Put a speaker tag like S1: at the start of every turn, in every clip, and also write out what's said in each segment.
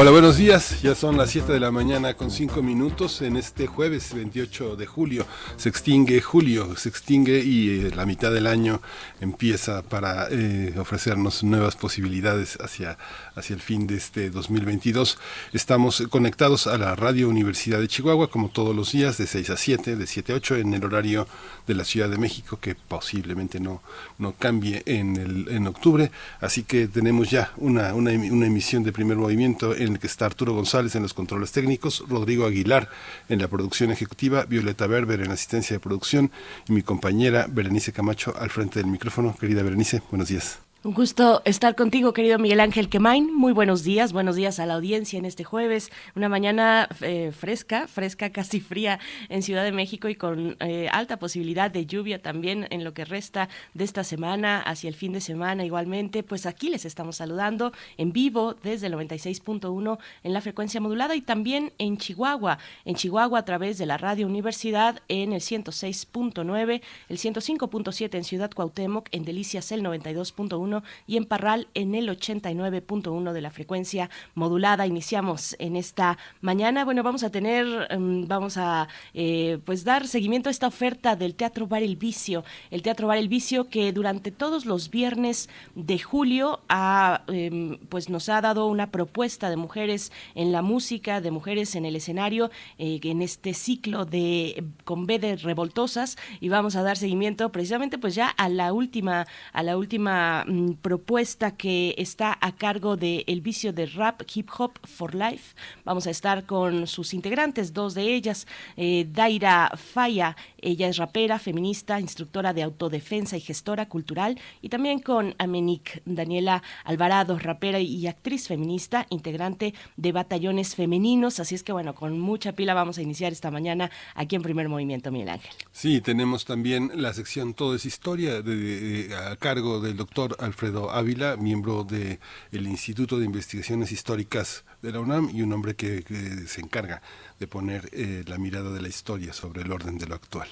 S1: Hola, buenos días. Ya son las 7 de la mañana con 5 minutos. En este jueves 28 de julio se extingue julio, se extingue y eh, la mitad del año empieza para eh, ofrecernos nuevas posibilidades hacia, hacia el fin de este 2022. Estamos conectados a la Radio Universidad de Chihuahua como todos los días de 6 a 7, de 7 a 8 en el horario de la Ciudad de México que posiblemente no, no cambie en, el, en octubre. Así que tenemos ya una, una, emisión de primer movimiento en el que está Arturo González en los controles técnicos, Rodrigo Aguilar en la producción ejecutiva, Violeta Berber en asistencia de producción y mi compañera Berenice Camacho al frente del micrófono. Querida Berenice, buenos días.
S2: Un gusto estar contigo, querido Miguel Ángel Quemain. Muy buenos días, buenos días a la audiencia en este jueves. Una mañana eh, fresca, fresca, casi fría en Ciudad de México y con eh, alta posibilidad de lluvia también en lo que resta de esta semana, hacia el fin de semana igualmente. Pues aquí les estamos saludando en vivo desde el 96.1 en la frecuencia modulada y también en Chihuahua, en Chihuahua a través de la Radio Universidad en el 106.9, el 105.7 en Ciudad Cuauhtémoc, en Delicias el 92.1 y en Parral en el 89.1 de la frecuencia modulada. Iniciamos en esta mañana. Bueno, vamos a tener, em, vamos a eh, pues dar seguimiento a esta oferta del Teatro Bar El Vicio. El Teatro Bar El Vicio que durante todos los viernes de julio ha, em, pues nos ha dado una propuesta de mujeres en la música, de mujeres en el escenario, eh, en este ciclo de con B revoltosas y vamos a dar seguimiento precisamente pues ya a la última a la última Mm, propuesta que está a cargo de El Vicio de Rap Hip Hop for Life. Vamos a estar con sus integrantes, dos de ellas, eh, Daira Faya, ella es rapera, feminista, instructora de autodefensa y gestora cultural, y también con Amenik Daniela Alvarado, rapera y actriz feminista, integrante de batallones femeninos. Así es que bueno, con mucha pila vamos a iniciar esta mañana aquí en Primer Movimiento, Miguel Ángel.
S1: Sí, tenemos también la sección Todo es Historia a cargo del doctor Alfredo Ávila, miembro del Instituto de Investigaciones Históricas de la UNAM y un hombre que, se encarga de poner eh, la mirada de la historia sobre el orden de lo actual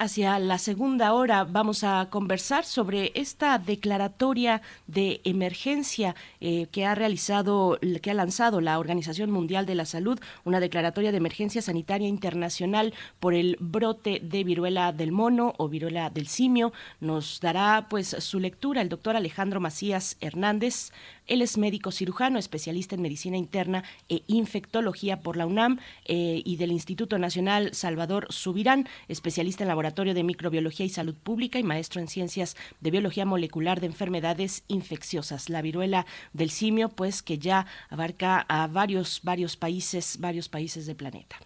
S2: hacia la segunda hora vamos a conversar sobre esta declaratoria de emergencia eh, que ha realizado, que ha lanzado la Organización Mundial de la Salud, una declaratoria de emergencia sanitaria internacional por el brote de viruela del mono o viruela del simio. Nos dará pues su lectura el doctor Alejandro Macías Hernández, él es médico cirujano, especialista en medicina interna e infectología por la UNAM eh, y del Instituto Nacional Salvador Subirán, especialista en laboratorio de microbiología y salud pública y maestro en ciencias de biología molecular de enfermedades infecciosas. La viruela del simio, pues que ya abarca a varios, varios países, varios países del planeta.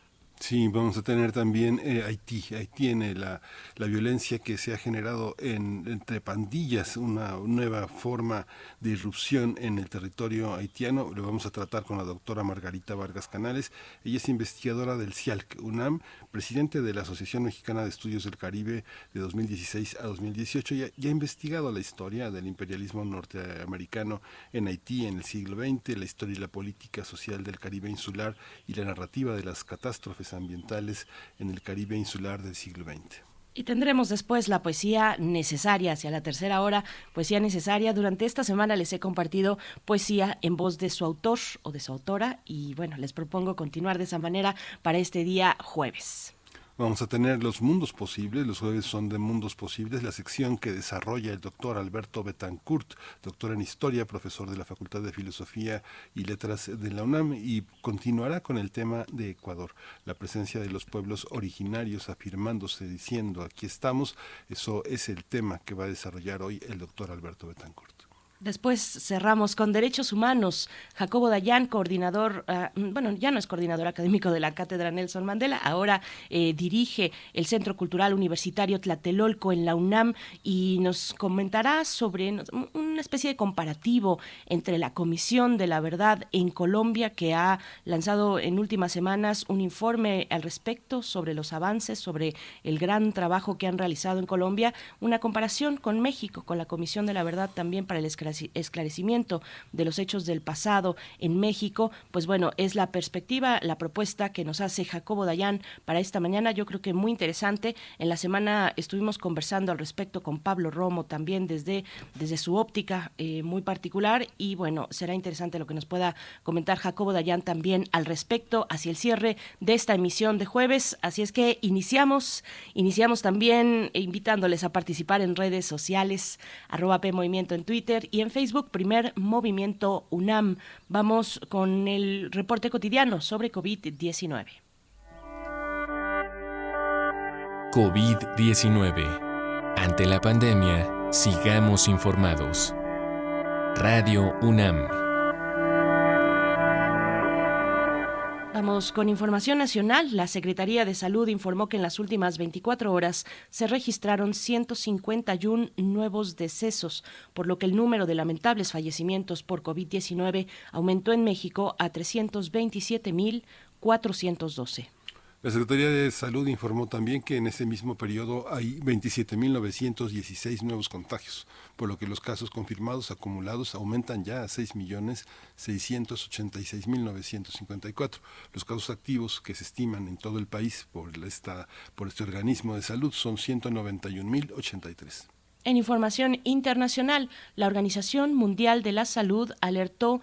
S1: Sí, vamos a tener también eh, Haití. Haití tiene la, la, violencia que se ha generado en, entre pandillas, una nueva forma de irrupción en el territorio haitiano. Lo vamos a tratar con la doctora Margarita Vargas Canales. Ella es investigadora del CIALC UNAM, presidente de la Asociación Mexicana de Estudios del Caribe de 2016 a 2018. Ya, ya ha investigado la historia del imperialismo norteamericano en Haití en el siglo XX, la historia y la política social del Caribe insular y la narrativa de las catástrofes ambientales en el Caribe insular del siglo XX.
S2: Y tendremos después la poesía necesaria hacia la tercera hora, poesía necesaria. Durante esta semana les he compartido poesía en voz de su autor o de su autora y bueno, les propongo continuar de esa manera para este día jueves.
S1: Vamos a tener los mundos posibles, los jueves son de mundos posibles, la sección que desarrolla el doctor Alberto Betancourt, doctor en historia, profesor de la Facultad de Filosofía y Letras de la UNAM, y continuará con el tema de Ecuador, la presencia de los pueblos originarios afirmándose, diciendo aquí estamos, eso es el tema que va a desarrollar hoy el doctor Alberto Betancourt.
S2: Después cerramos con Derechos Humanos. Jacobo Dayan, coordinador, ah, mm, bueno, ya no es coordinador académico de la Cátedra Nelson Mandela, ahora eh, dirige el Centro Cultural Universitario Tlatelolco en la UNAM y nos comentará sobre una especie de comparativo entre la Comisión de la Verdad en Colombia, que ha lanzado en últimas semanas un informe al respecto sobre los avances, sobre el gran trabajo que han realizado en Colombia, una comparación con México, con la Comisión de la Verdad también para el esclarecimiento de los hechos del pasado en México, pues bueno, es la perspectiva, la propuesta que nos hace Jacobo Dayan para esta mañana. Yo creo que muy interesante. En la semana estuvimos conversando al respecto con Pablo Romo también desde, desde su óptica eh, muy particular y bueno, será interesante lo que nos pueda comentar Jacobo Dayan también al respecto hacia el cierre de esta emisión de jueves. Así es que iniciamos, iniciamos también invitándoles a participar en redes sociales, arroba P Movimiento en Twitter y en Facebook, primer movimiento UNAM. Vamos con el reporte cotidiano sobre COVID-19.
S3: COVID-19. Ante la pandemia, sigamos informados. Radio UNAM.
S2: Con información nacional. La Secretaría de Salud informó que en las últimas 24 horas se registraron 151 nuevos decesos, por lo que el número de lamentables fallecimientos por COVID-19 aumentó en México a 327.412.
S1: La Secretaría de Salud informó también que en ese mismo periodo hay 27.916 nuevos contagios, por lo que los casos confirmados acumulados aumentan ya a 6.686.954. Los casos activos que se estiman en todo el país por, por este organismo de salud son 191.083.
S2: En información internacional, la Organización Mundial de la Salud alertó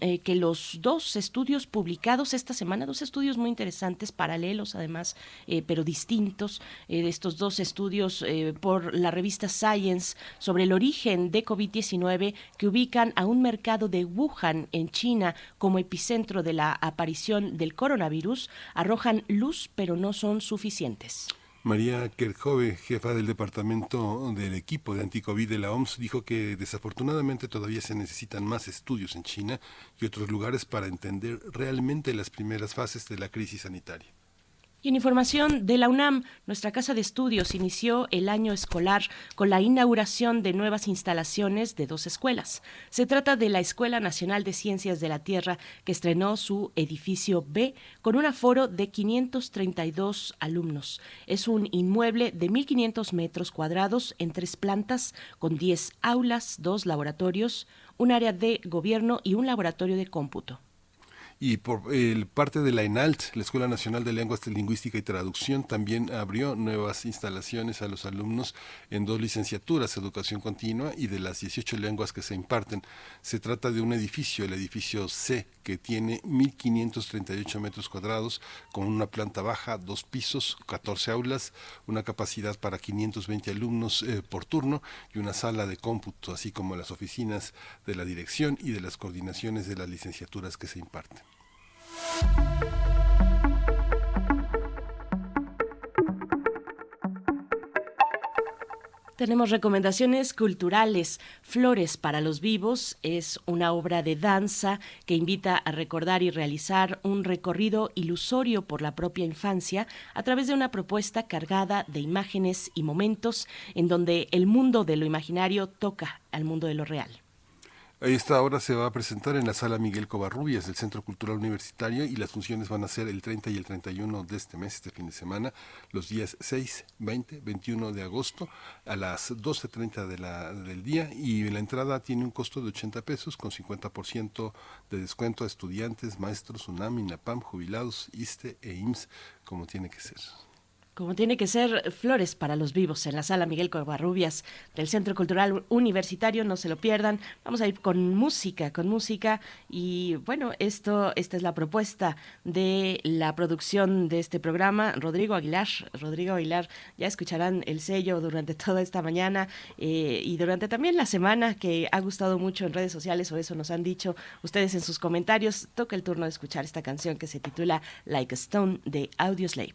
S2: eh, que los dos estudios publicados esta semana, dos estudios muy interesantes, paralelos además, eh, pero distintos, eh, de estos dos estudios por la revista Science sobre el origen de COVID-19 que ubican a un mercado de Wuhan en China como epicentro de la aparición del coronavirus, arrojan luz pero no son suficientes.
S1: María Kerkhove, jefa del departamento del equipo de anticovid de la OMS, dijo que desafortunadamente todavía se necesitan más estudios en China y otros lugares para entender realmente las primeras fases de la crisis sanitaria.
S2: Y en información de la UNAM, nuestra casa de estudios inició el año escolar con la inauguración de nuevas instalaciones de dos escuelas. Se trata de la Escuela Nacional de Ciencias de la Tierra, que estrenó su edificio B con un aforo de 532 alumnos. Es un inmueble de 1.500 metros cuadrados en tres plantas, con 10 aulas, dos laboratorios, un área de gobierno y un laboratorio de cómputo
S1: y por el parte de la ENALT, la Escuela Nacional de Lenguas Lingüística y Traducción, también abrió nuevas instalaciones a los alumnos en dos licenciaturas, Educación Continua y de las 18 lenguas que se imparten. Se trata de un edificio, el edificio C, que tiene 1.538 metros cuadrados, con una planta baja, dos pisos, 14 aulas, una capacidad para 520 alumnos eh, por turno y una sala de cómputo, así como las oficinas de la dirección y de las coordinaciones de las licenciaturas que se imparten.
S2: Tenemos recomendaciones culturales. Flores para los vivos es una obra de danza que invita a recordar y realizar un recorrido ilusorio por la propia infancia a través de una propuesta cargada de imágenes y momentos en donde el mundo de lo imaginario toca al mundo de lo real.
S1: Esta obra se va a presentar en la sala Miguel Covarrubias del Centro Cultural Universitario y las funciones van a ser el 30 y el 31 de este mes, este fin de semana, los días 6, 20, 21 de agosto a las 12.30 de la, del día y la entrada tiene un costo de 80 pesos con 50% de descuento a estudiantes, maestros, UNAM, INAPAM, jubilados, ISTE e IMSS, como tiene que ser
S2: como tiene que ser Flores para los Vivos en la sala Miguel Covarrubias del Centro Cultural Universitario, no se lo pierdan. Vamos a ir con música, con música y bueno, esto esta es la propuesta de la producción de este programa, Rodrigo Aguilar. Rodrigo Aguilar, ya escucharán el sello durante toda esta mañana eh, y durante también la semana que ha gustado mucho en redes sociales o eso nos han dicho ustedes en sus comentarios. Toca el turno de escuchar esta canción que se titula Like a Stone de Audioslave.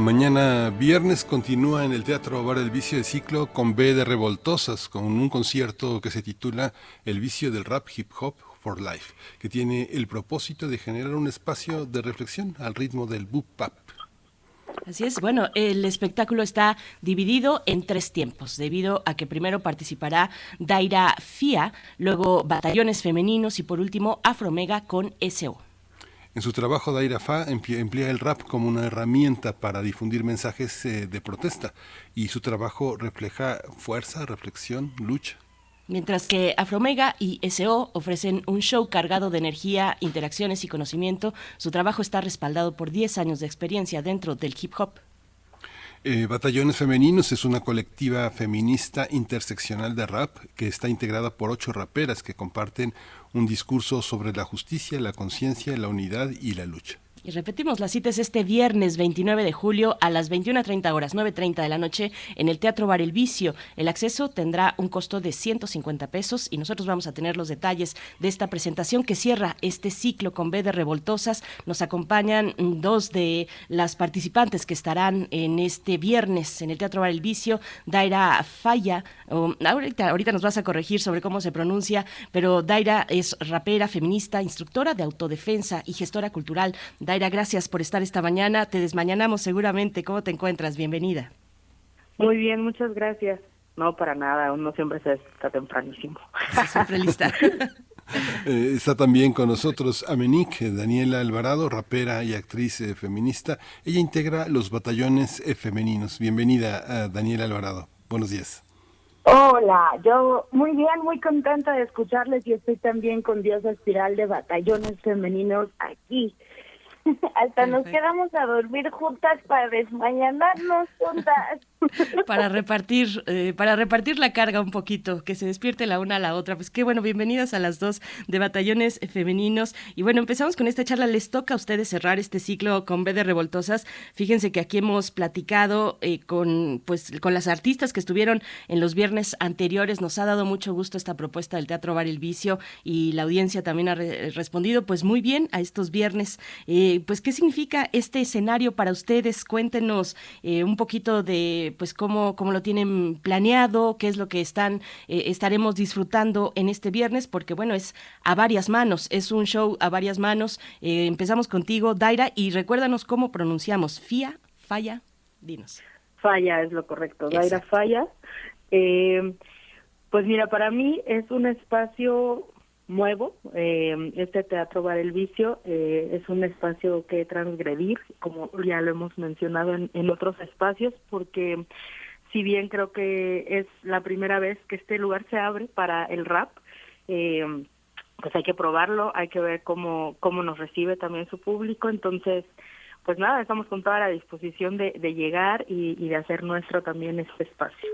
S1: Mañana viernes continúa en el Teatro Bar el Vicio de Ciclo con B de Revoltosas, con un concierto que se titula El Vicio del Rap Hip Hop for Life, que tiene el propósito de generar un espacio de reflexión al ritmo del boop pap.
S2: Así es, bueno, el espectáculo está dividido en tres tiempos, debido a que primero participará Daira Fia, luego Batallones Femeninos y por último Afromega con SO.
S1: En su trabajo, Daira Fa emplea el rap como una herramienta para difundir mensajes eh, de protesta y su trabajo refleja fuerza, reflexión, lucha.
S2: Mientras que Afromega y SO ofrecen un show cargado de energía, interacciones y conocimiento, su trabajo está respaldado por 10 años de experiencia dentro del hip hop.
S1: Eh, Batallones Femeninos es una colectiva feminista interseccional de rap que está integrada por ocho raperas que comparten un discurso sobre la justicia, la conciencia, la unidad y la lucha.
S2: Y repetimos, la cita es este viernes 29 de julio a las 21.30 horas, 9.30 de la noche, en el Teatro Bar El Vicio. El acceso tendrá un costo de 150 pesos y nosotros vamos a tener los detalles de esta presentación que cierra este ciclo con B de Revoltosas. Nos acompañan dos de las participantes que estarán en este viernes en el Teatro Bar El Vicio, Daira Falla. ahorita, ahorita nos vas a corregir sobre cómo se pronuncia, pero Daira es rapera, feminista, instructora de autodefensa y gestora cultural. Daira, gracias por estar esta mañana. Te desmañanamos seguramente. ¿Cómo te encuentras? Bienvenida.
S4: Muy bien, muchas gracias. No, para nada, uno siempre se está tempranísimo.
S2: Siempre lista.
S1: Eh, está también con nosotros Amenik, Daniela Alvarado, rapera y actriz eh, feminista. Ella integra los batallones eh, femeninos. Bienvenida, Daniela Alvarado. Buenos días.
S5: Hola, yo muy bien, muy contenta de escucharles y estoy también con Diosa Espiral de Batallones Femeninos aquí Hasta nos quedamos a dormir juntas para desmañanarnos juntas.
S2: para repartir, eh, para repartir la carga un poquito, que se despierte la una a la otra. Pues qué bueno, bienvenidas a las dos de batallones femeninos. Y bueno, empezamos con esta charla. Les toca a ustedes cerrar este ciclo con B de Revoltosas. Fíjense que aquí hemos platicado eh, con, pues, con las artistas que estuvieron en los viernes anteriores. Nos ha dado mucho gusto esta propuesta del Teatro Bar El Vicio y la audiencia también ha respondido pues muy bien a estos viernes. Eh, pues, ¿qué significa este escenario para ustedes? Cuéntenos un poquito de pues cómo, cómo lo tienen planeado, qué es lo que están, eh, estaremos disfrutando en este viernes, porque bueno, es a varias manos, es un show a varias manos. Eh, empezamos contigo, Daira, y recuérdanos cómo pronunciamos, FIA, Falla, dinos.
S4: Falla es lo correcto, Daira Falla. Eh, pues mira, para mí es un espacio nuevo. Eh, este Teatro Bar El Vicio eh, es un espacio que transgredir, como ya lo hemos mencionado en, otros espacios, porque si bien creo que es la primera vez que este lugar se abre para el rap, eh, pues hay que probarlo, hay que ver cómo, cómo nos recibe también su público. Entonces, pues nada, estamos con toda la disposición de, llegar y, de hacer nuestro también este espacio.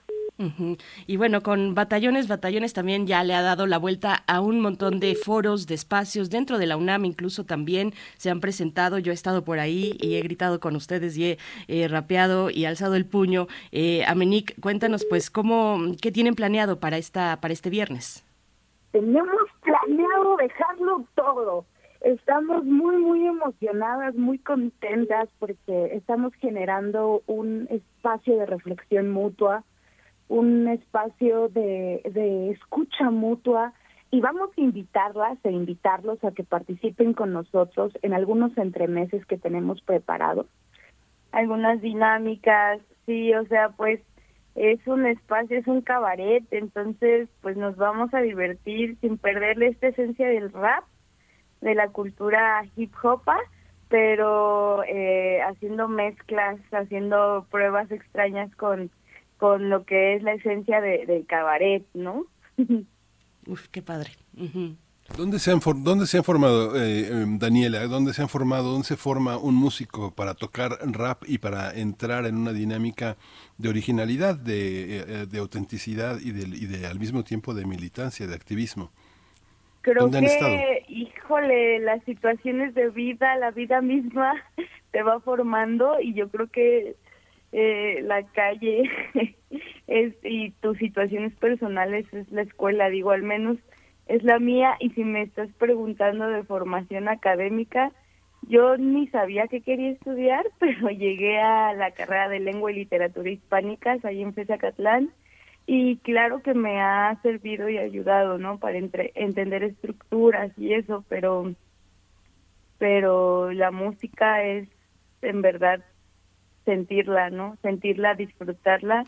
S2: Y bueno, con Batallones, Batallones también ya le ha dado la vuelta a un montón de foros, de espacios dentro de la UNAM, incluso también se han presentado. Yo he estado por ahí y he gritado con ustedes y he rapeado y alzado el puño. Eh, Amenic, cuéntanos pues cómo, qué tienen planeado para esta, para este viernes.
S5: Tenemos planeado dejarlo todo Estamos muy, muy emocionadas, muy contentas porque estamos generando un espacio de reflexión mutua, un espacio de, de escucha mutua y vamos a invitarlas e invitarlos a que participen con nosotros en algunos entremeses que tenemos preparados. Algunas dinámicas, sí, o sea, pues es un espacio, es un cabaret, entonces pues nos vamos a divertir sin perderle esta esencia del rap de la cultura hip hop, pero eh, haciendo mezclas, haciendo pruebas extrañas con, con lo que es la esencia de, del cabaret, ¿no?
S2: Uf, qué padre.
S1: ¿Dónde se han, dónde se han formado, eh, em, Daniela? ¿Dónde se han formado? ¿Dónde se forma un músico para tocar rap y para entrar en una dinámica de originalidad, de, eh, de autenticidad y de, y de al mismo tiempo de militancia, de activismo?
S5: Creo que, híjole, las situaciones de vida, la vida misma te va formando y yo creo que eh, la calle es y tus situaciones personales es la escuela, digo, al menos es la mía y si me estás preguntando de formación académica, yo ni sabía que quería estudiar, pero llegué a la carrera de lengua y literatura hispánicas ahí en Catlán y claro que me ha servido y ayudado, ¿no? Para entender estructuras y eso, pero pero la música es en verdad sentirla, ¿no? Sentirla, disfrutarla,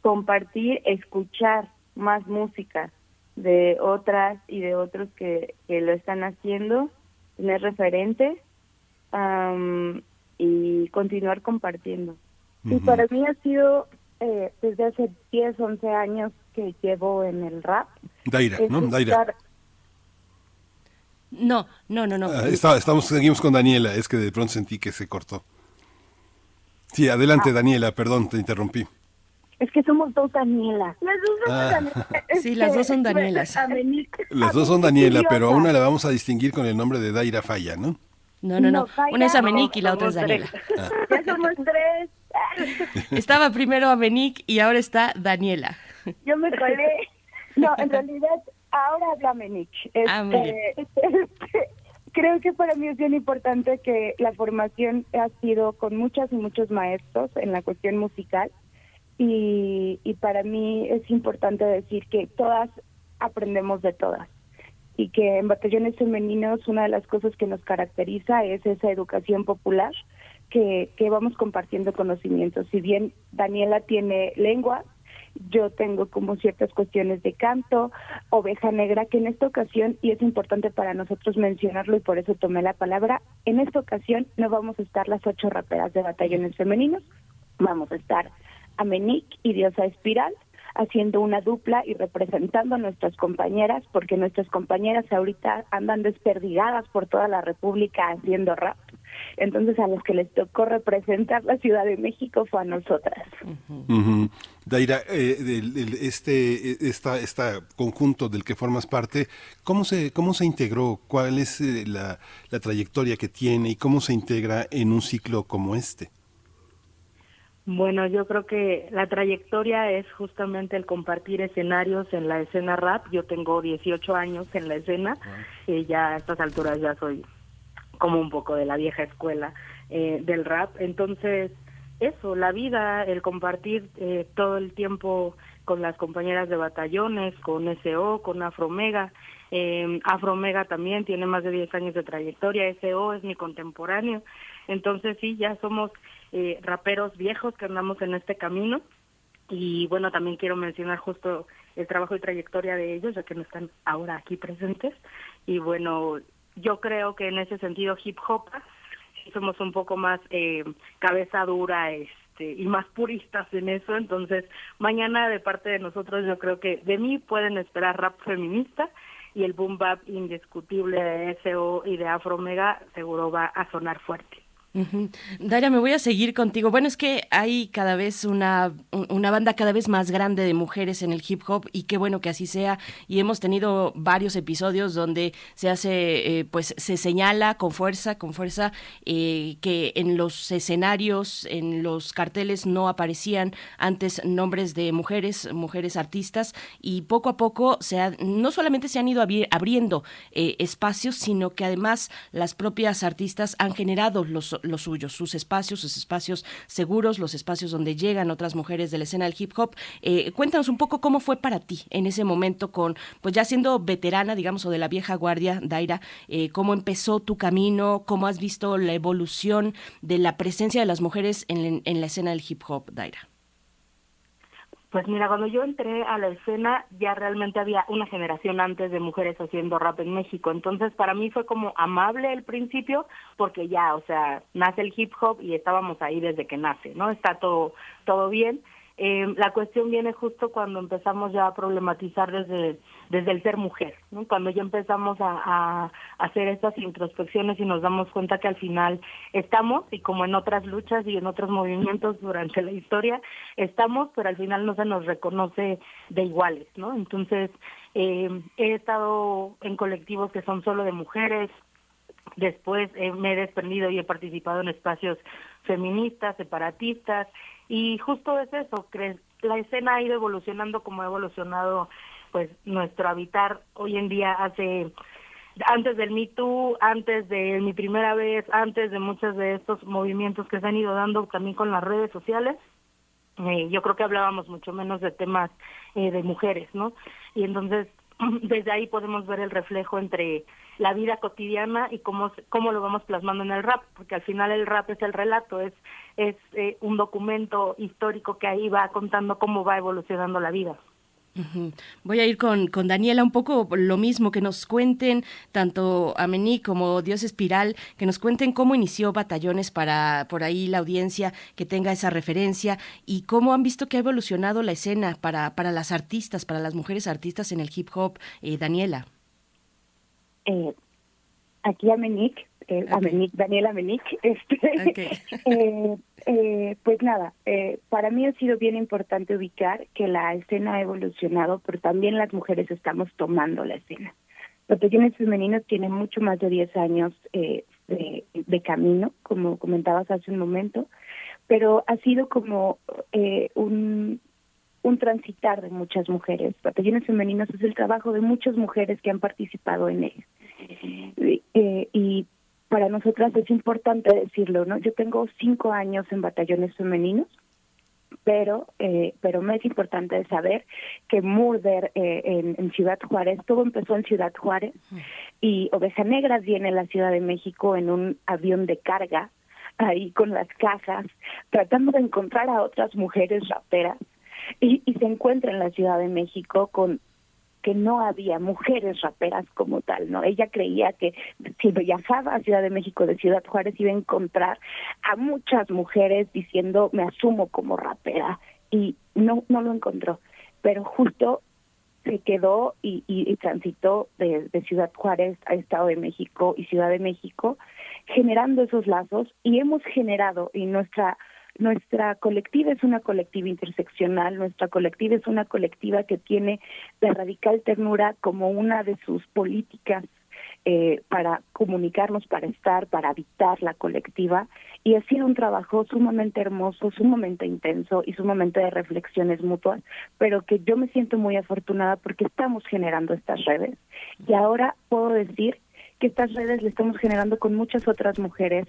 S5: compartir, escuchar más música de otras y de otros que, que lo están haciendo, tener referentes y continuar compartiendo. Y para mí ha sido eh, desde hace 10, 11 años que llevo en el rap.
S1: Daira, ¿no? Daira.
S2: No, no, no, no.
S1: Ah, estamos, seguimos con Daniela, es que de pronto sentí que se cortó. Sí, adelante ah. Daniela, perdón, te interrumpí.
S5: Es que somos dos Daniela. Las dos son
S2: ah. Daniela. Sí, las dos son Danielas.
S1: Las dos son Daniela, pero a una la vamos a distinguir con el nombre de Daira Falla, ¿no?
S2: No, no, no. Una es Amenic y la otra es Daniela.
S5: Ya somos tres.
S2: Estaba primero Amenic y ahora está Daniela.
S5: Yo me colé. No, en realidad ahora habla Amenic.
S2: Ah,
S5: este, creo que para mí es bien importante que la formación ha sido con muchas y muchos maestros en la cuestión musical y, y para mí es importante decir que todas aprendemos de todas y que en batallones femeninos una de las cosas que nos caracteriza es esa educación popular que, que vamos compartiendo conocimientos. Si bien Daniela tiene lengua, yo tengo como ciertas cuestiones de canto, oveja negra, que en esta ocasión, y es importante para nosotros mencionarlo y por eso tomé la palabra, en esta ocasión no vamos a estar las ocho raperas de batallones femeninos, vamos a estar Amenic y Diosa Espiral, haciendo una dupla y representando a nuestras compañeras, porque nuestras compañeras ahorita andan desperdigadas por toda la República haciendo rap. Entonces a los que les tocó representar la Ciudad de México fue a nosotras.
S1: Daira, eh, este esta, esta conjunto del que formas parte, ¿cómo se, cómo se integró? ¿Cuál es eh, la, la trayectoria que tiene y cómo se integra en un ciclo como este?
S4: Bueno, yo creo que la trayectoria es justamente el compartir escenarios en la escena rap. Yo tengo 18 años en la escena y ya a estas alturas ya soy como un poco de la vieja escuela eh, del rap. Entonces, eso, la vida, el compartir eh, todo el tiempo con las compañeras de batallones, con SO, con Afromega. Eh, Afromega también tiene más de 10 años de trayectoria, SO es mi contemporáneo. Entonces sí, ya somos eh, raperos viejos que andamos en este camino. Y bueno, también quiero mencionar justo el trabajo y trayectoria de ellos, ya que no están ahora aquí presentes. Y bueno, yo creo que en ese sentido hip hop somos un poco más eh, cabeza dura este, y más puristas en eso. Entonces, mañana de parte de nosotros yo creo que de mí pueden esperar rap feminista y el boom bap indiscutible de SO y de Afro Mega seguro va a sonar fuerte.
S2: Daria, me voy a seguir contigo. Bueno, es que hay cada vez una, una banda cada vez más grande de mujeres en el hip hop y qué bueno que así sea. Y hemos tenido varios episodios donde se hace, eh, pues se señala con fuerza, con fuerza, eh, que en los escenarios, en los carteles no aparecían antes nombres de mujeres, mujeres artistas y poco a poco se no solamente se han ido abriendo eh, espacios, sino que además las propias artistas han generado los los suyos, sus espacios, sus espacios seguros, los espacios donde llegan otras mujeres de la escena del hip hop. Eh, cuéntanos un poco cómo fue para ti en ese momento con, pues ya siendo veterana, digamos, o de la vieja guardia, Daira, eh, cómo empezó tu camino, cómo has visto la evolución de la presencia de las mujeres en, en la escena del hip hop, Daira.
S4: Pues mira, cuando yo entré a la escena ya realmente había una generación antes de mujeres haciendo rap en México, entonces para mí fue como amable el principio porque ya, o sea, nace el hip hop y estábamos ahí desde que nace, ¿no? Está todo todo bien eh, la cuestión viene justo cuando empezamos ya a problematizar desde, desde el ser mujer, cuando ya empezamos a, a, hacer estas introspecciones y nos damos cuenta que al final estamos, y como en otras luchas y en otros movimientos durante la historia, estamos, pero al final no se nos reconoce de iguales, ¿no? Entonces, eh, he estado en colectivos que son solo de mujeres, después eh, me he desprendido y he participado en espacios feministas, separatistas, y justo es eso, la escena ha ido evolucionando como ha evolucionado pues nuestro habitar hoy en día hace antes del Me Too, antes de mi primera vez, antes de muchos de estos movimientos que se han ido dando también con las redes sociales. Eh, yo creo que hablábamos mucho menos de temas eh, de mujeres, ¿no? Y entonces desde ahí podemos ver el reflejo entre la vida cotidiana y cómo, cómo lo vamos plasmando en el rap, porque al final el rap es el relato, es, es eh, un documento histórico que ahí va contando cómo va evolucionando la vida.
S2: Voy a ir con, con, Daniela un poco lo mismo, que nos cuenten, tanto Amení como Dios Espiral, que nos cuenten cómo inició Batallones para por ahí la audiencia que tenga esa referencia y cómo han visto que ha evolucionado la escena para, para las artistas, para las mujeres artistas en el hip hop. Eh, Daniela.
S6: Eh, aquí Amenic, eh, Daniela Amenic, este, eh, eh, pues nada, eh, para mí ha sido bien importante ubicar que la escena ha evolucionado, pero también las mujeres estamos tomando la escena. Batallones Femeninos tiene mucho más de 10 años de, de, camino, como comentabas hace un momento, pero ha sido como eh, un, un transitar de muchas mujeres. Batallones Femeninos es el trabajo de muchas mujeres que han participado en él. Eh, y para nosotras es importante decirlo, ¿no? Yo tengo cinco años en batallones femeninos, pero eh, pero me es importante saber que Murder eh, en, en, Ciudad Juárez, todo empezó en Ciudad Juárez y Oveja Negra viene a la Ciudad de México en un avión de carga, ahí con las cajas, tratando de encontrar a otras mujeres raperas y, y se encuentra en la Ciudad de México con que no había mujeres raperas como tal, ¿no? Ella creía que si viajaba a Ciudad de México de Ciudad Juárez iba a encontrar a muchas mujeres diciendo me asumo como rapera y no no lo encontró, pero justo se quedó y, transitó de, de Ciudad Juárez a Estado de México y Ciudad de México generando esos lazos y hemos generado y nuestra nuestra colectiva es una colectiva interseccional, nuestra colectiva es una colectiva que tiene la radical ternura como una de sus políticas eh, para comunicarnos, para estar, para habitar la colectiva. Y ha sido un trabajo sumamente hermoso, sumamente intenso y sumamente de reflexiones mutuas, pero que yo me siento muy afortunada porque estamos generando estas redes. Y ahora puedo decir que estas redes le estamos generando con muchas otras mujeres,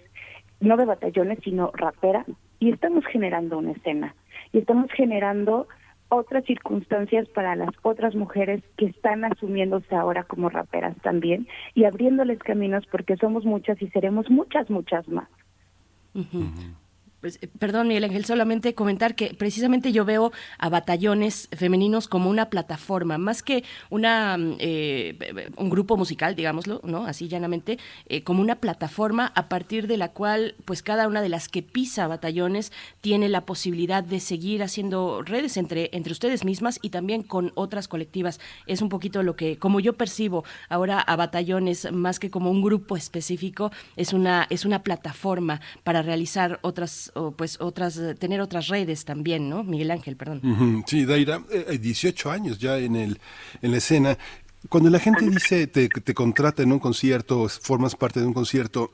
S6: no de batallones, sino raperas, y estamos generando una escena y estamos generando otras circunstancias para las otras mujeres que están asumiéndose ahora como raperas también y abriéndoles caminos porque somos muchas y seremos muchas, muchas más.
S2: Perdón, Miguel Ángel, solamente comentar que precisamente yo veo a batallones femeninos como una plataforma, más que una mm, eh, un grupo musical, digámoslo, ¿no? Así llanamente, eh, como una plataforma a partir de la cual, pues cada una de las que pisa batallones tiene la posibilidad de seguir haciendo redes entre, entre ustedes mismas y también con otras colectivas. Es un poquito lo que, como yo percibo ahora a batallones, más que como un grupo específico, es una, es una plataforma para realizar otras o pues otras, eh, tener otras redes también, ¿no? Miguel Ángel, perdón.
S1: Sí, Daira, 18 eh, años ya en, el, en la escena. Cuando la gente dice, te, te contrata en un concierto, formas parte de un concierto,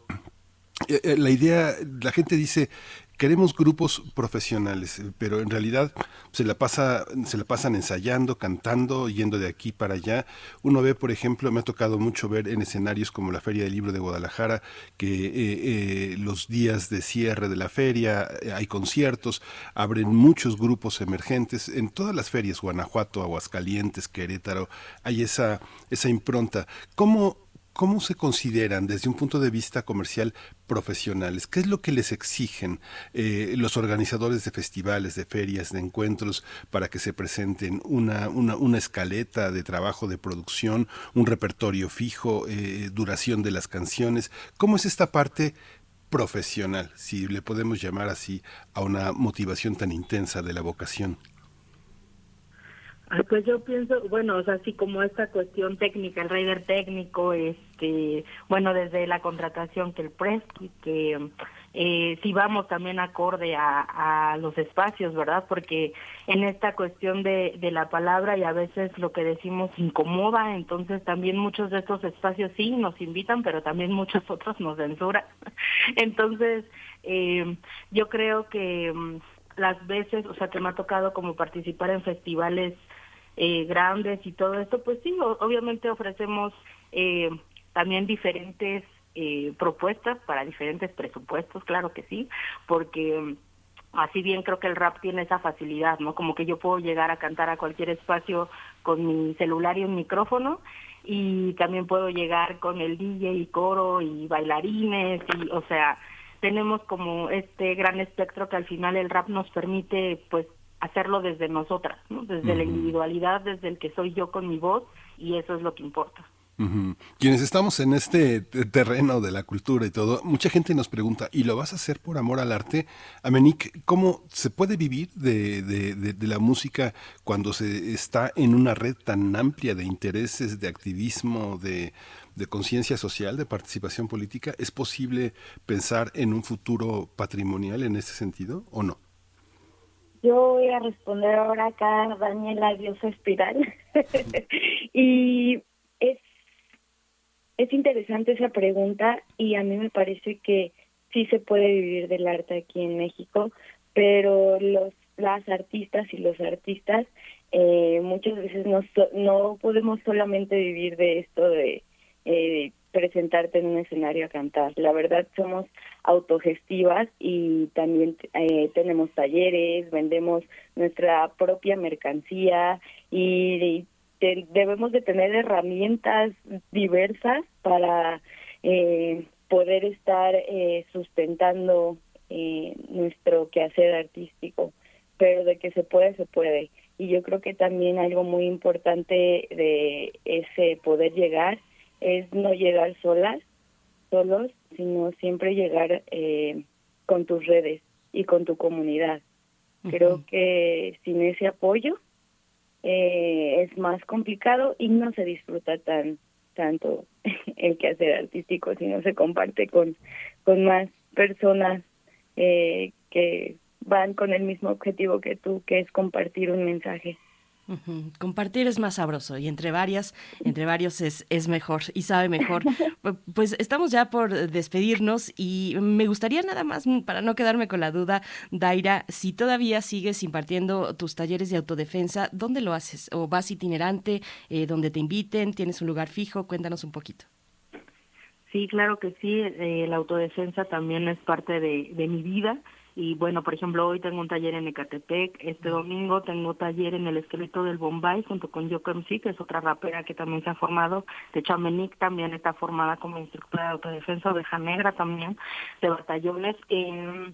S1: eh, la idea, la gente dice, queremos grupos profesionales, eh, pero en realidad se la pasa, se la pasan ensayando, cantando, yendo de aquí para allá. Uno ve, por ejemplo, me ha tocado mucho ver en escenarios como la Feria del Libro de Guadalajara, que eh, eh, los días de cierre de la feria hay conciertos, abren muchos grupos emergentes. En todas las ferias, Guanajuato, Aguascalientes, Querétaro, hay esa, esa impronta. ¿Cómo ¿Cómo se consideran desde un punto de vista comercial profesionales? ¿Qué es lo que les exigen eh, los organizadores de festivales, de ferias, de encuentros para que se presenten una, una, escaleta de trabajo, de producción, un repertorio fijo, eh, duración de las canciones? ¿Cómo es esta parte profesional, si le podemos llamar así, a una motivación tan intensa de la vocación?
S4: Pues yo pienso, bueno, o sea, así como esta cuestión técnica, el rider técnico, este, bueno, desde la contratación que el press, que eh, si vamos también acorde a, a, los espacios, ¿verdad? Porque en esta cuestión de, de la palabra y a veces lo que decimos incomoda, entonces también muchos de estos espacios sí nos invitan, pero también muchos otros nos censuran. entonces, eh, yo creo que mm, las veces, o sea, que me ha tocado como participar en festivales eh, grandes y todo esto, pues sí, obviamente ofrecemos eh, también diferentes eh, propuestas para diferentes presupuestos, claro que sí, porque mm, así bien creo que el rap tiene esa facilidad, ¿no? Como que yo puedo llegar a cantar a cualquier espacio con mi celular y un micrófono y también puedo llegar con el DJ y coro y bailarines y o sea, tenemos como este gran espectro que al final el rap nos permite pues hacerlo desde nosotras, desde la individualidad, desde el que soy yo con mi voz, y eso es lo que importa.
S1: Quienes estamos en este terreno de la cultura y todo, mucha gente nos pregunta, ¿y lo vas a hacer por amor al arte? Amenik, ¿cómo se puede vivir de, de, la música cuando se está en una red tan amplia de intereses, de activismo, de, de conciencia social, de participación política? ¿Es posible pensar en un futuro patrimonial en ese sentido o no?
S5: Yo voy a responder ahora acá, Daniela Diosa Espiral. y es, es interesante esa pregunta y a mí me parece que sí se puede vivir del arte aquí en México, pero los las artistas y los artistas eh, muchas veces no, no podemos solamente vivir de esto de eh, presentarte en un escenario a cantar. La verdad somos autogestivas y también eh, tenemos talleres, vendemos nuestra propia mercancía y, debemos de tener herramientas diversas para eh, poder estar eh, sustentando eh, nuestro quehacer artístico. Pero de que se puede, se puede. Y yo creo que también algo muy importante de ese poder llegar es no llegar solas, solos, sino siempre llegar eh, con tus redes y con tu comunidad. Creo que sin ese apoyo eh, es más complicado y no se disfruta tan tanto el quehacer artístico, sino se comparte con, con más personas eh, que van con el mismo objetivo que tú, que es compartir un mensaje.
S2: Compartir es más sabroso y entre varias, entre varios es, es mejor y sabe mejor. pues estamos ya por despedirnos y me gustaría nada más, mm, para no quedarme con la duda, Daira, si todavía sigues impartiendo tus talleres de autodefensa, ¿dónde lo haces? ¿O vas itinerante, eh, donde te inviten? ¿Tienes un lugar fijo? Cuéntanos un poquito.
S4: Sí, claro que sí. Eh, la autodefensa también es parte de, de mi vida y bueno, por ejemplo, hoy tengo un taller en Ecatepec, este domingo tengo taller en el esqueleto del Bombay junto con Yoko MC, que es otra rapera que también se ha formado, de hecho Amenic también está formada como instructora de autodefensa, oveja negra también, de batallones. Eh,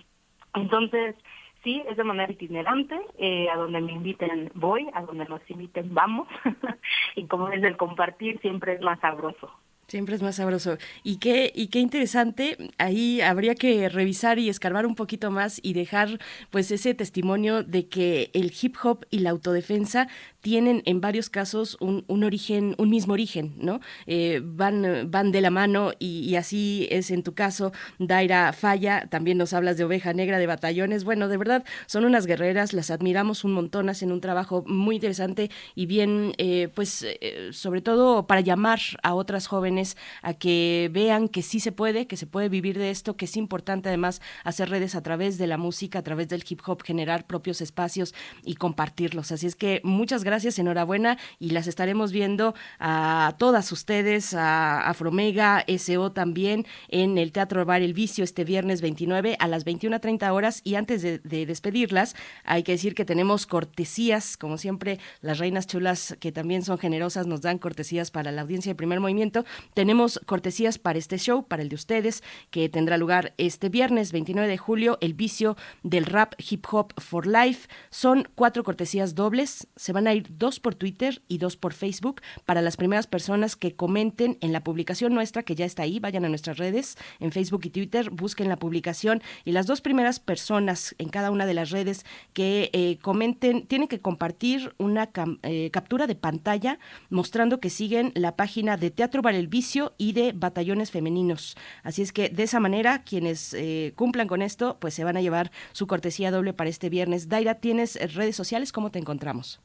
S4: Entonces, sí, es de manera itinerante, eh, a donde me inviten voy, a donde nos inviten vamos, y como es el compartir siempre es más sabroso.
S2: Siempre es más sabroso. Y qué, y qué interesante, ahí habría que revisar y escarbar un poquito más y dejar pues ese testimonio de que el hip hop y la autodefensa tienen en varios casos un, un origen, un mismo origen, ¿no? Eh, van, van de la mano y, así es en tu caso, Daira Falla, también nos hablas de Oveja Negra, de batallones, bueno, de verdad, son unas guerreras, las admiramos un montón, hacen un trabajo muy interesante y bien, eh, pues eh, sobre todo para llamar a otras jóvenes a que vean que sí se puede, que se puede vivir de esto, que es importante además hacer redes a través de la música, a través del hip hop, generar propios espacios y compartirlos. Así es que muchas gracias enhorabuena y las estaremos viendo a todas ustedes, a Afromega, SO también en el Teatro Bar El Vicio este viernes 29 a las 21.30 horas y antes de, despedirlas hay que decir que tenemos cortesías, como siempre las reinas chulas que también son generosas nos dan cortesías para la audiencia de primer movimiento, tenemos cortesías para este show, para el de ustedes, que tendrá lugar este viernes 29 de julio, el vicio del rap hip hop for life, son cuatro cortesías dobles, se van a ir dos por Twitter y dos por Facebook para las primeras personas que comenten en la publicación nuestra, que ya está ahí, vayan a nuestras redes, en Facebook y Twitter, busquen la publicación y las dos primeras personas en cada una de las redes que eh, comenten, tienen que compartir una eh, captura de pantalla mostrando que siguen la página de Teatro Bar El Vicio y de Batallones Femeninos. Así es que de esa manera, quienes eh, cumplan con esto, pues se van a llevar su cortesía doble para este viernes. Daira, ¿tienes redes sociales? ¿Cómo te encontramos?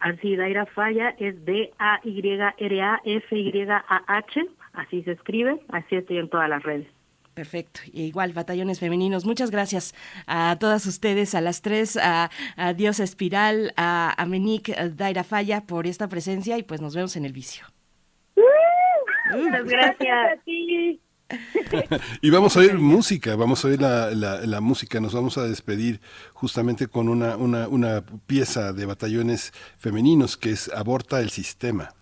S4: Así, Daira Falla es D-A-Y-R-A-F-Y-A-H, así se escribe, así estoy en todas las redes.
S2: Perfecto. igual, batallones femeninos. Muchas gracias a todas ustedes, a las tres, a, Dios Espiral, a, a Menique Daira Falla por esta presencia y pues nos vemos en el vicio.
S4: Muchas gracias a ti.
S1: y vamos a oír música, vamos a oír la, la, música, nos vamos a despedir justamente con una, una, una pieza de batallones femeninos que es Aborta el Sistema.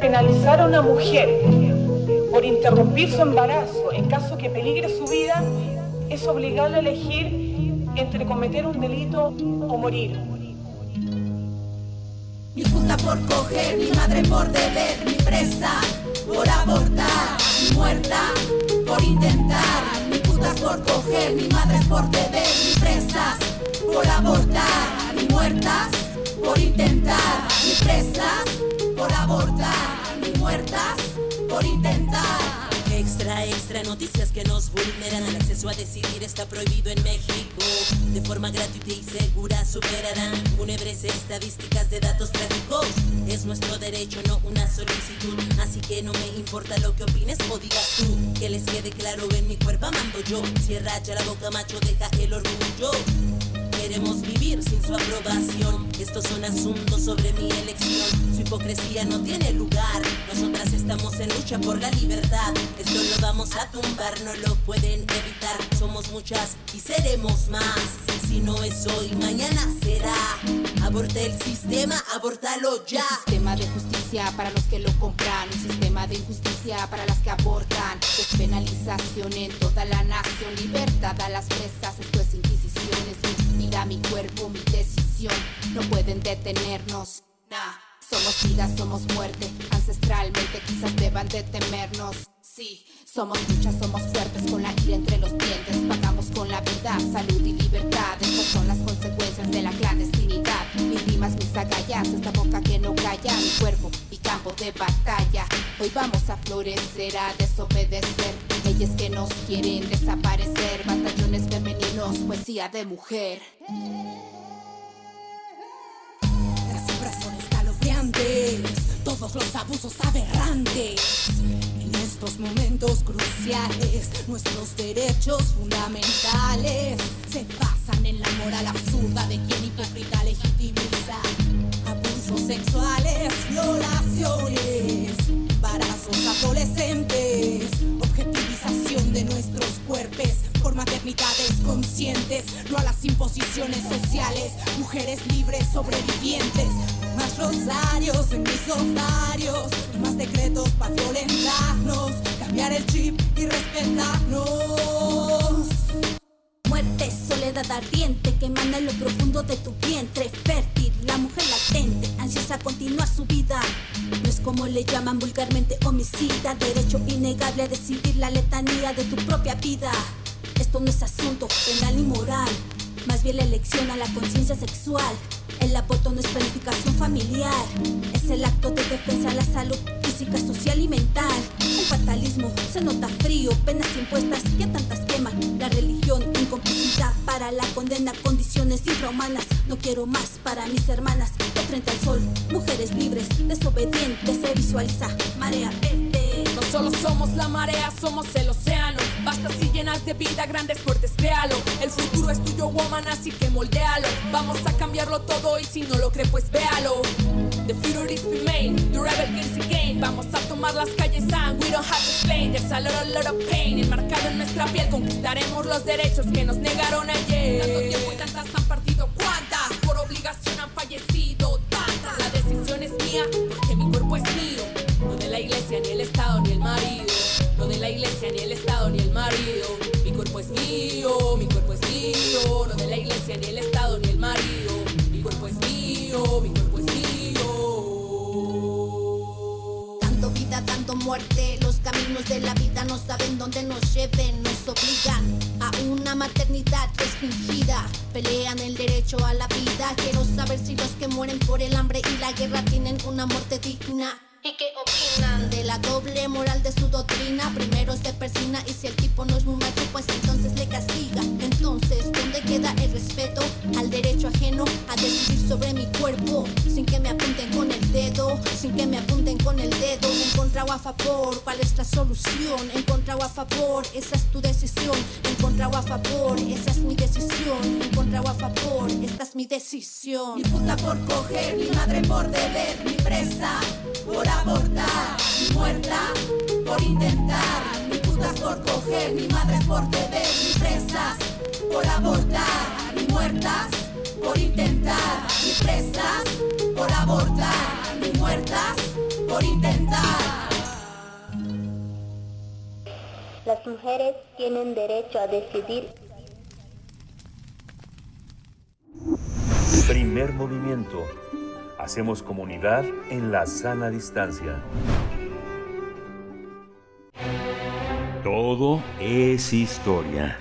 S7: Penalizar a una mujer por interrumpir su embarazo en caso que peligre su vida es obligado a elegir entre cometer un delito o morir.
S8: Mi puta por coger, mi madre por deber, mi presa por abortar, mi muerta por intentar. Mi putas por coger, mi madre por deber, mi presas por abortar, mi muertas por intentar. Mi presas por abortar, mi muertas por intentar. Extra, extra noticias que nos vulneran. El acceso a decidir está prohibido en México. De forma gratuita y segura superarán fúnebres estadísticas de datos trágicos. Es nuestro derecho, no una solicitud. Así que no me importa lo que opines o digas tú. Que les quede claro, en mi cuerpo mando yo. Cierra ya la boca, macho, deja el orgullo queremos vivir sin su aprobación. Estos son asuntos sobre mi elección. Su hipocresía no tiene lugar. Nosotras estamos en lucha por la libertad. Esto lo vamos a tumbar, no lo pueden evitar. Somos muchas y seremos más. Si no es hoy, mañana será. Aborta el sistema, abortalo ya. Sistema de justicia para los que lo compran. Un sistema de injusticia para las que abortan. Despenalización en toda la nación. Libertad a las presas. Esto es. Mi cuerpo, mi decisión. No pueden detenernos. Nah. Somos vida, somos muerte. Ancestralmente quizás deban de temernos. Sí, somos muchas, somos fuertes con la ira entre los dientes. Pagamos con la vida, salud y libertad. Estas son las consecuencias de la clandestinidad. Mis rimas, mis agallas, esta boca que no calla. Mi cuerpo y campo de batalla. Hoy vamos a florecer, a desobedecer. Leyes que nos quieren desaparecer. Batallones femeninos, poesía de mujer. Las cifras son escalofriantes. Todos los abusos aberrantes estos momentos cruciales, nuestros derechos fundamentales se basan en la moral absurda de quien hipócrita legitimiza abusos sexuales, violaciones, embarazos adolescentes, de nuestros cuerpos por
S9: maternidades conscientes, no a las imposiciones sociales, mujeres libres sobrevivientes. Más rosarios en mis ovarios, más decretos para violentarnos, cambiar el chip y respetarnos. Muerte, soledad ardiente que emana en lo profundo de tu vientre fértil, la mujer latente, ansiosa a continuar su vida. No es como le llaman vulgarmente homicida, derecho innegable a decidir la letanía de tu propia vida. Esto no es asunto penal ni moral, más bien la elección a la conciencia sexual. El aborto no es planificación familiar, es el acto de defensa a la salud física, social y mental. El fatalismo se nota frío, penas impuestas que tantas queman. La religión incomplicidad para la condena, condiciones infrahumanas. No quiero más para mis hermanas de frente al sol. Mujeres libres, desobedientes, se visualiza marea verde.
S10: Solo somos la marea, somos el océano. Basta si llenas de vida grandes fuertes, créalo. El futuro es tuyo, woman, así que moldealo. Vamos a cambiarlo todo y si no lo cree, pues véalo. The future is remain, the rebel gains again. Vamos a tomar las calles and we don't have to explain. There's a lot, a lot of pain. Enmarcado en nuestra piel, conquistaremos los derechos que nos negaron ayer. Tanto tiempo y tantas han partido, de la
S9: vida no saben dónde nos lleven, nos obligan a una maternidad que es fingida. Pelean el derecho a la vida. Quiero saber si los que mueren por el hambre y la guerra tienen una muerte digna. ¿Y qué opinan de la doble moral de su doctrina? Primero se persina y si el tipo no es muy macho, pues entonces le castiga. Entonces, ¿dónde queda el respeto al derecho ajeno a decidir sobre mi cuerpo? Sin que me apunten con el dedo, sin que me apunten con el dedo. En contra a favor, ¿cuál es la solución? En contra a favor, esa es tu decisión. En contra a favor, esa es mi decisión. En contra a favor, esta es mi decisión. Mi puta por coger, mi madre por deber, mi presa por abortar, mi muerta por intentar, por coger, mi madre por deber, mi presas por abortar, mi muertas por intentar, mi presas por abortar, mi muertas por intentar.
S11: Las mujeres tienen derecho a decidir.
S12: Primer movimiento. Hacemos comunidad en la sana distancia. Todo es historia.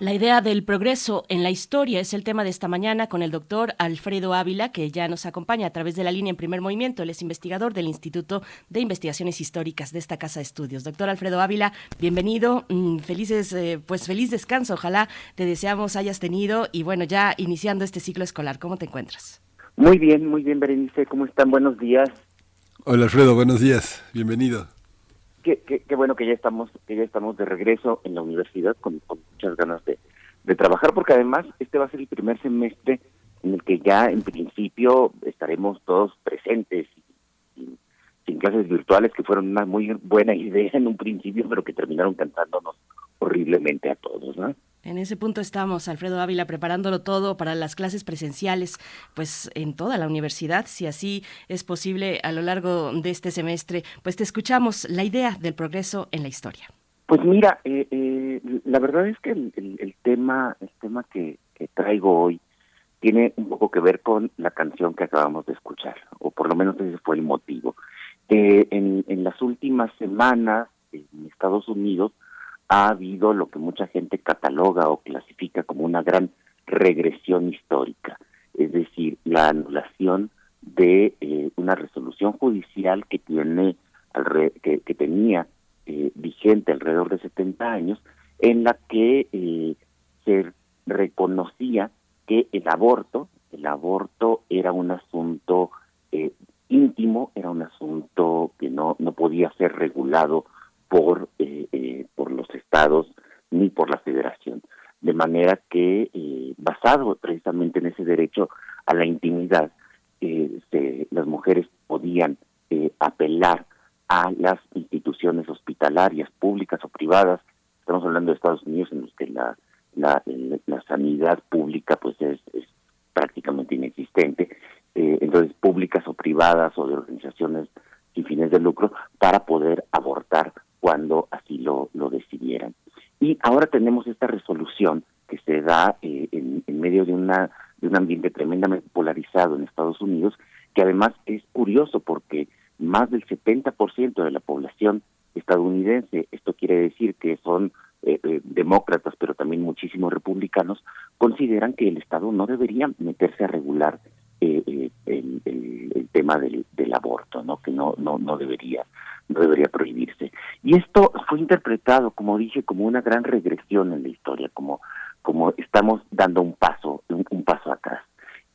S2: La idea del progreso en la historia es el tema de esta mañana con el doctor Alfredo Ávila, que ya nos acompaña a través de la línea en primer movimiento. Él es investigador del Instituto de Investigaciones Históricas de esta Casa de Estudios. Doctor Alfredo Ávila, bienvenido. Mm, Felices, eh, pues feliz descanso. Ojalá te deseamos hayas tenido. Y bueno, ya iniciando este ciclo escolar, ¿cómo te encuentras?
S13: Muy bien, muy bien, Berenice. ¿Cómo están? Buenos días.
S1: Hola Alfredo, buenos días. Bienvenido.
S13: Qué, qué, qué bueno que ya estamos que ya estamos de regreso en la universidad con, con muchas ganas de, de trabajar, porque además este va a ser el primer semestre en el que ya en principio estaremos todos presentes sin, sin clases virtuales que fueron una muy buena idea en un principio, pero que terminaron cantándonos horriblemente a todos, ¿no?
S2: En ese punto estamos, Alfredo Ávila, preparándolo todo para las clases presenciales, pues en toda la universidad, si así es posible a lo largo de este semestre. Pues te escuchamos la idea del progreso en la historia.
S13: Pues mira, eh, eh, la verdad es que el, tema, el tema que, que traigo hoy tiene un poco que ver con la canción que acabamos de escuchar, o por lo menos ese fue el motivo. Eh, en, en las últimas semanas en Estados Unidos ha habido lo que mucha gente cataloga o clasifica como una gran regresión histórica, es decir, la anulación de eh, una resolución judicial que tiene que, que tenía eh, vigente alrededor de 70 años, en la que eh, se reconocía que el aborto, el aborto era un asunto eh, íntimo, era un asunto que no no podía ser regulado por eh, eh, por los estados ni por la federación. De manera que eh, basado precisamente en ese derecho a la intimidad eh, se, las mujeres podían apelar hospitalarias, públicas o privadas, estamos hablando de Estados Unidos en los que la, la, la sanidad pública pues es, prácticamente inexistente, entonces públicas o privadas o de organizaciones sin fines de lucro para poder abortar cuando así lo, lo decidieran. Y ahora tenemos esta resolución que se da eh, en, medio de, una, de un ambiente tremendamente polarizado en Estados Unidos, que además es curioso porque más del 70% de la población estadounidense, esto quiere decir que son eh, eh, demócratas, pero también muchísimos republicanos, consideran que el Estado no debería meterse a regular el, el, tema del, del, aborto, ¿no? Que no, no, no debería, no debería prohibirse. Y esto fue interpretado, como dije, como una gran regresión en la historia, como, como estamos dando un paso, un, un paso atrás.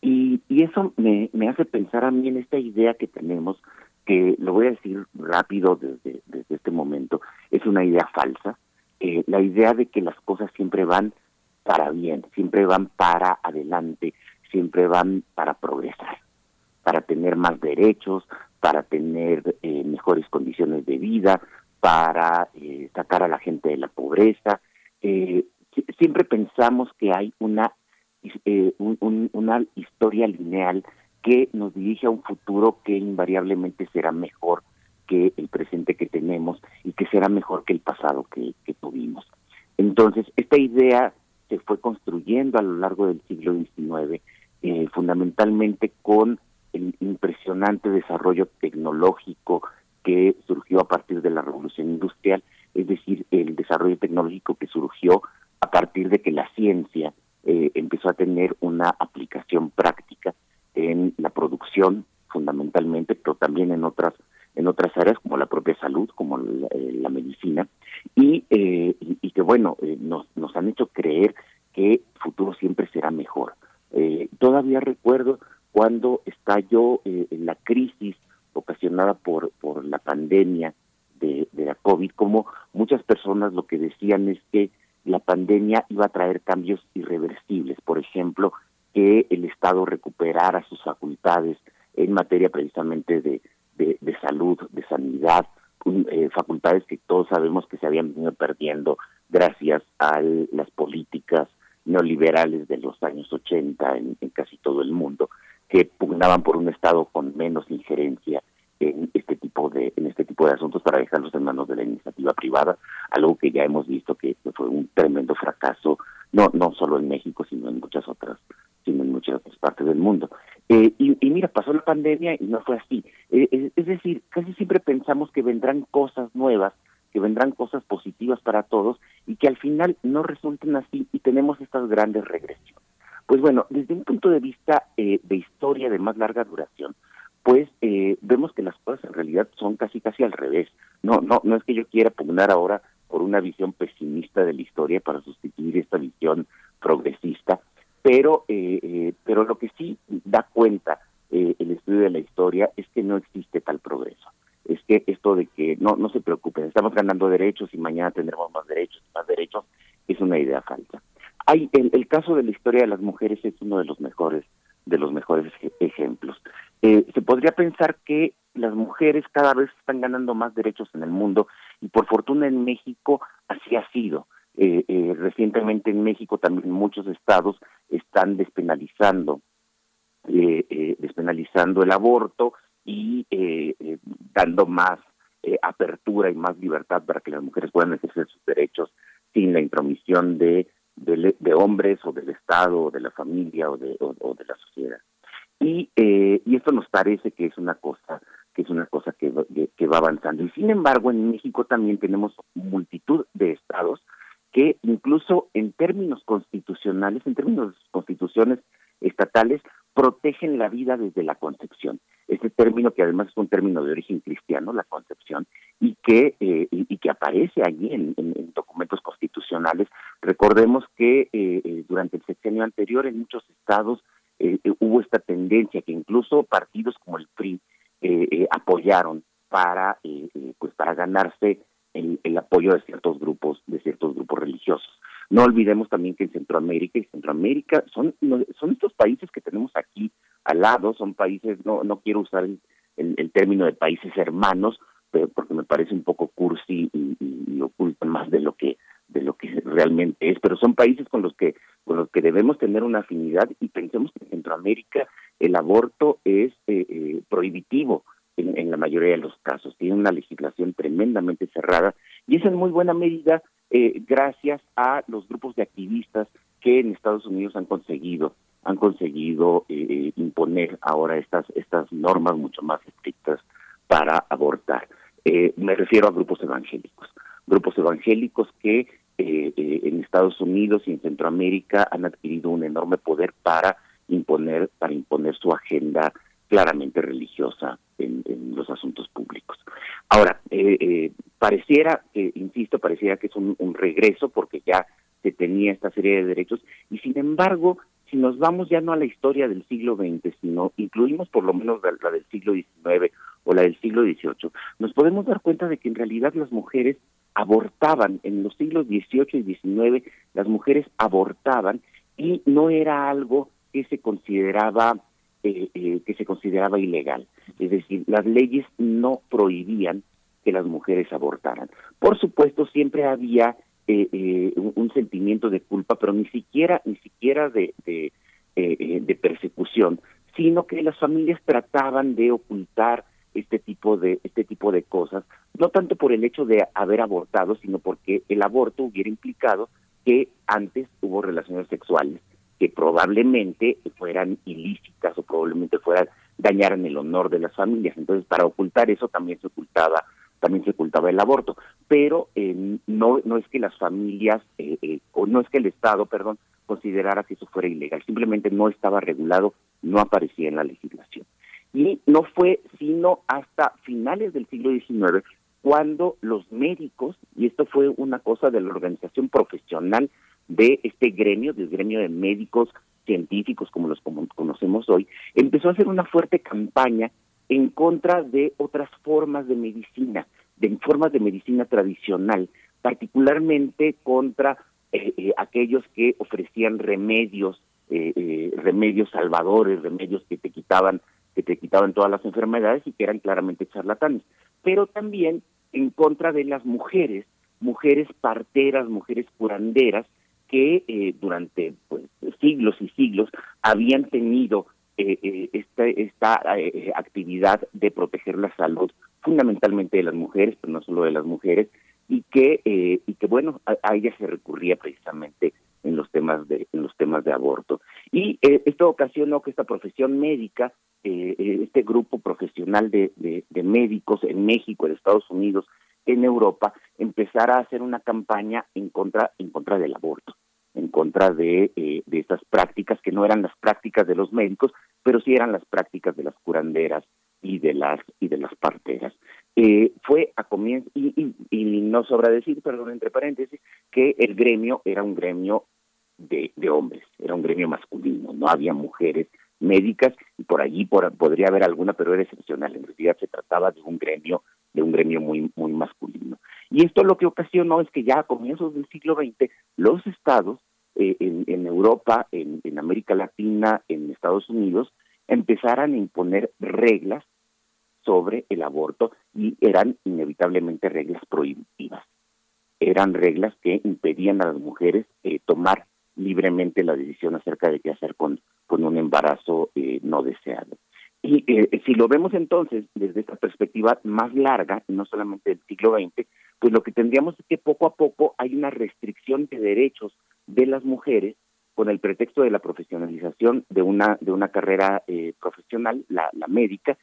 S13: Y, y eso me, me hace pensar a mí en esta idea que tenemos que lo voy a decir rápido desde, desde este momento, es una idea falsa, eh, la idea de que las cosas siempre van para bien, siempre van para adelante, siempre van para progresar, para tener más derechos, para tener eh, mejores condiciones de vida, para eh, sacar a la gente de la pobreza. siempre pensamos que hay una, una historia lineal que nos dirige a un futuro que invariablemente será mejor que el presente que tenemos y que será mejor que el pasado que, tuvimos. Entonces, esta idea se fue construyendo a lo largo del siglo XIX, eh, fundamentalmente con el impresionante desarrollo tecnológico que surgió a partir de la revolución industrial, es decir, el desarrollo tecnológico que surgió a partir de que la ciencia eh, empezó a tener una aplicación práctica en la producción fundamentalmente, pero también en otras en otras áreas como la propia salud, como la, eh, medicina, y, eh, y, que bueno, eh, nos, nos han hecho creer que el futuro siempre será mejor. Todavía recuerdo cuando estalló la crisis ocasionada por, por la pandemia de, de la COVID, como muchas personas lo que decían es que la pandemia iba a traer cambios irreversibles, por ejemplo, que el Estado recuperara sus facultades en materia precisamente de, de, salud, de sanidad, eh, facultades que todos sabemos que se habían venido perdiendo gracias a las políticas neoliberales de los años 80 en, casi todo el mundo, que pugnaban por un Estado con menos injerencia en este tipo de en este tipo de asuntos para dejarlos en manos de la iniciativa privada, algo que ya hemos visto que fue un tremendo fracaso no no solo en México sino en muchas otras sino en muchas otras partes del mundo. Eh, y, mira, pasó la pandemia y no fue así. Eh, es, decir, casi siempre pensamos que vendrán cosas nuevas, que vendrán cosas positivas para todos y que al final no resulten así y tenemos estas grandes regresiones. Pues bueno, desde un punto de vista eh, de historia de más larga duración, pues vemos que las cosas en realidad son casi casi al revés. No, no, no es que yo quiera pugnar ahora por una visión pesimista de la historia para sustituir esta visión progresista, pero eh, eh, pero lo que sí da cuenta eh, el estudio de la historia es que no existe tal progreso es que esto de que no no se preocupen estamos ganando derechos y mañana tendremos más derechos más derechos es una idea falsa. Hay el, caso de la historia de las mujeres es uno de los mejores de los mejores ejemplos. Se podría pensar que las mujeres cada vez están ganando más derechos en el mundo y por fortuna en México así ha sido. Eh, eh, recientemente en México también muchos estados están despenalizando eh, eh despenalizando el aborto y dando más apertura y más libertad para que las mujeres puedan ejercer sus derechos sin la intromisión de, de, hombres o del Estado o de la familia o de, o, de la sociedad. Y, y esto nos parece que es una cosa que es una cosa que, que va avanzando. Y sin embargo, en México también tenemos multitud de estados que incluso en términos constitucionales, en términos de constituciones estatales, protegen la vida desde la concepción. Este término que además es un término de origen cristiano, la concepción, y que eh, y, que aparece allí en, documentos constitucionales. Recordemos que eh, eh, durante el sexenio anterior en muchos estados hubo esta tendencia que incluso partidos como el PRI apoyaron para pues para ganarse el, apoyo de ciertos grupos, de ciertos grupos religiosos. No olvidemos también que en Centroamérica y Centroamérica son, son estos países que tenemos aquí al lado, son países, no, no quiero usar el, el, término de países hermanos, porque me parece un poco cursi y, y, oculta más de lo que de lo que realmente es, pero son países con los que con los que debemos tener una afinidad y pensemos que en Centroamérica el aborto es eh, eh, prohibitivo en, en, la mayoría de los casos, tiene una legislación tremendamente cerrada y es en muy buena medida eh, gracias a los grupos de activistas que en Estados Unidos han conseguido han conseguido eh, imponer ahora estas estas normas mucho más estrictas para abortar. Eh, me refiero a grupos evangélicos, grupos evangélicos que eh, eh, en Estados Unidos y en Centroamérica han adquirido un enorme poder para imponer para imponer su agenda claramente religiosa en, los asuntos públicos. Ahora, pareciera, insisto, pareciera que es un, regreso porque ya se tenía esta serie de derechos y sin embargo, si nos vamos ya no a la historia del siglo XX, sino incluimos por lo menos la del siglo XIX o la del siglo XVIII, nos podemos dar cuenta de que en realidad las mujeres abortaban en los siglos XVIII y XIX, las mujeres abortaban y no era algo que se consideraba eh, eh, que se consideraba ilegal. Es decir, las leyes no prohibían que las mujeres abortaran. Por supuesto, siempre había eh, un, sentimiento de culpa, pero ni siquiera ni siquiera de, de, de persecución, sino que las familias trataban de ocultar este tipo de este tipo de cosas, no tanto por el hecho de haber abortado, sino porque el aborto hubiera implicado que antes hubo relaciones sexuales que probablemente fueran ilícitas o probablemente fueran dañaran el honor de las familias. Entonces, para ocultar eso también se ocultaba también se ocultaba el aborto, pero eh, no no es que las familias eh, eh, o no es que el Estado, perdón, considerara que eso fuera ilegal, simplemente no estaba regulado, no aparecía en la legislación. Y no fue sino hasta finales del siglo XIX cuando los médicos, y esto fue una cosa de la organización profesional de este gremio, del gremio de médicos científicos como los conocemos hoy, empezó a hacer una fuerte campaña en contra de otras formas de medicina, de formas de medicina tradicional, particularmente contra eh, eh, aquellos que ofrecían remedios, eh, remedios salvadores, remedios que te quitaban que te quitaban todas las enfermedades y que eran claramente charlatanes, pero también en contra de las mujeres, mujeres parteras, mujeres curanderas, que eh, durante pues, siglos y siglos habían tenido eh, eh, esta, esta actividad de proteger la salud fundamentalmente de las mujeres, pero no solo de las mujeres, y que y que bueno a, ella se recurría precisamente en los temas de en los temas de aborto. Y eh, esto ocasionó que esta profesión médica eh, eh, este grupo profesional de, médicos en México en Estados Unidos en Europa empezara a hacer una campaña en contra en contra del aborto en contra de, eh, de estas prácticas que no eran las prácticas de los médicos pero sí eran las prácticas de las curanderas y de las y de las parteras eh, fue a comienzo y, y, y, no sobra decir perdón entre paréntesis que el gremio era un gremio de, de hombres, era un gremio masculino, no había mujeres médicas y por allí por, podría haber alguna, pero era excepcional. En realidad se trataba de un gremio, de un gremio muy, muy masculino. Y esto lo que ocasionó es que ya a comienzos del siglo XX los estados eh, en, Europa, en, en América Latina, en Estados Unidos, empezaran a imponer reglas sobre el aborto y eran inevitablemente reglas prohibitivas. Eran reglas que impedían a las mujeres eh, tomar libremente la decisión acerca de qué hacer con, con un embarazo eh, no deseado. Y eh, si lo vemos entonces desde esta perspectiva más larga, no solamente del siglo XX, pues lo que tendríamos es que poco a poco hay una restricción de derechos de las mujeres con el pretexto de la profesionalización de una de una carrera eh, profesional, la, la médica,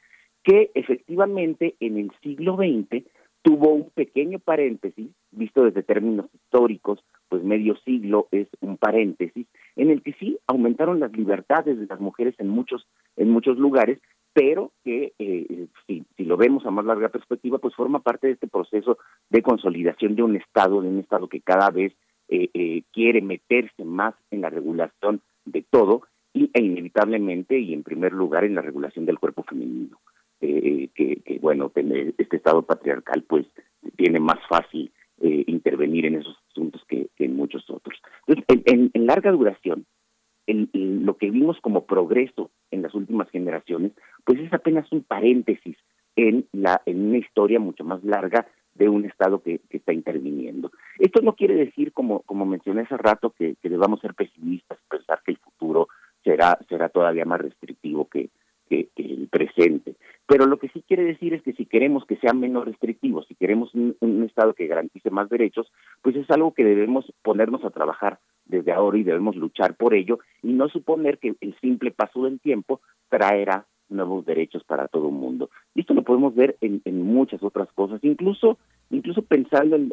S13: que efectivamente en el siglo XX tuvo un pequeño paréntesis, visto desde términos históricos, pues medio siglo es un paréntesis, en el que sí aumentaron las libertades de las mujeres en muchos, en muchos lugares, pero que eh, si, lo vemos a más larga perspectiva, pues forma parte de este proceso de consolidación de un Estado, de un Estado que cada vez eh, eh, quiere meterse más en la regulación de todo y, e inevitablemente y en primer lugar en la regulación del cuerpo femenino. Eh, que, bueno, este Estado patriarcal pues tiene más fácil eh, intervenir en esos asuntos que, en muchos otros. Entonces, en, larga duración, lo que vimos como progreso en las últimas generaciones, pues es apenas un paréntesis en, la, en una historia mucho más larga de un Estado que, está interviniendo. Esto no quiere decir, como, como mencioné hace rato, que, debamos ser pesimistas, pensar que el futuro será, será todavía más restrictivo que, que, el presente. Pero lo que sí quiere decir es que si queremos que sea menos restrictivo, si queremos un, Estado que garantice más derechos, pues es algo que debemos ponernos a trabajar desde ahora y debemos luchar por ello y no suponer que el simple paso del tiempo traerá nuevos derechos para todo el mundo. Y esto lo podemos ver en, muchas otras cosas, incluso incluso pensando en,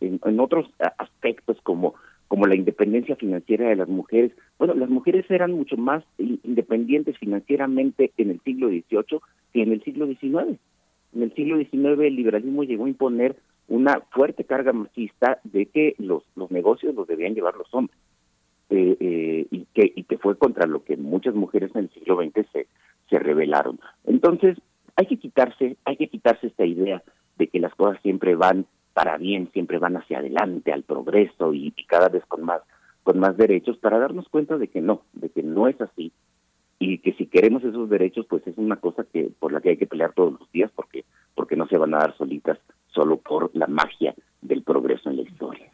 S13: en, otros aspectos como como la independencia financiera de las mujeres. Bueno, las mujeres eran mucho más independientes financieramente en el siglo XVIII que en el siglo XIX. En el siglo XIX el liberalismo llegó a imponer una fuerte carga machista de que los, los negocios los debían llevar los hombres. Eh, eh, y que y que fue contra lo que muchas mujeres en el siglo XX se, se rebelaron. Entonces, hay que quitarse, hay que quitarse esta idea de que las cosas siempre van para bien, siempre van hacia adelante, al progreso y, cada vez con más con más derechos para darnos cuenta de que no, de que no es así y que si queremos esos derechos pues es una cosa que por la que hay que pelear todos los días porque porque no se van a dar solitas solo por la magia del progreso en la historia.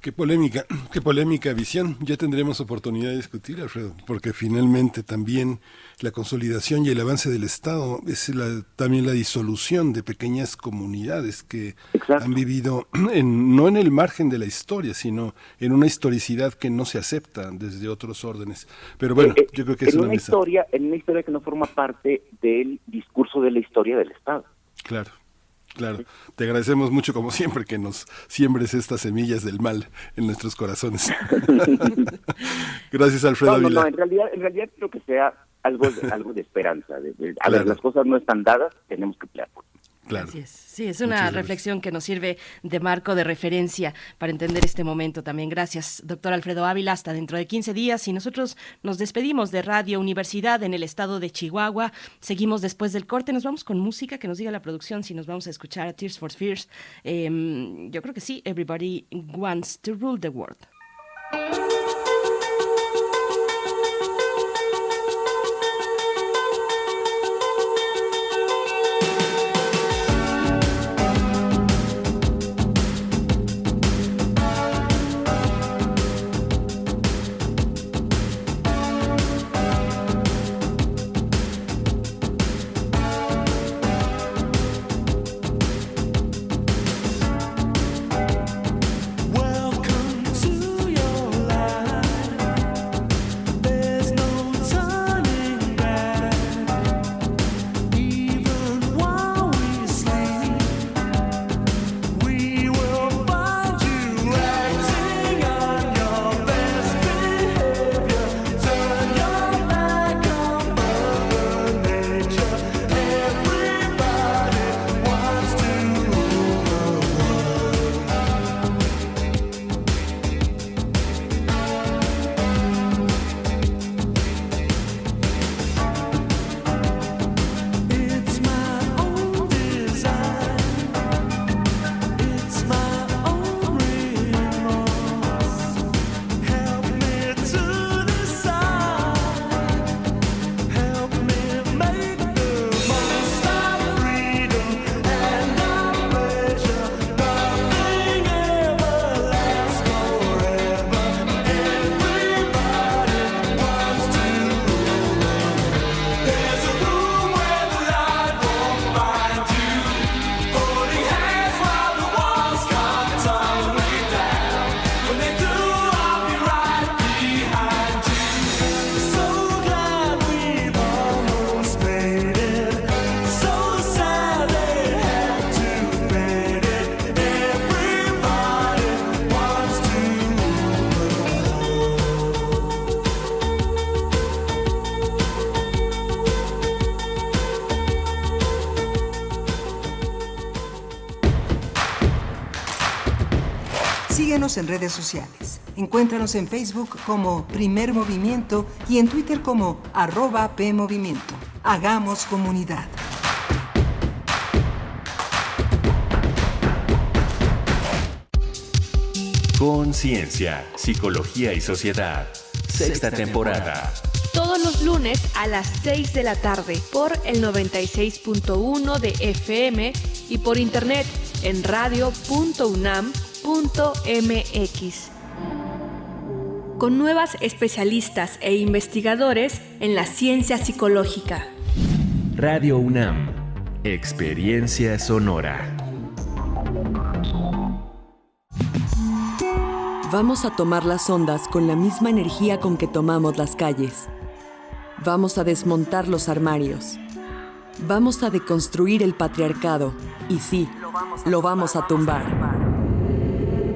S1: Qué polémica, qué polémica visión. Ya tendremos oportunidad de discutir, Alfredo, porque finalmente también la consolidación y el avance del Estado es también la disolución de pequeñas comunidades que han vivido en, no en el margen de la historia, sino en una historicidad que no se acepta desde otros órdenes. Pero bueno, eh, eh, yo creo que es
S13: una, historia, en una historia que no forma parte del discurso de la historia del Estado.
S1: Claro. Claro, te agradecemos mucho como siempre que nos siembres estas semillas del mal en nuestros corazones. Gracias Alfredo.
S13: No, no, en realidad, en realidad creo que sea algo de, algo de esperanza. a ver, las cosas no están dadas, tenemos que pelear por
S14: Sí, es una reflexión que nos sirve de marco de referencia para entender este momento también. Gracias, doctor Alfredo Ávila. Hasta dentro de 15 días y nosotros nos despedimos de Radio Universidad en el estado de Chihuahua. Seguimos después del corte. Nos vamos con música que nos diga la producción si nos vamos a escuchar a Tears for Fears. Em, yo creo que sí. Everybody wants to rule the world.
S15: En redes sociales. Encuéntranos en Facebook como Primer Movimiento y en Twitter como arroba PMovimiento. Hagamos comunidad.
S3: Conciencia, Psicología y Sociedad. Sexta temporada.
S14: Todos los
S16: lunes a las 6 de la tarde por el 96.1 de FM y por internet en radio.unam.mx. Con nuevas especialistas e investigadores en la ciencia psicológica.
S3: Radio UNAM, Experiencia Sonora.
S17: Vamos a tomar las ondas con la misma energía con que tomamos las calles. Vamos a desmontar los armarios. Vamos a deconstruir el patriarcado. Y sí, lo vamos a tumbar.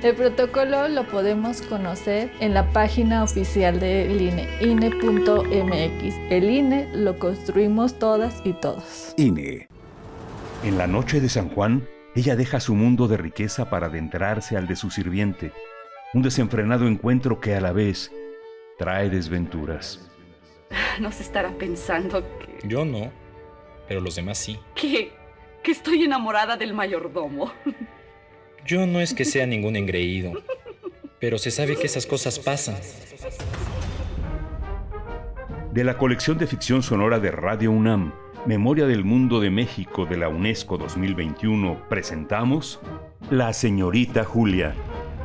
S18: El protocolo lo podemos conocer en la página oficial del INE, INE.mx. El INE lo construimos todas y todos.
S19: INE.
S12: En la noche de San Juan, ella deja su mundo de riqueza para adentrarse al de su sirviente, un desenfrenado encuentro que a la vez trae desventuras.
S20: No se estará pensando que...
S21: Yo no, pero los demás sí.
S20: Que, que estoy enamorada del mayordomo.
S21: Yo no es que sea ningún engreído, pero se sabe que esas cosas pasan.
S12: De la colección de ficción sonora de Radio UNAM, Memoria del Mundo de México de la UNESCO 2021, presentamos La Señorita Julia,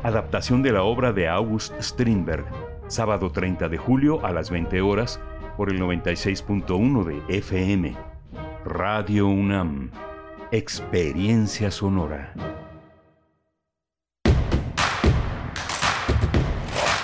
S12: adaptación de la obra de August Strindberg, sábado 30 de julio a las 20 horas por el 96.1 de FM. Radio UNAM, experiencia sonora.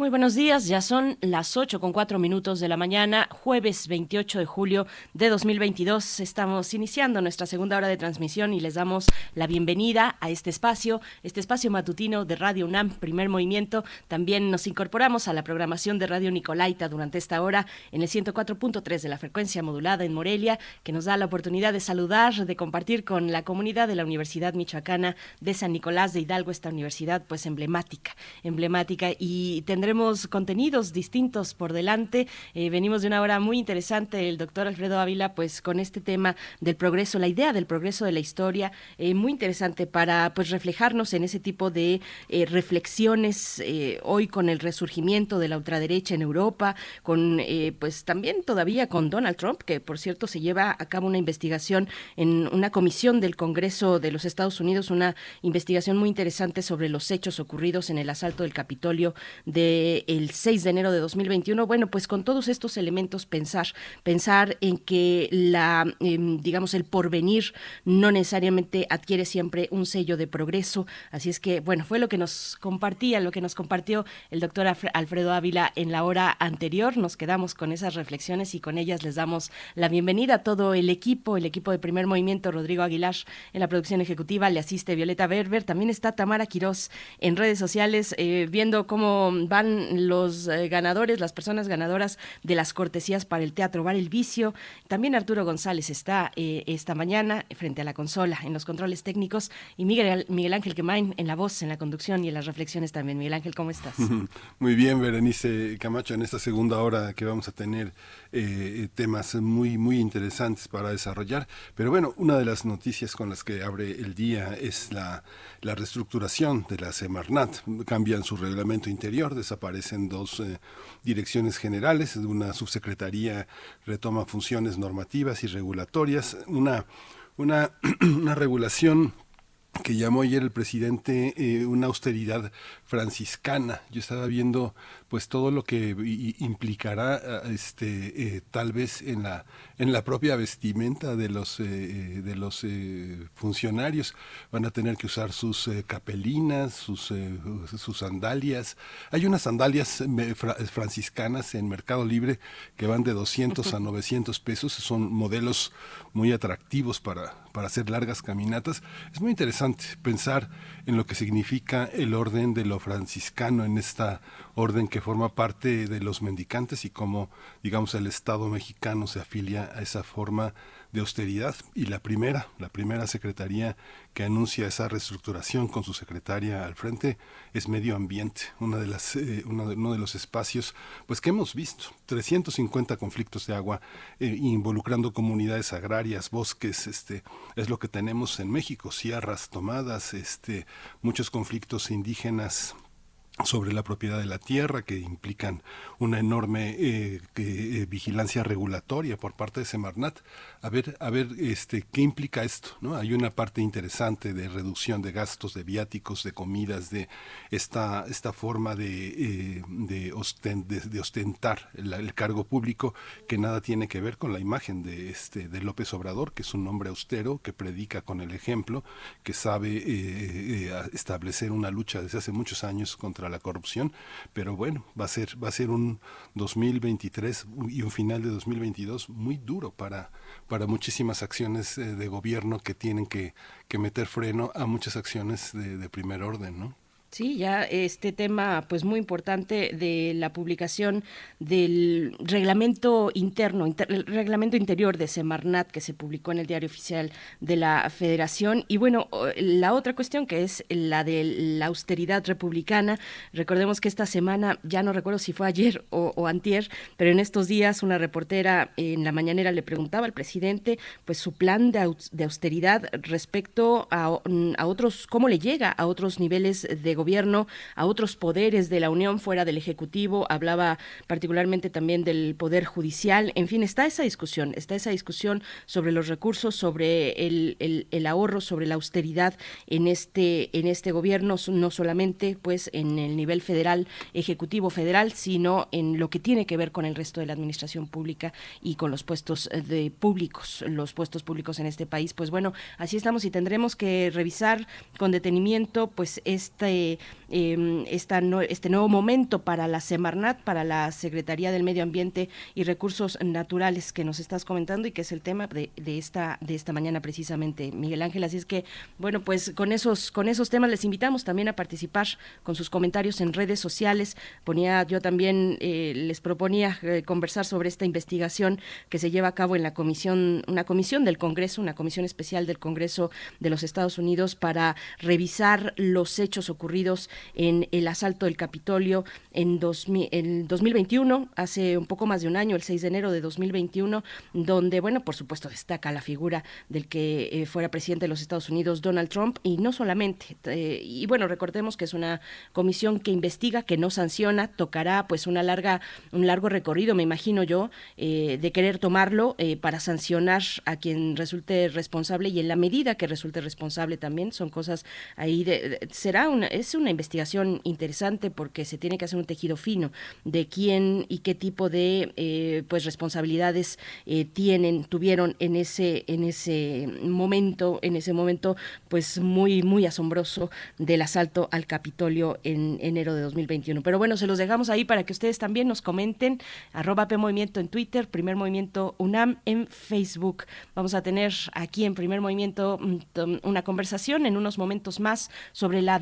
S2: Muy buenos días, ya son las 8 con 4 minutos de la mañana, jueves 28 de julio de 2022. Estamos iniciando nuestra segunda hora de transmisión y les damos la bienvenida a este espacio, este espacio matutino de Radio UNAM, primer movimiento. También nos incorporamos a la programación de Radio Nicolaita durante esta hora en el 104.3 de la frecuencia modulada en Morelia, que nos da la oportunidad de saludar, de compartir con la comunidad de la Universidad Michoacana de San Nicolás de Hidalgo, esta universidad pues emblemática, emblemática y tendremos contenidos distintos por delante. Eh, venimos de una hora muy interesante, el doctor Alfredo Ávila, pues con este tema del progreso, la idea del progreso de la historia, eh, muy interesante para pues reflejarnos en ese tipo de eh, reflexiones hoy con el resurgimiento de la ultraderecha en Europa, con pues también todavía con Donald Trump, que por cierto se lleva a cabo una investigación en una comisión del Congreso de los Estados Unidos, una investigación muy interesante sobre los hechos ocurridos en el asalto del Capitolio de el 6 de enero de 2021. Bueno, pues con todos estos elementos pensar, pensar en que la, em, digamos, el porvenir no necesariamente adquiere siempre un sello de progreso. Así es que, bueno, fue lo que nos compartía, lo que nos compartió el doctor Alfredo Ávila en la hora anterior. Nos quedamos con esas reflexiones y con ellas les damos la bienvenida a todo el equipo, el equipo de primer movimiento, Rodrigo Aguilar en la producción ejecutiva, le asiste Violeta Berber, también está Tamara Quirós en redes sociales, eh, viendo cómo van los eh, ganadores, las personas ganadoras de las cortesías para el Teatro Bar El Vicio. También Arturo González está eh, esta mañana frente a la consola en los controles técnicos y Miguel, Miguel Ángel Quemain en la voz, en la conducción y en las reflexiones también. Miguel Ángel, ¿cómo estás?
S1: Muy bien, Berenice Camacho, en esta segunda hora que vamos a tener eh, temas muy, muy interesantes para desarrollar. Pero bueno, una de las noticias con las que abre el día es la, la reestructuración de la Semarnat. Cambian su reglamento interior, desaparecen dos eh, direcciones generales, una subsecretaría retoma funciones normativas y regulatorias, una, una, una regulación que llamó ayer el presidente eh, una austeridad franciscana. Yo estaba viendo pues todo lo que implicará este eh, tal vez en la en la propia vestimenta de los eh, eh, de los funcionarios. Van a tener que usar sus capelinas sus sus sandalias. Hay unas sandalias franciscanas en Mercado Libre que van de 200 a 900 pesos. Son modelos muy atractivos para para hacer largas caminatas. Es muy interesante pensar en lo que significa el orden de lo franciscano en esta orden que forma parte de los mendicantes y cómo, digamos, el Estado mexicano se afilia a esa forma de austeridad. Y la primera, la primera secretaría que anuncia esa reestructuración con su secretaria al frente es Medio Ambiente, una de las, eh, uno, de, los espacios pues que hemos visto, 350 conflictos de agua eh, involucrando comunidades agrarias, bosques, este, es lo que tenemos en México, sierras tomadas, este, muchos conflictos indígenas sobre la propiedad de la tierra que implican una enorme eh, vigilancia regulatoria por parte de Semarnat. A ver, a ver este, qué implica esto. ¿no? Hay una parte interesante de reducción de gastos, de viáticos, de comidas, de esta, esta forma de, eh, de, ostentar el, cargo público que nada tiene que ver con la imagen de, este, de López Obrador, que es un hombre austero, que predica con el ejemplo, que sabe establecer una lucha desde hace muchos años contra la corrupción, pero bueno, va a ser va a ser un 2023 y un final de 2022 muy duro para para muchísimas acciones eh, de gobierno que tienen que, que meter freno a muchas acciones de, de primer orden, ¿no?
S2: Sí, ya este tema pues muy importante de la publicación del reglamento interno, el reglamento interior de Semarnat que se publicó en el diario oficial de la Federación y bueno, la otra cuestión que es la de la austeridad republicana. Recordemos que esta semana, ya no recuerdo si fue ayer o, antier, pero en estos días una reportera en la mañanera le preguntaba al presidente pues su plan de, austeridad respecto a, a otros, cómo le llega a otros niveles de gobierno, a otros poderes de la Unión fuera del Ejecutivo, hablaba particularmente también del Poder Judicial, en fin, está esa discusión, está esa discusión sobre los recursos, sobre el, el, ahorro, sobre la austeridad en este, en este gobierno, no solamente pues en el nivel federal, Ejecutivo federal, sino en lo que tiene que ver con el resto de la administración pública y con los puestos de públicos, los puestos públicos en este país. Pues bueno, así estamos y tendremos que revisar con detenimiento pues este see eh, este nuevo momento para la Semarnat, para la Secretaría del Medio Ambiente y Recursos Naturales que nos estás comentando y que es el tema de, esta, de esta mañana precisamente, Miguel Ángel. Así es que, bueno, pues con esos, con esos temas les invitamos también a participar con sus comentarios en redes sociales. Ponía, yo también eh, les proponía eh, conversar sobre esta investigación que se lleva a cabo en la comisión, una comisión del Congreso, una comisión especial del Congreso de los Estados Unidos para revisar los hechos ocurridos en el asalto del Capitolio en, 2021, hace un poco más de un año, el 6 de enero de 2021, donde, bueno, por supuesto destaca la figura del que eh, fuera presidente de los Estados Unidos, Donald Trump, y no solamente, eh, y bueno, recordemos que es una comisión que investiga, que no sanciona, tocará pues una larga, un largo recorrido, me imagino yo, eh, de querer tomarlo para sancionar a quien resulte responsable y en la medida que resulte responsable también, son cosas ahí de, será una, es una investigación interesante porque se tiene que hacer un tejido fino de quién y qué tipo de eh, pues responsabilidades eh, tienen, tuvieron en ese, en ese momento, en ese momento pues muy, muy asombroso del asalto al Capitolio en enero de 2021. Pero bueno, se los dejamos ahí para que ustedes también nos comenten, arroba P Movimiento en Twitter, Primer Movimiento UNAM en Facebook. Vamos a tener aquí en Primer Movimiento mm, una conversación en unos momentos más sobre la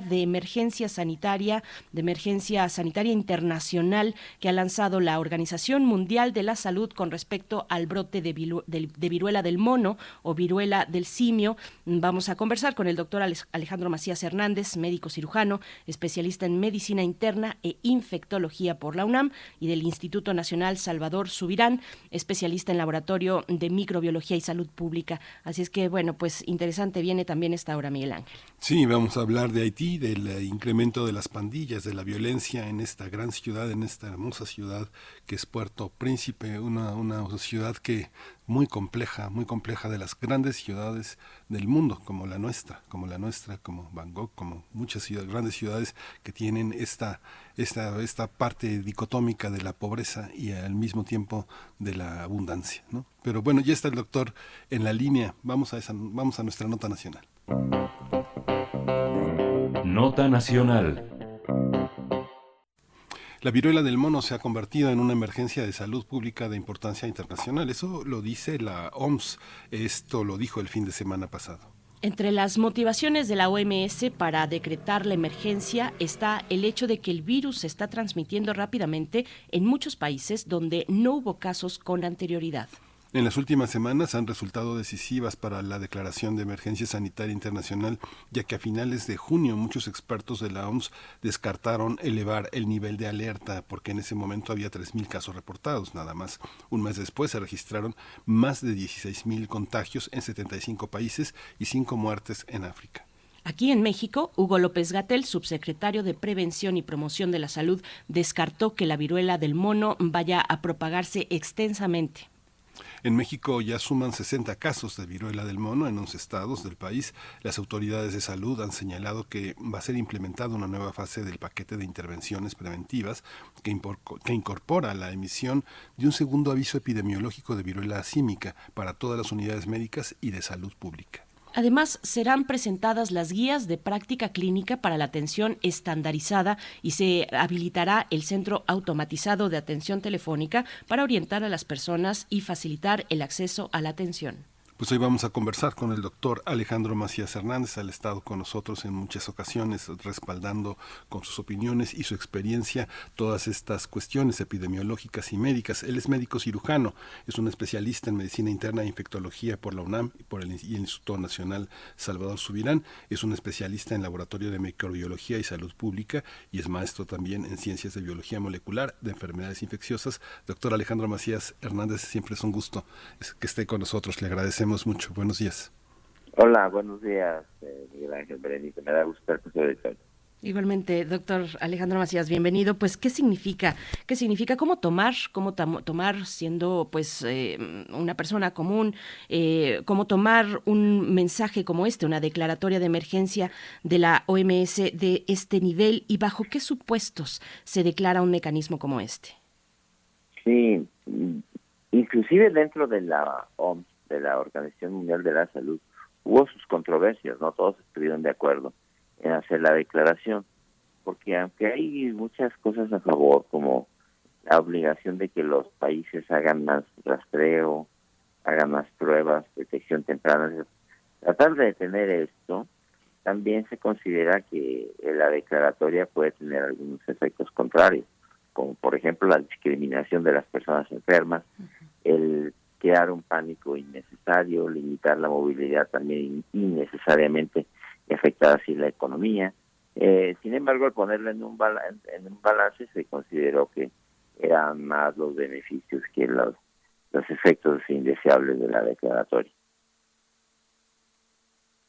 S2: de emergencia sanitaria, de emergencia sanitaria internacional que ha lanzado la Organización Mundial de la Salud con respecto al brote de, viruela del mono o viruela del simio. Vamos a conversar con el doctor Alejandro Macías Hernández, médico cirujano, especialista en medicina interna e infectología por la UNAM y del Instituto Nacional Salvador Subirán, especialista en laboratorio de microbiología y salud pública. Así es que, bueno, pues interesante viene también esta hora, Miguel Ángel.
S1: Sí, vamos a hablar de Haití del eh, incremento de las pandillas, de la violencia en esta gran ciudad, en esta hermosa ciudad que es Puerto Príncipe, una, una ciudad que muy compleja, muy compleja de las grandes ciudades del mundo, como la nuestra, como la nuestra, como Bangkok, como muchas ciudades, grandes ciudades que tienen esta, esta, esta parte dicotómica de la pobreza y al mismo tiempo de la abundancia. ¿no? Pero bueno, ya está el doctor en la línea. Vamos a, esa, vamos a nuestra nota nacional.
S12: Nota nacional.
S1: La viruela del mono se ha convertido en una emergencia de salud pública de importancia internacional. Eso lo dice la OMS. Esto lo dijo el fin de semana pasado.
S2: Entre las motivaciones de la OMS para decretar la emergencia está el hecho de que el virus se está transmitiendo rápidamente en muchos países donde no hubo casos con anterioridad
S1: en las últimas semanas han resultado decisivas para la declaración de emergencia sanitaria internacional, ya que a finales de junio muchos expertos de la OMS descartaron elevar el nivel de alerta porque en ese momento había 3.000 casos reportados nada más. Un mes después se registraron más de 16.000 contagios en 75 países y 5 muertes en África.
S2: Aquí en México, Hugo López Gatel, subsecretario de Prevención y Promoción de la Salud, descartó que la viruela del mono vaya a propagarse extensamente.
S1: En México ya suman 60 casos de viruela del mono en 11 estados del país. Las autoridades de salud han señalado que va a ser implementada una nueva fase del paquete de intervenciones preventivas que, incorpora la emisión de un segundo aviso epidemiológico de viruela símica para todas las unidades médicas y de salud pública.
S2: Además, serán presentadas las guías de práctica clínica para la atención estandarizada y se habilitará el centro automatizado de atención telefónica para orientar a las personas y facilitar el acceso a la atención.
S1: Pues hoy vamos a conversar con el doctor Alejandro Macías Hernández, ha estado con nosotros en muchas ocasiones respaldando con sus opiniones y su experiencia todas estas cuestiones epidemiológicas y médicas. Él es médico cirujano, es un especialista en medicina interna e infectología por la UNAM y por el, Instituto Nacional Salvador Subirán, es un especialista en laboratorio de microbiología y salud pública y es maestro también en ciencias de biología molecular de enfermedades infecciosas. Doctor Alejandro Macías Hernández, siempre es un gusto que esté con nosotros, le agradecemos mucho. Buenos días.
S22: Hola, buenos días, eh, Miguel Ángel Berenice. Me da gusto estar con ustedes.
S2: Igualmente, doctor Alejandro Macías, bienvenido. Pues, ¿qué significa? ¿Qué significa? ¿Cómo tomar? ¿Cómo tomar siendo, pues, eh, una persona común? Eh, ¿Cómo tomar un mensaje como este, una declaratoria de emergencia de la OMS de este nivel y bajo qué supuestos se declara un mecanismo como este?
S22: Sí, inclusive dentro de la OMS de la Organización Mundial de la Salud, hubo sus controversias, no todos estuvieron de acuerdo en hacer la declaración, porque aunque hay muchas cosas a favor, como la obligación de que los países hagan más rastreo, hagan más pruebas, detección temprana, tratar de detener esto, también se considera que la declaratoria puede tener algunos efectos contrarios, como por ejemplo la discriminación de las personas enfermas, el crear un pánico innecesario, limitar la movilidad también innecesariamente afectar así la economía. Eh, sin embargo, al ponerlo en un, en un balance se consideró que eran más los beneficios que los, los efectos indeseables de la declaratoria.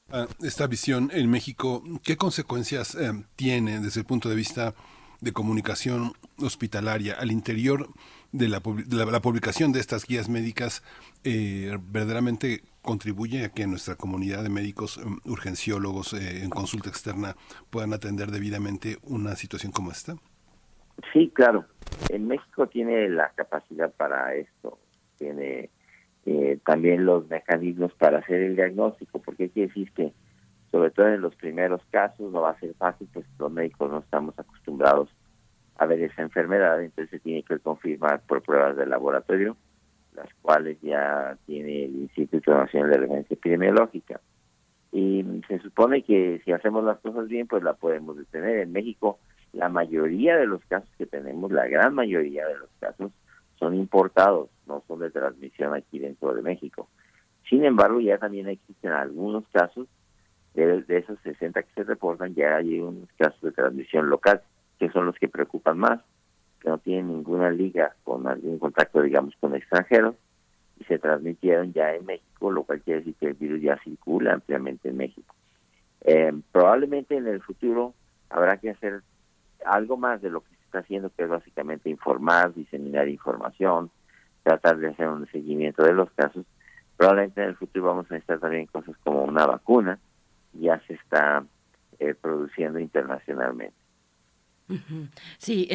S1: Ah, esta visión en México, ¿qué consecuencias eh, tiene desde el punto de vista de comunicación hospitalaria al interior de la, la, publicación de estas guías médicas eh, verdaderamente contribuye a que nuestra comunidad de médicos em, urgenciólogos eh, en consulta externa puedan atender debidamente una situación como esta?
S22: Sí, claro. En México tiene la capacidad para esto, tiene eh, también los mecanismos para hacer el diagnóstico, porque quiere decir que sobre todo en los primeros casos no va a ser fácil, pues los médicos no estamos acostumbrados a ver esa enfermedad, entonces se tiene que confirmar por pruebas de laboratorio, las cuales ya tiene el Instituto Nacional de Referencia Epidemiológica. Y se supone que si hacemos las cosas bien, pues la podemos detener. En México, la mayoría de los casos que tenemos, la gran mayoría de los casos, son importados, no son de transmisión aquí dentro de México. Sin embargo, ya también existen algunos casos, de, de esos 60 que se reportan, ya hay unos casos de transmisión local que son los que preocupan más, que no tienen ninguna liga con algún contacto, digamos, con extranjeros, y se transmitieron ya en México, lo cual quiere decir que el virus ya circula ampliamente en México. Eh, probablemente en el futuro habrá que hacer algo más de lo que se está haciendo, que es básicamente informar, diseminar información, tratar de hacer un seguimiento de los casos. Probablemente en el futuro vamos a necesitar también cosas como una vacuna, ya se está eh, produciendo internacionalmente.
S2: Sí,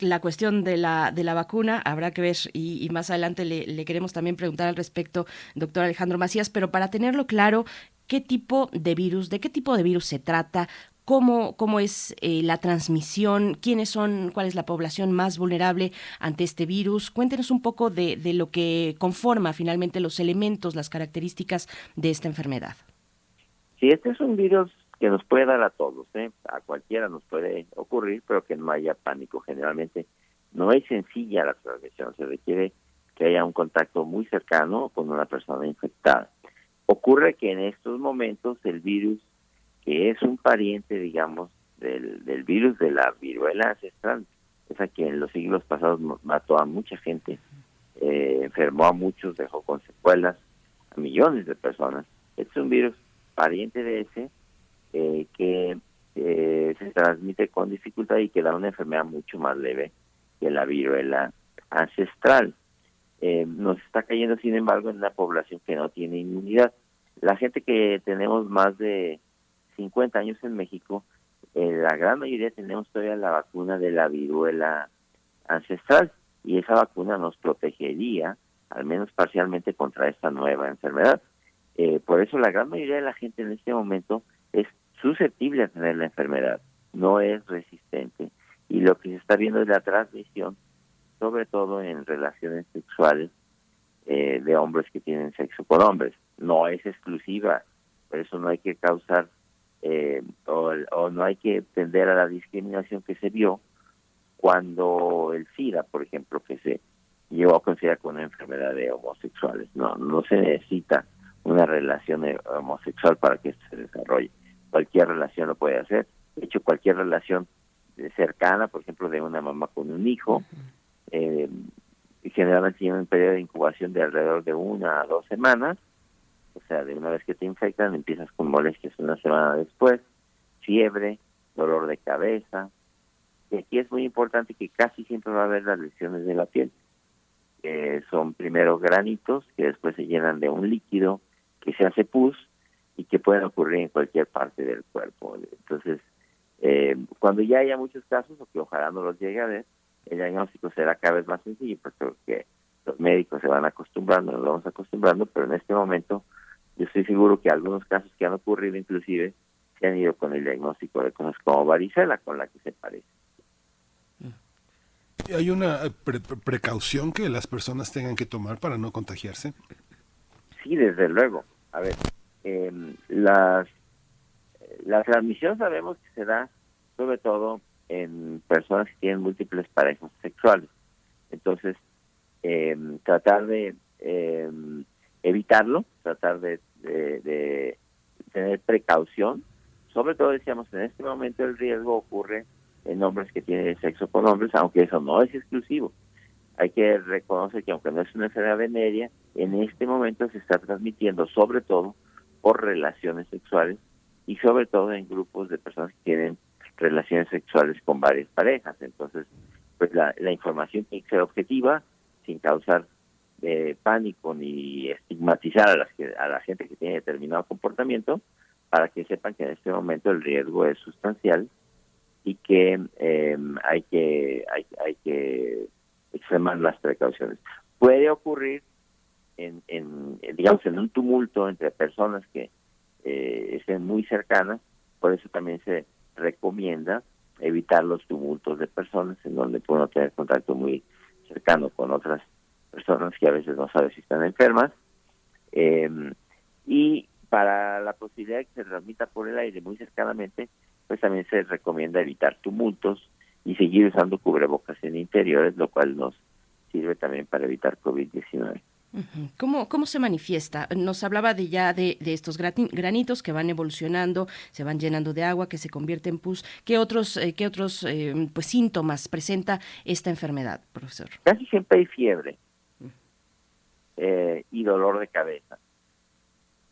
S2: la cuestión de la, de la vacuna habrá que ver y, más adelante le, le, queremos también preguntar al respecto, doctor Alejandro Macías, pero para tenerlo claro, ¿qué tipo de virus, de qué tipo de virus se trata? Cómo, cómo, es eh, la transmisión, quiénes son, cuál es la población más vulnerable ante este virus. Cuéntenos un poco de, de, lo que conforma finalmente los elementos, las características de esta enfermedad.
S22: Sí, este es un virus que nos puede dar a todos, ¿eh? a cualquiera nos puede ocurrir, pero que no haya pánico. Generalmente no es sencilla la transmisión, se requiere que haya un contacto muy cercano con una persona infectada. Ocurre que en estos momentos el virus, que es un pariente, digamos, del, del virus de la viruela ancestral, esa que en los siglos pasados mató a mucha gente, eh, enfermó a muchos, dejó con secuelas a millones de personas. Este es un virus pariente de ese, eh, que eh, se transmite con dificultad y que da una enfermedad mucho más leve que la viruela ancestral. Eh, nos está cayendo, sin embargo, en una población que no tiene inmunidad. La gente que tenemos más de 50 años en México, la gran mayoría tenemos todavía la vacuna de la viruela ancestral y esa vacuna nos protegería, al menos parcialmente, contra esta nueva enfermedad. por eso la gran mayoría de la gente en este momento susceptible a tener la enfermedad, no es resistente. Y lo que se está viendo es la transmisión, sobre todo en relaciones sexuales eh, de hombres que tienen sexo con hombres. No es exclusiva, por eso no hay que causar eh, o, o, no hay que tender a la discriminación que se vio cuando el SIDA, por ejemplo, que se llegó a considerar como una enfermedad de homosexuales. No, no se necesita una relación homosexual para que esto se desarrolle cualquier relación lo puede hacer. De hecho, cualquier relación cercana, por ejemplo, de una mamá con un hijo, eh, generalmente tiene un periodo de incubación de alrededor de una a dos semanas. O sea, de una vez que te infectan, empiezas con molestias una semana después, fiebre, dolor de cabeza. Y aquí es muy importante que casi siempre va a haber las lesiones de la piel. son primero granitos que después se llenan de un líquido que se hace pus y que pueden ocurrir en cualquier parte del cuerpo. Entonces, eh, cuando ya haya muchos casos, o que ojalá no los llegue a ver, el diagnóstico será cada vez más sencillo, porque los médicos se van acostumbrando, nos vamos acostumbrando, pero en este momento yo estoy seguro que algunos casos que han ocurrido inclusive se han ido con el diagnóstico de cosas como varicela, con la que se parece.
S1: ¿Hay una eh, precaución que las personas tengan que tomar para no contagiarse?
S22: Sí, desde luego. A ver, eh, las, la transmisión sabemos que se da sobre todo en personas que tienen múltiples parejas sexuales. Entonces, eh, tratar de eh, evitarlo, tratar de, de, tener precaución. Sobre todo, decíamos, en este momento el riesgo ocurre en hombres que tienen sexo con hombres, aunque eso no es exclusivo. Hay que reconocer que aunque no es una enfermedad venérea, en este momento se está transmitiendo sobre todo por relaciones sexuales y sobre todo en grupos de personas que tienen relaciones sexuales con varias parejas. Entonces, pues la, información tiene que ser objetiva, sin causar eh, pánico ni estigmatizar a, las a la gente que tiene determinado comportamiento, para que sepan que en este momento el riesgo es sustancial y que em, hay que hay, hay que extremar las precauciones. Puede ocurrir en, digamos, en un tumulto entre personas que eh, estén muy cercanas, por eso también se recomienda evitar los tumultos de personas en donde pueden tener contacto muy cercano con otras personas que a veces no saben si están enfermas. Em, y para la posibilidad de que se transmita por el aire muy cercanamente, pues también se recomienda evitar tumultos y seguir usando cubrebocas en interiores, lo cual nos sirve también para evitar COVID-19.
S2: ¿Cómo, ¿Cómo se manifiesta? Nos hablaba de ya de, estos granitos que van evolucionando, se van llenando de agua, que se convierte en pus. ¿Qué otros, eh, qué otros eh, pues, síntomas presenta esta enfermedad, profesor?
S22: Casi siempre hay fiebre eh, y dolor de cabeza.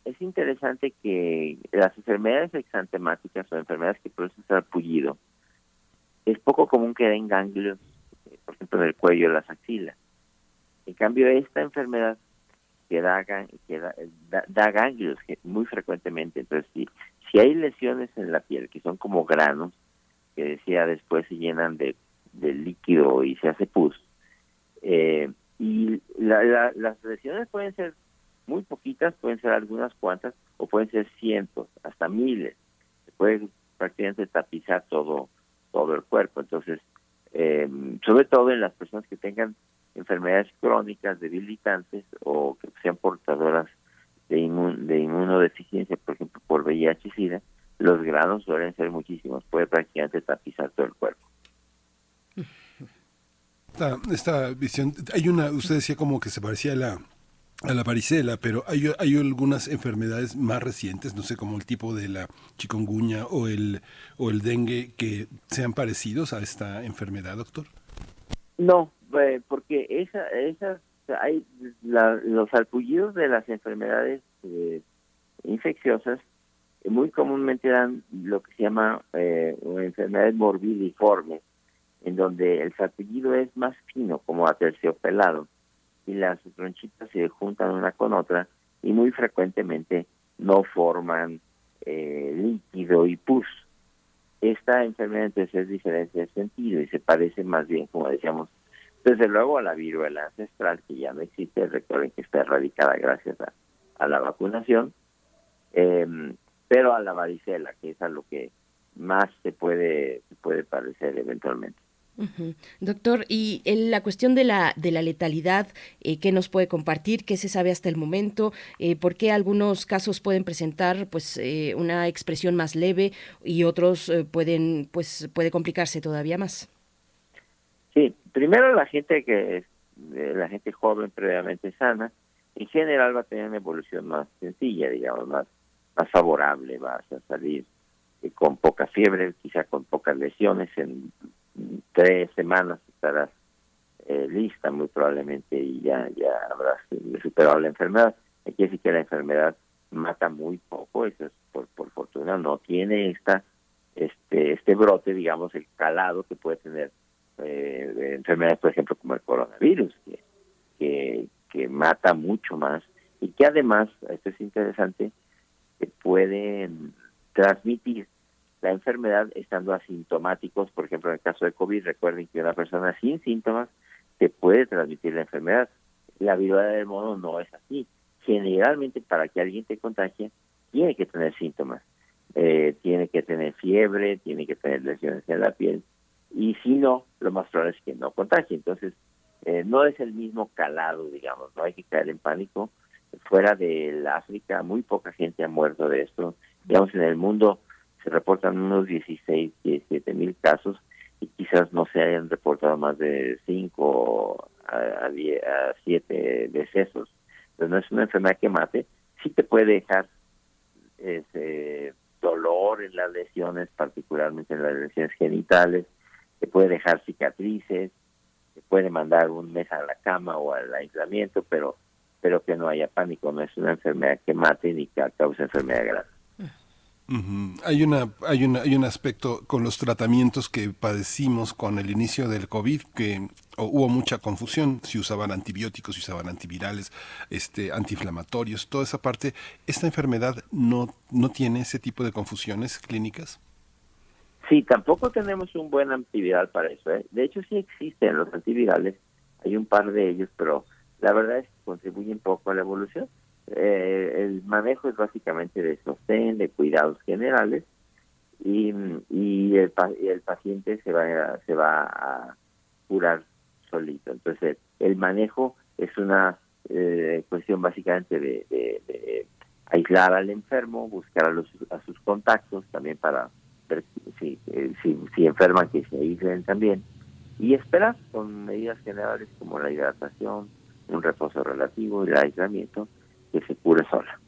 S22: es interesante que las enfermedades exantemáticas o enfermedades que producen sarpullido es poco común que den ganglios, por ejemplo, en el cuello o las axilas. En cambio, esta enfermedad que da, que da, ganglios muy frecuentemente. Entonces, si, si hay lesiones en la piel que son como granos, que decía después se llenan de, de líquido y se hace pus, eh, y las lesiones pueden ser muy poquitas, pueden ser algunas cuantas, o pueden ser cientos, hasta miles. Se puede prácticamente tapizar todo, todo el cuerpo. Entonces, eh, sobre todo en las personas que tengan enfermedades crónicas debilitantes o que sean portadoras de, de inmunodeficiencia, por ejemplo, por VIH y SIDA, los granos suelen ser muchísimos, puede prácticamente tapizar todo el cuerpo.
S1: Esta, esta visión, hay una, usted decía como que se parecía a la, a la varicela, pero hay, hay algunas enfermedades más recientes, no sé, como el tipo de la chikungunya o el, o el dengue, que sean parecidos a esta enfermedad, doctor.
S22: No, eh, porque esa, esas, hay los salpullidos de las enfermedades eh, infecciosas muy comúnmente dan lo que se llama eh, enfermedades morbidiformes, en donde el salpullido es más fino, como aterciopelado, y las tronchitas se juntan una con otra y muy frecuentemente no forman eh, líquido y pus. Esta enfermedad entonces es diferente de sentido y se parece más bien, como decíamos, desde luego a la viruela ancestral, que ya no existe, recuerden que está erradicada gracias a, la vacunación, em, pero a la varicela, que es a lo que más se puede, puede parecer eventualmente.
S2: Doctor, y en la cuestión de la, de la letalidad, eh, ¿qué nos puede compartir? ¿Qué se sabe hasta el momento? Eh, ¿Por qué algunos casos pueden presentar pues eh, una expresión más leve y otros eh, pueden pues puede complicarse todavía más?
S22: Sí, primero la gente que la gente joven previamente sana, en general va a tener una evolución más sencilla, digamos, más, más favorable, vas a salir eh, con poca fiebre, quizá con pocas lesiones, en tres semanas estarás eh, lista muy probablemente y ya, ya habrás superado la enfermedad. Hay que que la enfermedad mata muy poco, eso es por, por fortuna, no tiene esta este este brote, digamos, el calado que puede tener eh, enfermedades, por ejemplo, como el coronavirus, que, que, mata mucho más y que además, esto es interesante, que pueden transmitir la enfermedad estando asintomáticos, por ejemplo, en el caso de COVID, recuerden que una persona sin síntomas te puede transmitir la enfermedad. La viruela del mono no es así. Generalmente, para que alguien te contagie, tiene que tener síntomas. Eh, tiene que tener fiebre, tiene que tener lesiones en la piel, y si no, lo más probable es que no contagie. Entonces, eh, no es el mismo calado, digamos, no hay que caer en pánico. Fuera del África, muy poca gente ha muerto de esto. Digamos, en el mundo se reportan unos 16, 17 mil casos y quizás no se hayan reportado más de 5 a, a 7 decesos. Entonces, no es una enfermedad que mate, sí te puede dejar ese dolor en las lesiones, particularmente en las lesiones genitales, te puede dejar cicatrices, te puede mandar un mes a la cama o al aislamiento, pero pero que no haya pánico, no es una enfermedad que mate ni que cause enfermedad grave.
S1: Hay una, hay una, hay un aspecto con los tratamientos que padecimos con el inicio del COVID que hubo mucha confusión, si usaban antibióticos, si usaban antivirales, este, antiinflamatorios, toda esa parte. ¿Esta enfermedad no, no tiene ese tipo de confusiones clínicas?
S22: Sí, tampoco tenemos un buen antiviral para eso. ¿eh? De hecho, sí existen los antivirales, hay un par de ellos, pero la verdad es que contribuyen poco a la evolución. Eh, el manejo es básicamente de sostén, de cuidados generales, y, y, el, el paciente se va, se va a curar solito. Entonces, el manejo es una eh, cuestión básicamente de, de, aislar al enfermo, buscar a, los, a sus contactos también para si, eh, si, si enferman que se aíslen también y esperar con medidas generales como la hidratación, un reposo relativo y el aislamiento que se cure sola.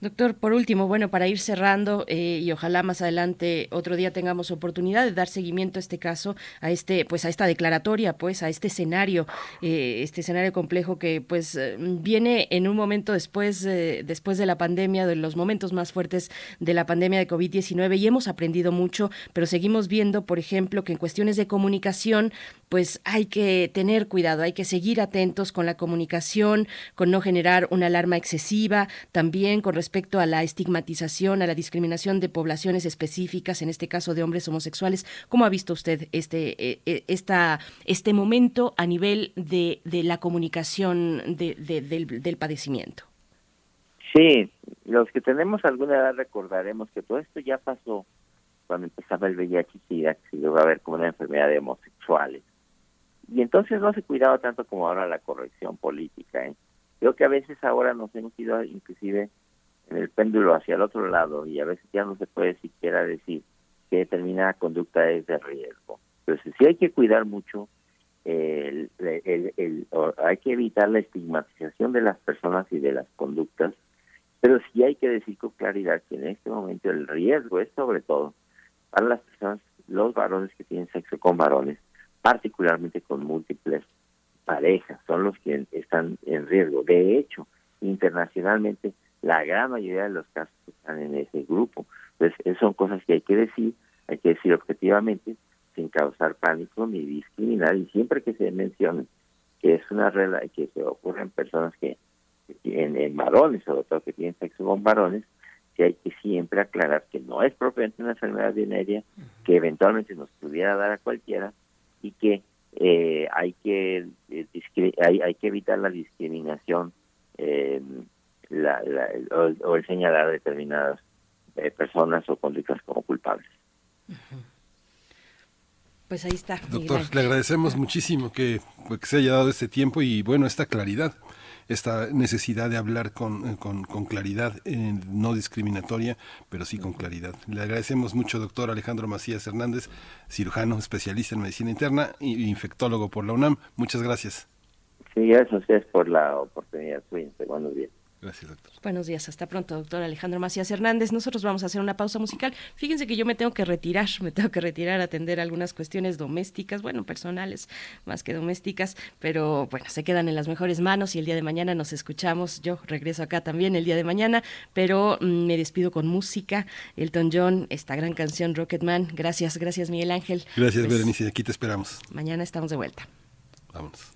S2: Doctor, por último, bueno, para ir cerrando eh, y ojalá más adelante otro día tengamos oportunidad de dar seguimiento a este caso, a este, pues a esta declaratoria, pues a este escenario, eh, este escenario complejo que pues eh, viene en un momento después, después de la pandemia, de los momentos más fuertes de la pandemia de COVID-19 y hemos aprendido mucho, pero seguimos viendo, por ejemplo, que en cuestiones de comunicación, pues hay que tener cuidado, hay que seguir atentos con la comunicación, con no generar una alarma excesiva, también con respecto a la estigmatización, a la discriminación de poblaciones específicas, en este caso de hombres homosexuales. ¿Cómo ha visto usted este, eh, eh, esta, este momento a nivel de, de la comunicación de, del, del padecimiento?
S22: Sí, los que tenemos alguna edad recordaremos que todo esto ya pasó cuando empezaba el VIH y SIDA, que se llegó a ver como una enfermedad de homosexuales. Y entonces no se cuidaba tanto como ahora la corrección política. Que a veces ahora nos hemos ido inclusive en el péndulo hacia el otro lado y a veces ya no se puede siquiera decir que determinada conducta es de riesgo. Entonces sí hay que cuidar mucho, el, el, hay que evitar la estigmatización de las personas y de las conductas, pero sí hay que decir con claridad que en este momento el riesgo es sobre todo para las personas, los varones que tienen sexo con varones, particularmente con múltiples parejas, son los que están en riesgo. De hecho, internacionalmente, la gran mayoría de los casos están en ese grupo. Entonces, son cosas que hay que decir, hay que decir objetivamente, sin causar pánico ni discriminar, y siempre que se mencione que es una regla que se ocurre en personas que, tienen en varones, sobre todo que tienen sexo con varones, que hay que siempre aclarar que no es propiamente una enfermedad venérea, que eventualmente nos pudiera dar a cualquiera, y que eh, hay que eh, hay, hay, que evitar la discriminación eh, la, o, el señalar determinadas personas o conductas como culpables.
S2: Pues ahí está.
S1: Doctor, le agradecemos muchísimo que, pues, que se haya dado este tiempo y bueno, esta claridad esta necesidad de hablar con, eh, con, claridad, eh, no discriminatoria, pero sí con claridad. Le agradecemos mucho, doctor Alejandro Macías Hernández, cirujano, especialista en medicina interna e infectólogo por la UNAM. Muchas gracias.
S22: Sí, gracias por la oportunidad. Cuídense, buenos días.
S1: Gracias, doctor.
S2: Buenos días, hasta pronto, doctor Alejandro Macías Hernández. Nosotros vamos a hacer una pausa musical. Fíjense que yo me tengo que retirar, me tengo que retirar a atender algunas cuestiones domésticas, bueno, personales más que domésticas, pero bueno, se quedan en las mejores manos y el día de mañana nos escuchamos. Yo regreso acá también el día de mañana, pero mm, me despido con música. Elton John, esta gran canción Rocketman. Gracias, gracias Miguel Ángel.
S1: Gracias, pues, Berenice, aquí te esperamos.
S2: Mañana estamos de vuelta.
S1: Vámonos.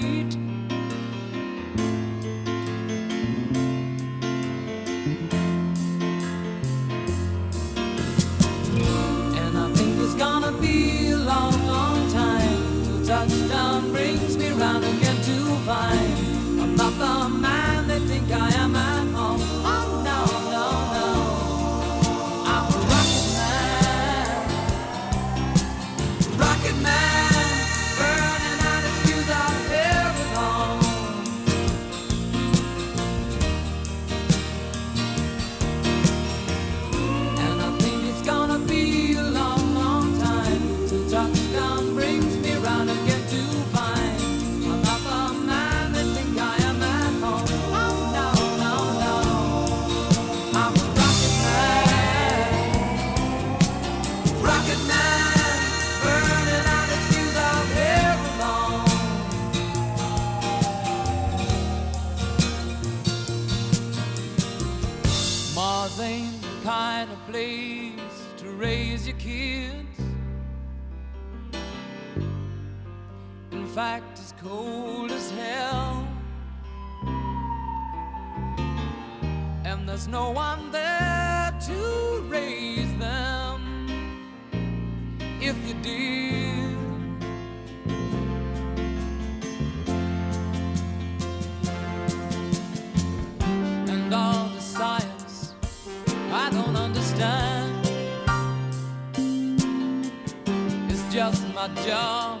S23: Fact is cold as hell. And there's no one there to raise them if you did. And all the science I don't understand. It's just my job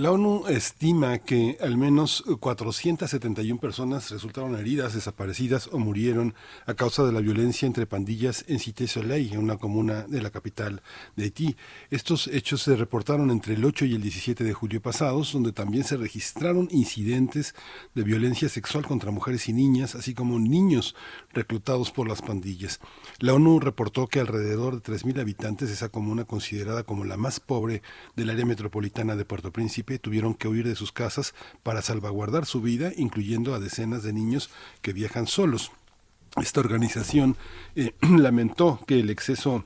S1: La ONU estima que al menos 471 personas resultaron heridas, desaparecidas o murieron a causa de la violencia entre pandillas en Cité Soleil, una comuna de la capital de Haití. Estos hechos se reportaron entre el 8 y el 17 de julio pasados, donde también se registraron incidentes de violencia sexual contra mujeres y niñas, así como niños reclutados por las pandillas. La ONU reportó que alrededor de 3.000 habitantes de esa comuna, considerada como la más pobre del área metropolitana de Puerto Príncipe, tuvieron que huir de sus casas para salvaguardar su vida, incluyendo a decenas de niños que viajan solos. Esta organización eh, lamentó que el exceso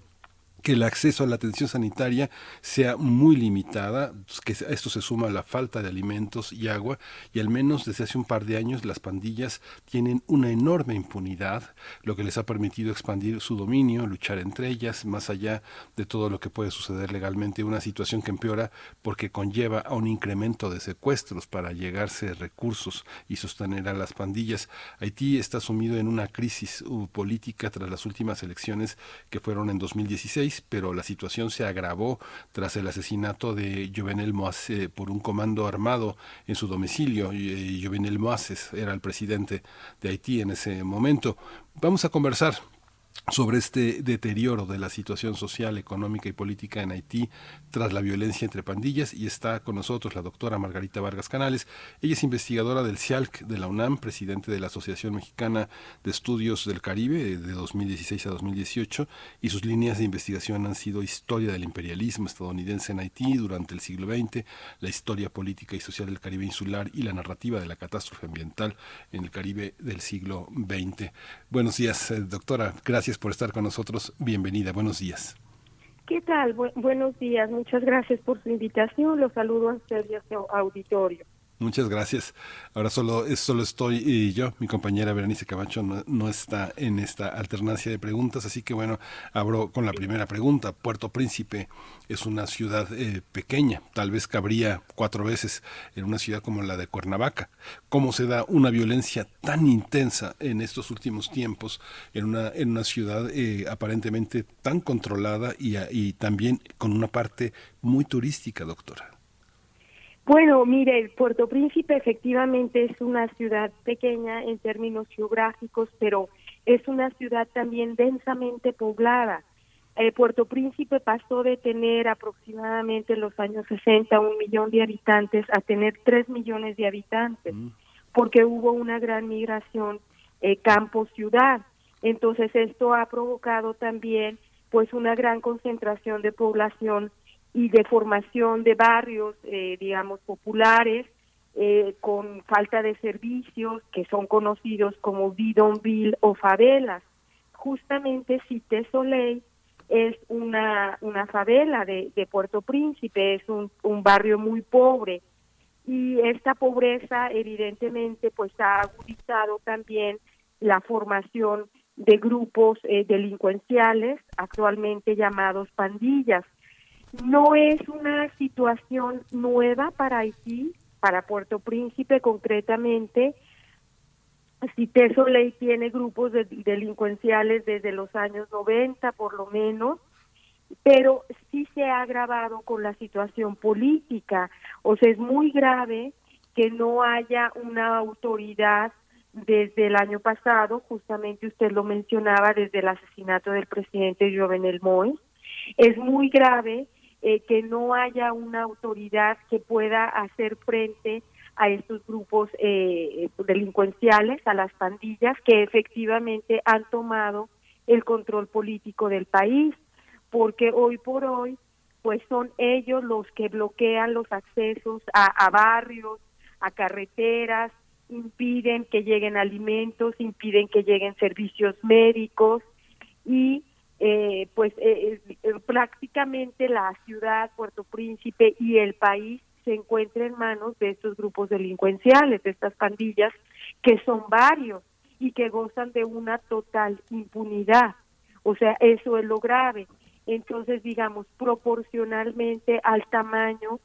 S1: que el acceso a la atención sanitaria sea muy limitada, que a esto se suma la falta de alimentos y agua, y al menos desde hace un par de años las pandillas tienen una enorme impunidad, lo que les ha permitido expandir su dominio, luchar entre ellas, más allá de todo lo que puede suceder legalmente, una situación que empeora porque conlleva a un incremento de secuestros para llegarse recursos y sostener a las pandillas. Haití está sumido en una crisis uh, política tras las últimas elecciones que fueron en 2016 pero la situación se agravó tras el asesinato de Jovenel Moise por un comando armado en su domicilio. Y, Jovenel Moise era el presidente de Haití en ese momento. Vamos a conversar sobre este deterioro de la situación social, económica y política en Haití tras la violencia entre pandillas y está con nosotros la doctora Margarita Vargas Canales. Ella es investigadora del CIALC de la UNAM, presidente de la Asociación Mexicana de Estudios del Caribe de 2016 a 2018 y sus líneas de investigación han sido historia del imperialismo estadounidense en Haití durante el siglo XX, la historia política y social del Caribe insular y la narrativa de la catástrofe ambiental en el Caribe del siglo XX. Buenos días, eh, doctora. Gracias por estar con nosotros. Bienvenida. Buenos días.
S24: ¿Qué tal? Bu- buenos días. Muchas gracias por su invitación. Los saludo a usted y a su auditorio.
S1: Muchas gracias. Ahora solo, solo estoy y yo, mi compañera Berenice Camacho no, está en esta alternancia de preguntas, así que bueno, abro con la primera pregunta. Puerto Príncipe es una ciudad eh, pequeña, tal vez cabría cuatro veces en una ciudad como la de Cuernavaca. ¿Cómo se da una violencia tan intensa en estos últimos tiempos en una, en una ciudad eh, aparentemente tan controlada y, y también con una parte muy turística, doctora?
S25: Bueno, mire, Puerto Príncipe efectivamente es una ciudad pequeña en términos geográficos, pero es una ciudad también densamente poblada. Eh, Puerto Príncipe pasó de tener aproximadamente en los años 60 un millón de habitantes a tener tres millones de habitantes, mm. porque hubo una gran migración eh, campo-ciudad. Entonces esto ha provocado también pues una gran concentración de población y de formación de barrios, eh, digamos, populares, eh, con falta de servicios que son conocidos como bidonville o favelas. Justamente Cité Soleil es una, una favela de, de Puerto Príncipe, es un, un barrio muy pobre y esta pobreza evidentemente pues ha agudizado también la formación de grupos eh, delincuenciales actualmente llamados pandillas no es una situación nueva para Haití, para Puerto Príncipe concretamente. Cité Soleil tiene grupos de delincuenciales desde los años 90 por lo menos, pero sí se ha agravado con la situación política. O sea, es muy grave que no haya una autoridad desde el año pasado, justamente usted lo mencionaba, desde el asesinato del presidente Jovenel Moïse. Es muy grave eh, que no haya una autoridad que pueda hacer frente a estos grupos eh, delincuenciales, a las pandillas que efectivamente han tomado el control político del país, porque hoy por hoy pues son ellos los que bloquean los accesos a, a barrios, a carreteras, impiden que lleguen alimentos, impiden que lleguen servicios médicos y eh, pues eh, eh, prácticamente la ciudad, Puerto Príncipe y el país se encuentra en manos de estos grupos delincuenciales, de estas pandillas, que son varios y que gozan de una total impunidad. O sea, eso es lo grave. Entonces, digamos, proporcionalmente al tamaño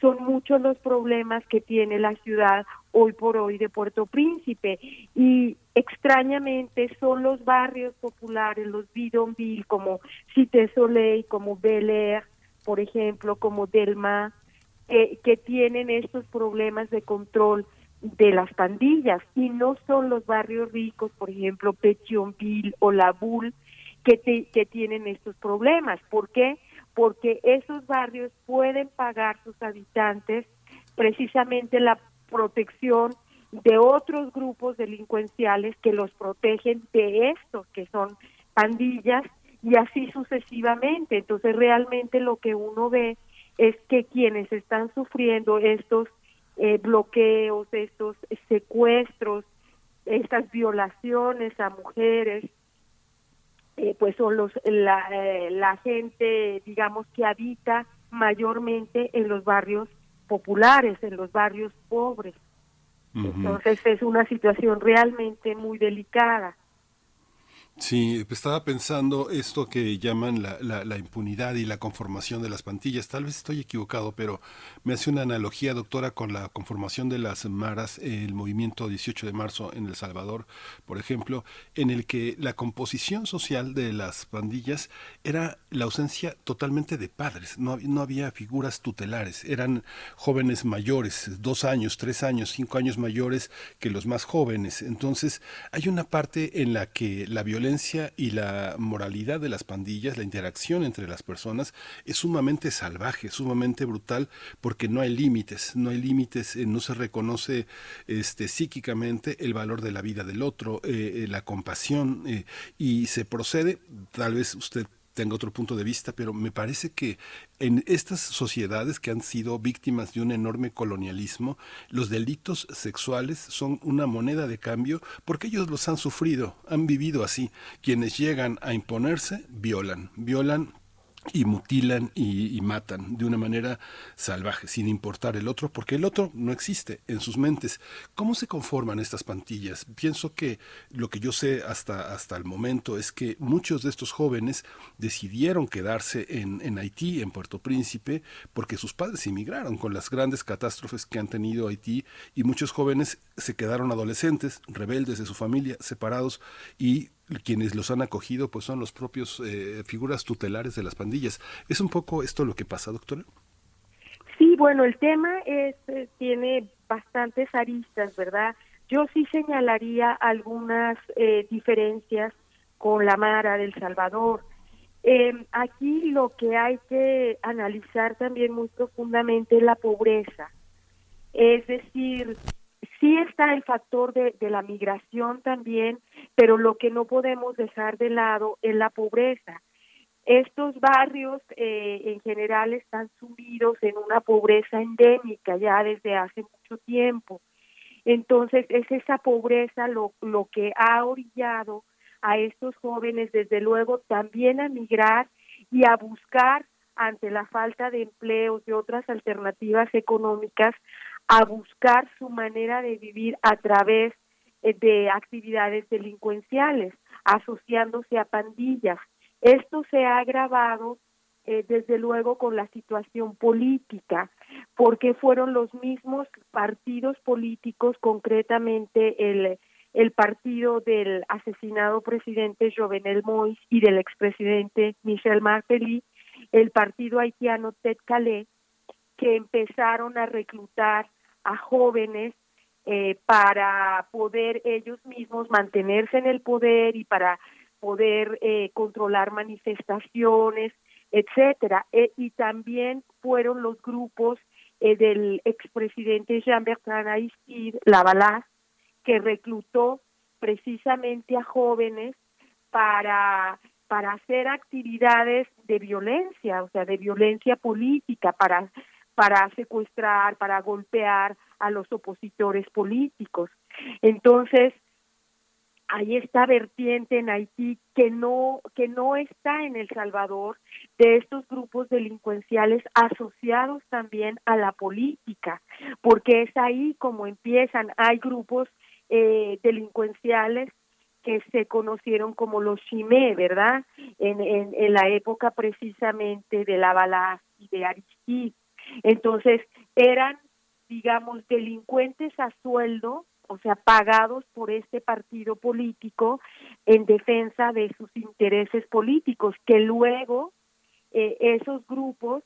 S25: son muchos los problemas que tiene la ciudad hoy por hoy de Puerto Príncipe y extrañamente son los barrios populares, los bidonville como Cité Soleil, como Bel Air, por ejemplo, como Delma, que tienen estos problemas de control de las pandillas y no son los barrios ricos, por ejemplo, Petionville o La Bulle, que, que tienen estos problemas. ¿Por qué? porque esos barrios pueden pagar sus habitantes precisamente la protección de otros grupos delincuenciales que los protegen de estos que son pandillas y así sucesivamente. Entonces realmente lo que uno ve es que quienes están sufriendo estos eh, bloqueos, estos secuestros, estas violaciones a mujeres, eh, pues son los la, eh, la gente digamos que habita mayormente en los barrios populares en los barrios pobres. Entonces es una situación realmente muy delicada
S1: Sí, estaba pensando esto que llaman la, impunidad y la conformación de las plantillas. Tal vez estoy equivocado, pero me hace una analogía, doctora, con la conformación de las maras, el movimiento 18 de marzo en El Salvador, por ejemplo, en el que la composición social de las pandillas era la ausencia totalmente de padres. No, no había figuras tutelares. Eran jóvenes mayores, dos años, tres años, cinco años mayores que los más jóvenes. Entonces, hay una parte en la que la violencia y la moralidad de las pandillas, la interacción entre las personas, es sumamente salvaje, sumamente brutal, porque no hay límites, no hay límites, eh, no se reconoce este, psíquicamente el valor de la vida del otro, eh, eh, la compasión, y se procede, tal vez usted tenga otro punto de vista, pero me parece que en estas sociedades que han sido víctimas de un enorme colonialismo, los delitos sexuales son una moneda de cambio porque ellos los han sufrido, han vivido así. Quienes llegan a imponerse, violan, violan y mutilan y, matan de una manera salvaje, sin importar el otro, porque el otro no existe en sus mentes. ¿Cómo se conforman estas pantillas? Pienso que lo que yo sé hasta, hasta el momento es que muchos de estos jóvenes decidieron quedarse en, en Haití, en Puerto Príncipe, porque sus padres emigraron con las grandes catástrofes que han tenido Haití y muchos jóvenes se quedaron adolescentes, rebeldes de su familia, separados y quienes los han acogido pues son los propios eh, figuras tutelares de las pandillas. ¿Es un poco esto lo que pasa, doctora?
S25: Sí, bueno, el tema es, eh, tiene bastantes aristas, ¿verdad? Yo sí señalaría algunas eh, diferencias con la Mara del Salvador. Em, aquí lo que hay que analizar también muy profundamente es la pobreza. Es decir, sí está el factor de, la migración también, pero lo que no podemos dejar de lado es la pobreza. Estos barrios eh, en general están sumidos en una pobreza endémica ya desde hace mucho tiempo. Entonces es esa pobreza lo, lo que ha orillado a estos jóvenes desde luego también a migrar y a buscar ante la falta de empleos y otras alternativas económicas a buscar su manera de vivir a través eh, de actividades delincuenciales, asociándose a pandillas. Esto se ha agravado eh, desde luego con la situación política, porque fueron los mismos partidos políticos, concretamente el, el partido del asesinado presidente Jovenel Moïse y del expresidente Michel Martelly, el partido haitiano Ted Calais, que empezaron a reclutar a jóvenes eh, para poder ellos mismos mantenerse en el poder y para poder eh, controlar manifestaciones, etcétera. Eh, y también fueron los grupos del expresidente Jean-Bertrand Aristide Lavalas, que reclutó precisamente a jóvenes para para hacer actividades de violencia, o sea, de violencia política, para para secuestrar, para golpear a los opositores políticos. Entonces, hay esta vertiente en Haití que no que no está en El Salvador de estos grupos delincuenciales asociados también a la política, porque es ahí como empiezan. Hay grupos eh, delincuenciales que se conocieron como los Chimé, ¿verdad? En, en, la época precisamente de la Bala y de Aristide. Entonces, eran, digamos, delincuentes a sueldo, o sea, pagados por este partido político en defensa de sus intereses políticos, que luego eh, esos grupos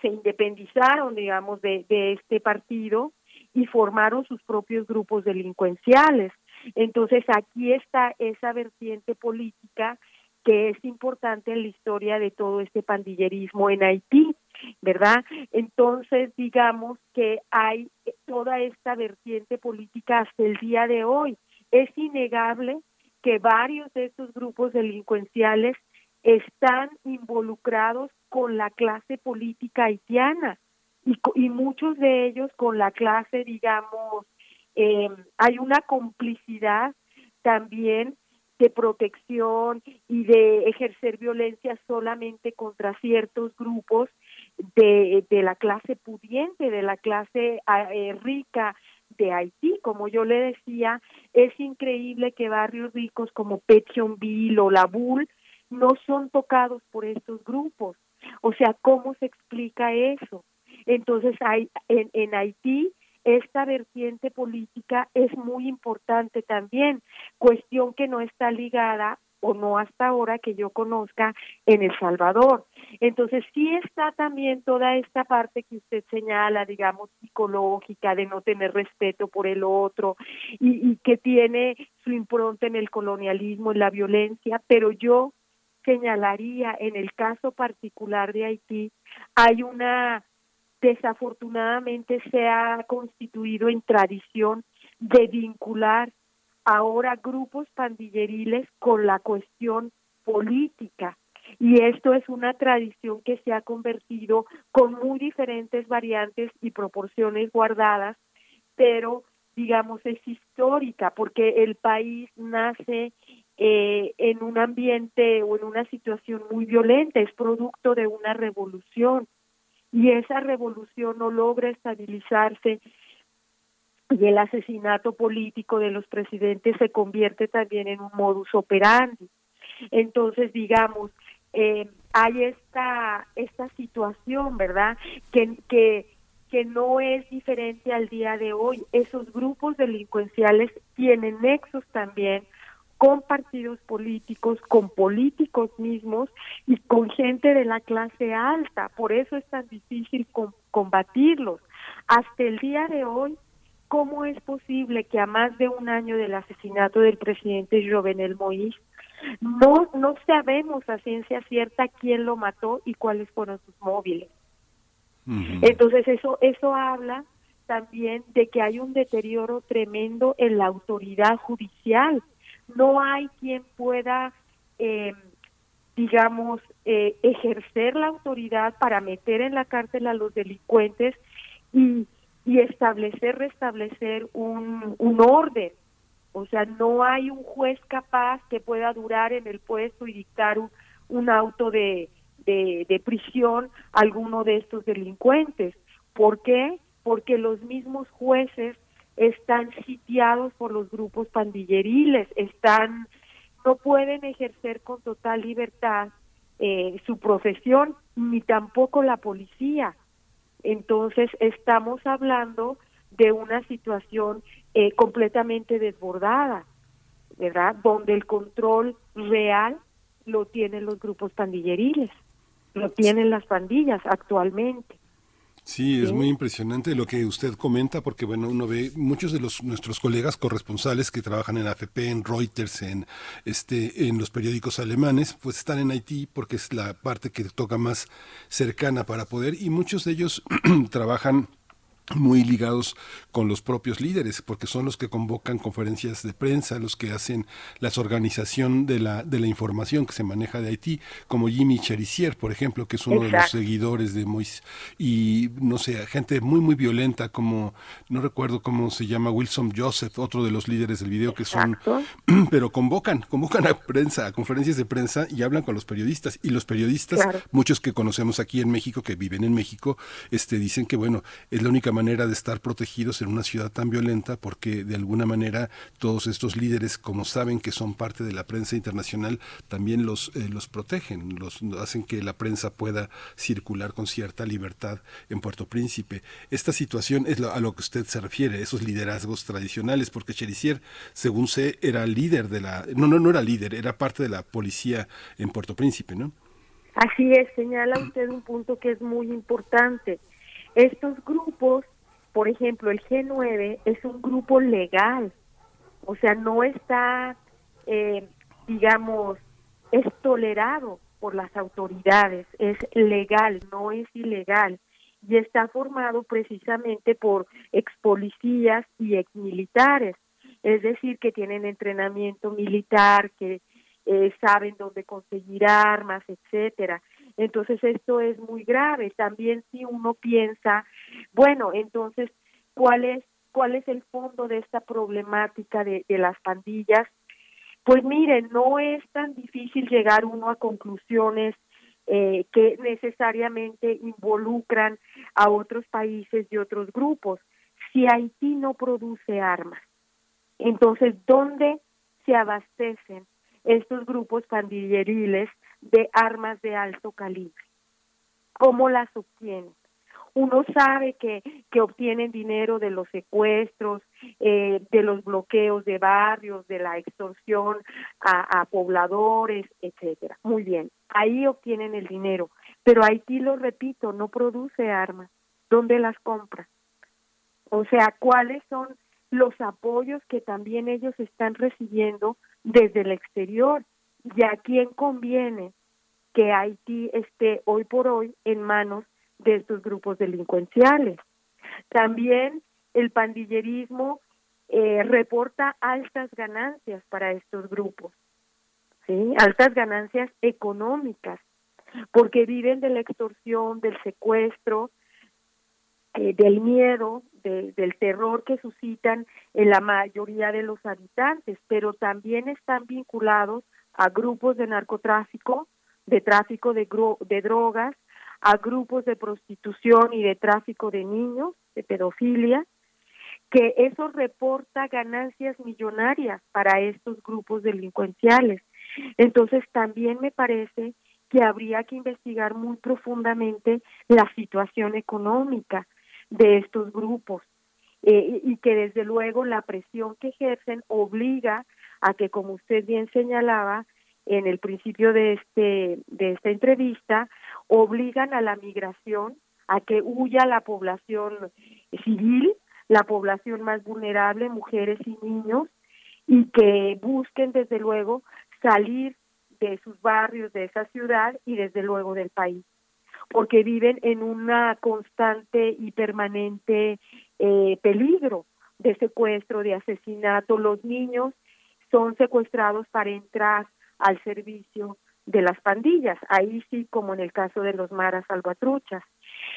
S25: se independizaron, digamos, de, de este partido y formaron sus propios grupos delincuenciales. Entonces, aquí está esa vertiente política que es importante en la historia de todo este pandillerismo en Haití. ¿Verdad? Entonces, digamos que hay toda esta vertiente política hasta el día de hoy. Es innegable que varios de estos grupos delincuenciales están involucrados con la clase política haitiana y, muchos de ellos con la clase, digamos, eh, hay una complicidad también de protección y de ejercer violencia solamente contra ciertos grupos de, de la clase pudiente, de la clase ah, eh, rica de Haití. Como yo le decía, es increíble que barrios ricos como Petionville o La no son tocados por estos grupos. O sea, ¿cómo se explica eso? Entonces, hay, en, en Haití esta vertiente política es muy importante también, cuestión que no está ligada o no hasta ahora que yo conozca en El Salvador. Entonces sí está también toda esta parte que usted señala, digamos, psicológica, de no tener respeto por el otro y, que tiene su impronta en el colonialismo, en la violencia, pero yo señalaría en el caso particular de Haití, hay una, desafortunadamente se ha constituido en tradición de vincular ahora grupos pandilleriles con la cuestión política. Y esto es una tradición que se ha convertido con muy diferentes variantes y proporciones guardadas, pero digamos es histórica porque el país nace eh, en un ambiente o en una situación muy violenta, es producto de una revolución y esa revolución no logra estabilizarse y el asesinato político de los presidentes se convierte también en un modus operandi. Entonces, digamos, eh, hay esta esta situación, ¿verdad? Que, que que no es diferente al día de hoy. Esos grupos delincuenciales tienen nexos también con partidos políticos, con políticos mismos y con gente de la clase alta. Por eso es tan difícil combatirlos. Hasta el día de hoy, ¿cómo es posible que a más de un año del asesinato del presidente Jovenel Moïse no, no sabemos a ciencia cierta quién lo mató y cuáles fueron sus móviles? Entonces eso, eso habla también de que hay un deterioro tremendo en la autoridad judicial. No hay quien pueda, eh, digamos, eh, ejercer la autoridad para meter en la cárcel a los delincuentes y, y establecer, restablecer un, un orden. O sea, no hay un juez capaz que pueda durar en el puesto y dictar un, un auto de, de, prisión alguno de estos delincuentes. ¿Por qué? Porque los mismos jueces están sitiados por los grupos pandilleriles, están no pueden ejercer con total libertad eh, su profesión ni tampoco la policía. Entonces estamos hablando de una situación eh, completamente desbordada, ¿verdad? Donde el control real lo tienen los grupos pandilleriles lo tienen las pandillas actualmente.
S1: Sí, es muy impresionante lo que usted comenta, porque bueno, uno ve muchos de los nuestros colegas corresponsales que trabajan en AFP, en Reuters, en este, en los periódicos alemanes, pues están en Haití porque es la parte que toca más cercana para poder, y muchos de ellos trabajan muy ligados con los propios líderes, porque son los que convocan conferencias de prensa, los que hacen la organización de la, de la información que se maneja de Haití, como Jimmy Cherisier, por ejemplo, que es uno de los seguidores de Mois, y no sé, gente muy, muy violenta, como, no recuerdo cómo se llama, Wilson Joseph, otro de los líderes del video, que son, pero convocan, convocan a prensa, a conferencias de prensa y hablan con los periodistas, y los periodistas, muchos que conocemos aquí en México, que viven en México, este, dicen que, bueno, es la única manera de estar protegidos en una ciudad tan violenta porque de alguna manera todos estos líderes, como saben que son parte de la prensa internacional, también los, eh, los protegen, los hacen que la prensa pueda circular con cierta libertad en Puerto Príncipe. Esta situación es a lo que usted se refiere, esos liderazgos tradicionales, porque Cherisier, según sé, era líder de la... No, no, no era líder, era parte de la policía en Puerto Príncipe, ¿no?
S25: Así es, señala usted un punto que es muy importante. Estos grupos por ejemplo, el G9 es un grupo legal, o sea, no está, eh, digamos, es tolerado por las autoridades, es legal, no es ilegal, y está formado precisamente por ex policías y ex militares, es decir, que tienen entrenamiento militar, que eh, saben dónde conseguir armas, etcétera. Entonces esto es muy grave. También si uno piensa, bueno, entonces, ¿cuál es, cuál es el fondo de esta problemática de, de las pandillas? Pues miren, no es tan difícil llegar uno a conclusiones eh, que necesariamente involucran a otros países y otros grupos. Si Haití no produce armas, entonces, ¿dónde se abastecen estos grupos pandilleriles de armas de alto calibre. ¿Cómo las obtienen? Uno sabe que, que obtienen dinero de los secuestros, eh, de los bloqueos de barrios, de la extorsión a, pobladores, etcétera. Muy bien, ahí obtienen el dinero. Pero Haití, lo repito, no produce armas. ¿Dónde las compra? O sea, ¿cuáles son los apoyos que también ellos están recibiendo desde el exterior? ¿Y a quién conviene que Haití esté hoy por hoy en manos de estos grupos delincuenciales? También el pandillerismo eh, reporta altas ganancias para estos grupos, ¿sí? altas ganancias económicas, porque viven de la extorsión, del secuestro, eh, del miedo, del terror que suscitan en la mayoría de los habitantes, pero también están vinculados a grupos de narcotráfico, de tráfico de, drogas, a grupos de prostitución y de tráfico de niños, de pedofilia, que eso reporta ganancias millonarias para estos grupos delincuenciales. Entonces también me parece que habría que investigar muy profundamente la situación económica de estos grupos eh, y que desde luego la presión que ejercen obliga a que, como usted bien señalaba en el principio de este de esta entrevista, obligan a la migración, a que huya la población civil, la población más vulnerable, mujeres y niños, y que busquen desde luego salir de sus barrios, de esa ciudad y desde luego del país, porque viven en una constante y permanente eh, peligro de secuestro, de asesinato. Los niños son secuestrados para entrar al servicio de las pandillas, ahí sí como en el caso de los maras salvatruchas.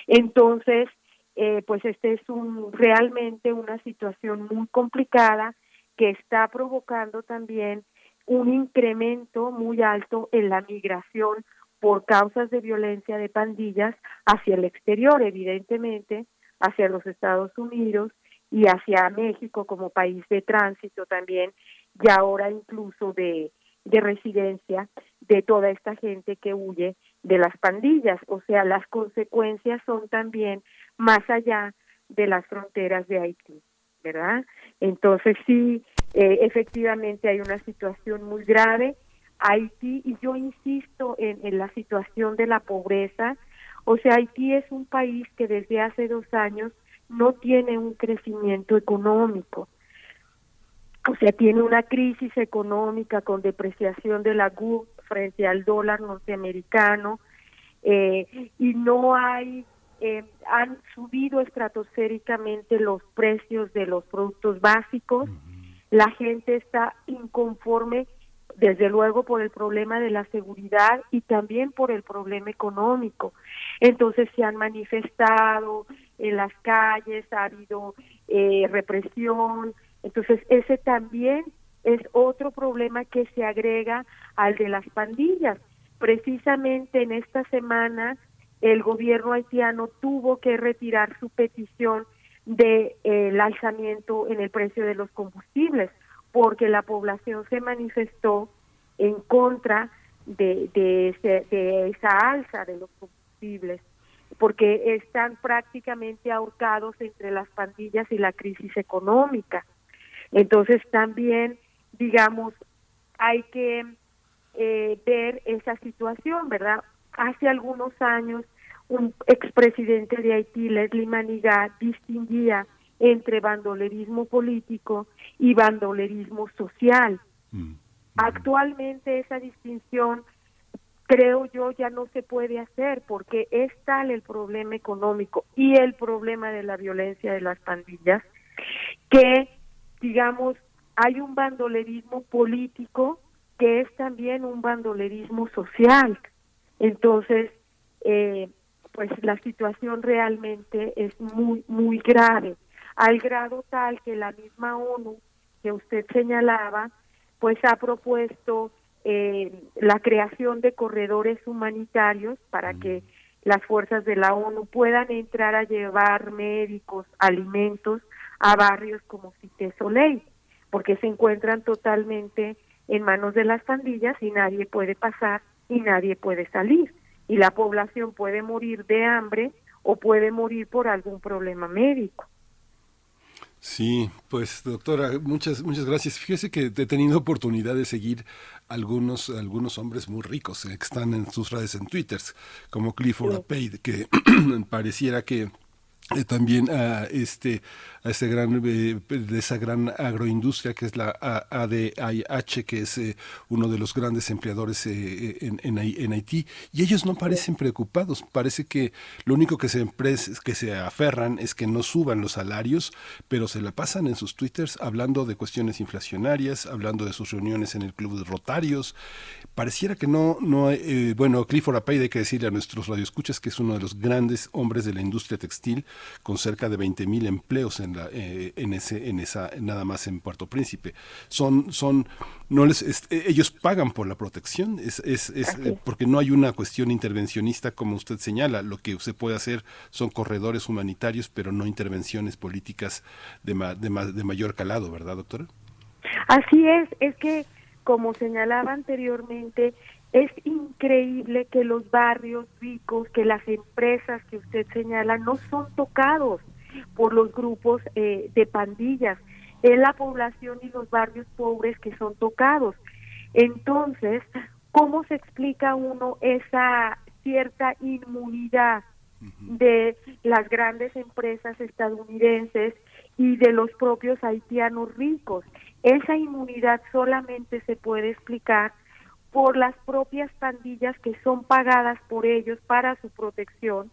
S25: Entonces, eh, pues este es un realmente una situación muy complicada que está provocando también un incremento muy alto en la migración por causas de violencia de pandillas hacia el exterior, evidentemente, hacia los Estados Unidos y hacia México como país de tránsito también, y ahora incluso de, de residencia de toda esta gente que huye de las pandillas. O sea, las consecuencias son también más allá de las fronteras de Haití, ¿verdad? Entonces sí, eh, efectivamente hay una situación muy grave. Haití, y yo insisto en, en la situación de la pobreza, o sea, Haití es un país que desde hace dos años no tiene un crecimiento económico. O sea, tiene una crisis económica con depreciación de la GUP frente al dólar norteamericano eh, y no hay eh, han subido estratosféricamente los precios de los productos básicos la gente está inconforme desde luego por el problema de la seguridad y también por el problema económico. Entonces se han manifestado en las calles, ha habido eh, represión, entonces ese también es otro problema que se agrega al de las pandillas. Precisamente en esta semana el gobierno haitiano tuvo que retirar su petición del de, eh, alzamiento en el precio de los combustibles, porque la población se manifestó en contra de, de, de esa alza de los combustibles, porque están prácticamente ahorcados entre las pandillas y la crisis económica. Entonces también, digamos, hay que eh, ver esa situación, ¿verdad? Hace algunos años un expresidente de Haití, Leslie Manigat, distinguía entre bandolerismo político y bandolerismo social. Mm. Actualmente esa distinción creo yo ya no se puede hacer porque es tal el problema económico y el problema de la violencia de las pandillas que digamos hay un bandolerismo político que es también un bandolerismo social. Entonces eh, pues la situación realmente es muy, muy grave, al grado tal que la misma ONU que usted señalaba, pues ha propuesto eh, la creación de corredores humanitarios para que las fuerzas de la ONU puedan entrar a llevar médicos, alimentos a barrios como Cité Soleil, porque se encuentran totalmente en manos de las pandillas y nadie puede pasar y nadie puede salir y la población puede morir de hambre o puede morir por algún problema médico.
S1: Sí, pues doctora, muchas muchas gracias. Fíjese que he tenido oportunidad de seguir algunos algunos hombres muy ricos eh, que están en sus redes en Twitter, como Clifford Apade, que pareciera que eh, también ha, este, a ese gran, de esa gran agroindustria que es la ADIH, que es uno de los grandes empleadores en, en, Haití, y ellos no parecen preocupados, parece que lo único que se, que se aferran es que no suban los salarios, pero se la pasan en sus twitters hablando de cuestiones inflacionarias, hablando de sus reuniones en el club de Rotarios. Pareciera que no, no eh, bueno, Clifford Apaide hay que decirle a nuestros radioescuchas que es uno de los grandes hombres de la industria textil, con cerca de 20 mil empleos en, la, eh, en, ese, en esa, nada más en Puerto Príncipe. Son, son, no les, eh, ellos pagan por la protección, es, es, es porque no hay una cuestión intervencionista como usted señala. Lo que se puede hacer son corredores humanitarios, pero no intervenciones políticas de, de, de mayor calado, ¿verdad, doctora?
S25: Así es, es que como señalaba anteriormente, es increíble que los barrios ricos, que las empresas que usted señala no son tocados por los grupos eh, de pandillas. Es la población y los barrios pobres que son tocados. Entonces, ¿cómo se explica uno esa cierta inmunidad de las grandes empresas estadounidenses y de los propios haitianos ricos? Esa inmunidad solamente se puede explicar por las propias pandillas que son pagadas por ellos para su protección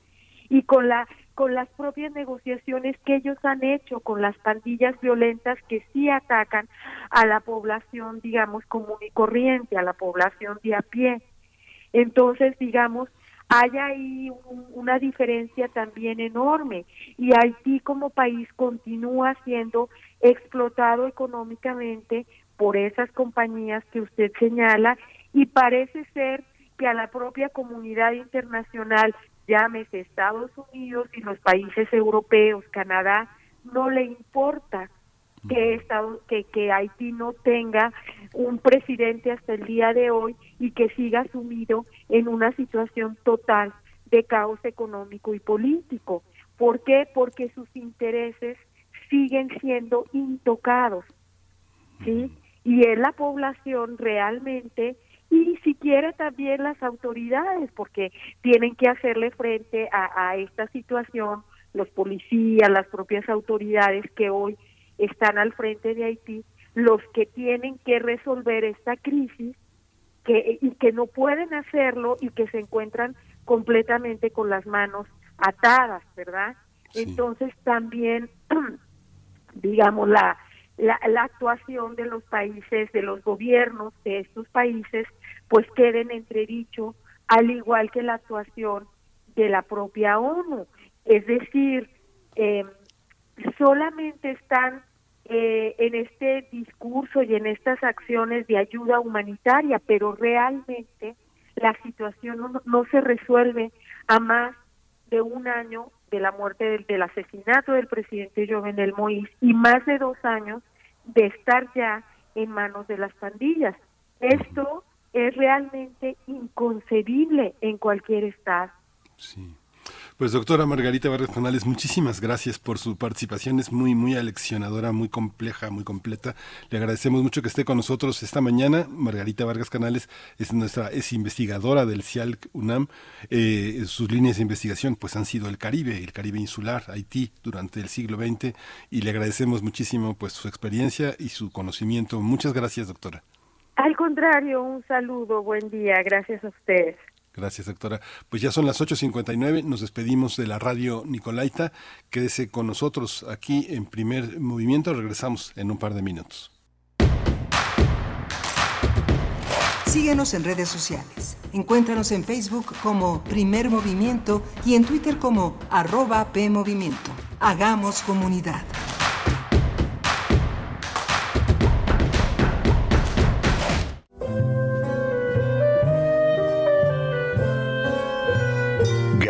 S25: y con la con las propias negociaciones que ellos han hecho con las pandillas violentas que sí atacan a la población digamos común y corriente a la población de a pie. Entonces digamos hay ahí una diferencia también enorme y Haití como país continúa siendo explotado económicamente por esas compañías que usted señala y parece ser que a la propia comunidad internacional, llámese Estados Unidos y los países europeos, Canadá, no le importa que, Estados, que, que Haití no tenga un presidente hasta el día de hoy y que siga sumido en una situación total de caos económico y político. ¿Por qué? Porque sus intereses siguen siendo intocados. ¿sí? Y es la población realmente y si quiere también las autoridades, porque tienen que hacerle frente a, esta situación, los policías, las propias autoridades que hoy están al frente de Haití, los que tienen que resolver esta crisis que, y que no pueden hacerlo y que se encuentran completamente con las manos atadas, ¿verdad? Entonces también, digamos, la, la, la, actuación de los países, de los gobiernos de estos países, pues queden entredicho, al igual que la actuación de la propia ONU. Es decir, eh, solamente están eh, en este discurso y en estas acciones de ayuda humanitaria, pero realmente la situación no, no se resuelve a más de un año de la muerte del, del asesinato del presidente Jovenel Moïse y más de dos años de estar ya en manos de las pandillas. Esto es realmente inconcebible en cualquier estado.
S1: Sí. Pues doctora Margarita Vargas Canales, muchísimas gracias por su participación, es muy, muy aleccionadora, muy compleja, muy completa. Le agradecemos mucho que esté con nosotros esta mañana. Margarita Vargas Canales es nuestra, es investigadora del CIAL UNAM. Eh, sus líneas de investigación pues han sido el Caribe, el Caribe insular, Haití, durante el siglo XX, y le agradecemos muchísimo pues su experiencia y su conocimiento. Muchas gracias, doctora.
S25: Al contrario, un saludo, buen día, gracias a ustedes.
S1: Gracias, doctora. Pues ya son las 8.59, nos despedimos de la radio Nicolaita. Quédese con nosotros aquí en primer movimiento, regresamos en un par de minutos.
S15: Síguenos en redes sociales. Encuéntranos en Facebook como Primer Movimiento y en Twitter como arroba PMovimiento. Hagamos comunidad.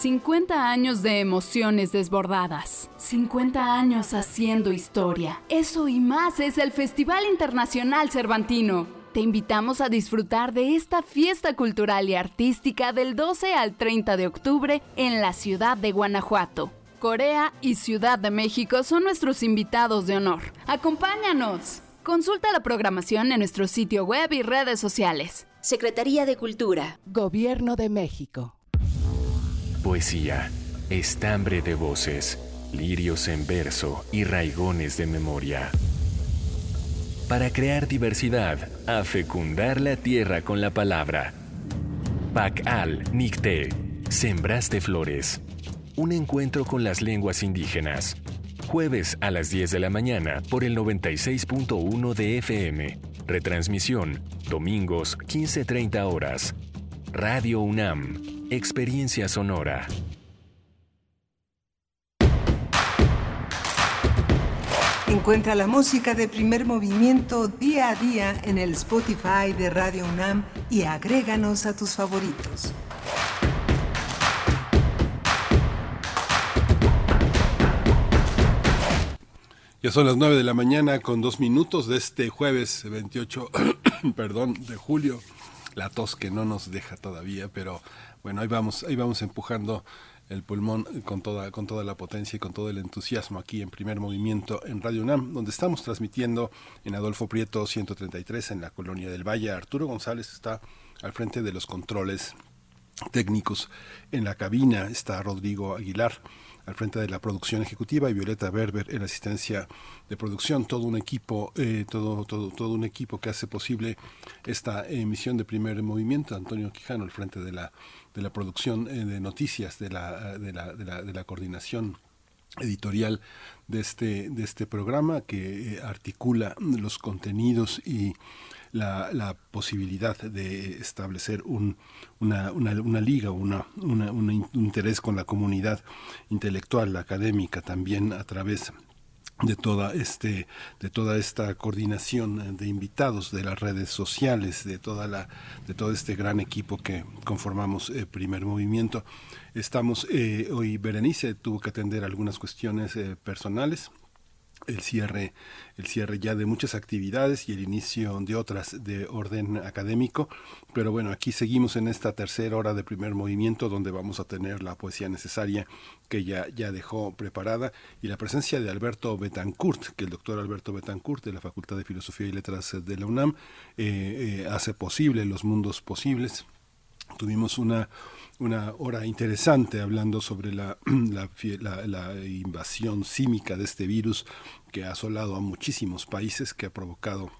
S26: 50 años de emociones desbordadas. 50 años haciendo historia. Eso y más es el Festival Internacional Cervantino. Te invitamos a disfrutar de esta fiesta cultural y artística del 12 al 30 de octubre en la ciudad de Guanajuato. Corea y Ciudad de México son nuestros invitados de honor. ¡Acompáñanos! Consulta la programación en nuestro sitio web y redes sociales.
S27: Secretaría de Cultura.
S28: Gobierno de México.
S3: Poesía, estambre de voces, lirios en verso y raigones de memoria. Para crear diversidad, a fecundar la tierra con la palabra. Pacal Nicté, Sembraste Flores. Un encuentro con las lenguas indígenas. Jueves a las 10 de la mañana por el 96.1 de FM. Retransmisión, domingos 15.30 horas. Radio UNAM, Experiencia Sonora.
S15: Encuentra la música de primer movimiento día a día en el Spotify de Radio UNAM y agréganos a tus favoritos.
S1: Ya son las 9 de la mañana con dos minutos de este jueves 28 perdón, de julio. La tos que no nos deja todavía, pero bueno, ahí vamos, ahí vamos empujando el pulmón con toda, con toda la potencia y con todo el entusiasmo aquí en primer movimiento en Radio UNAM, donde estamos transmitiendo en Adolfo Prieto 133 en la colonia del Valle. Arturo González está al frente de los controles técnicos en la cabina, está Rodrigo Aguilar al frente de la producción ejecutiva y Violeta Berber en asistencia de producción, todo un equipo, eh, todo, todo, todo un equipo que hace posible esta emisión de primer movimiento, Antonio Quijano al frente de la, de la producción eh, de noticias, de la, de la, de la, de la coordinación editorial de este, de este programa que eh, articula los contenidos y la, posibilidad de establecer un, una, una, liga, un interés con la comunidad intelectual, académica, también a través de toda este de toda esta coordinación de invitados de las redes sociales de toda la de todo este gran equipo que conformamos el primer movimiento. Estamos eh, hoy Berenice tuvo que atender algunas cuestiones eh, personales el cierre, el cierre ya de muchas actividades y el inicio de otras de orden académico. Pero bueno, aquí seguimos en esta tercera hora de primer movimiento donde vamos a tener la poesía necesaria que ya, ya dejó preparada y la presencia de Alberto Betancourt, que el doctor Alberto Betancourt de la Facultad de Filosofía y Letras de la UNAM eh, eh, hace posible los mundos posibles. Tuvimos una una hora interesante hablando sobre la, invasión símica de este virus que ha asolado a muchísimos países, que ha provocado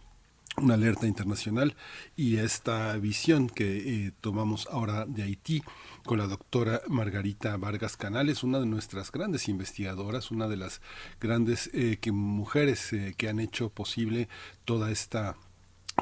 S1: una alerta internacional. Y esta visión que eh, tomamos ahora de Haití con la doctora Margarita Vargas Canales, una de nuestras grandes investigadoras, una de las grandes eh, mujeres eh, que han hecho posible toda esta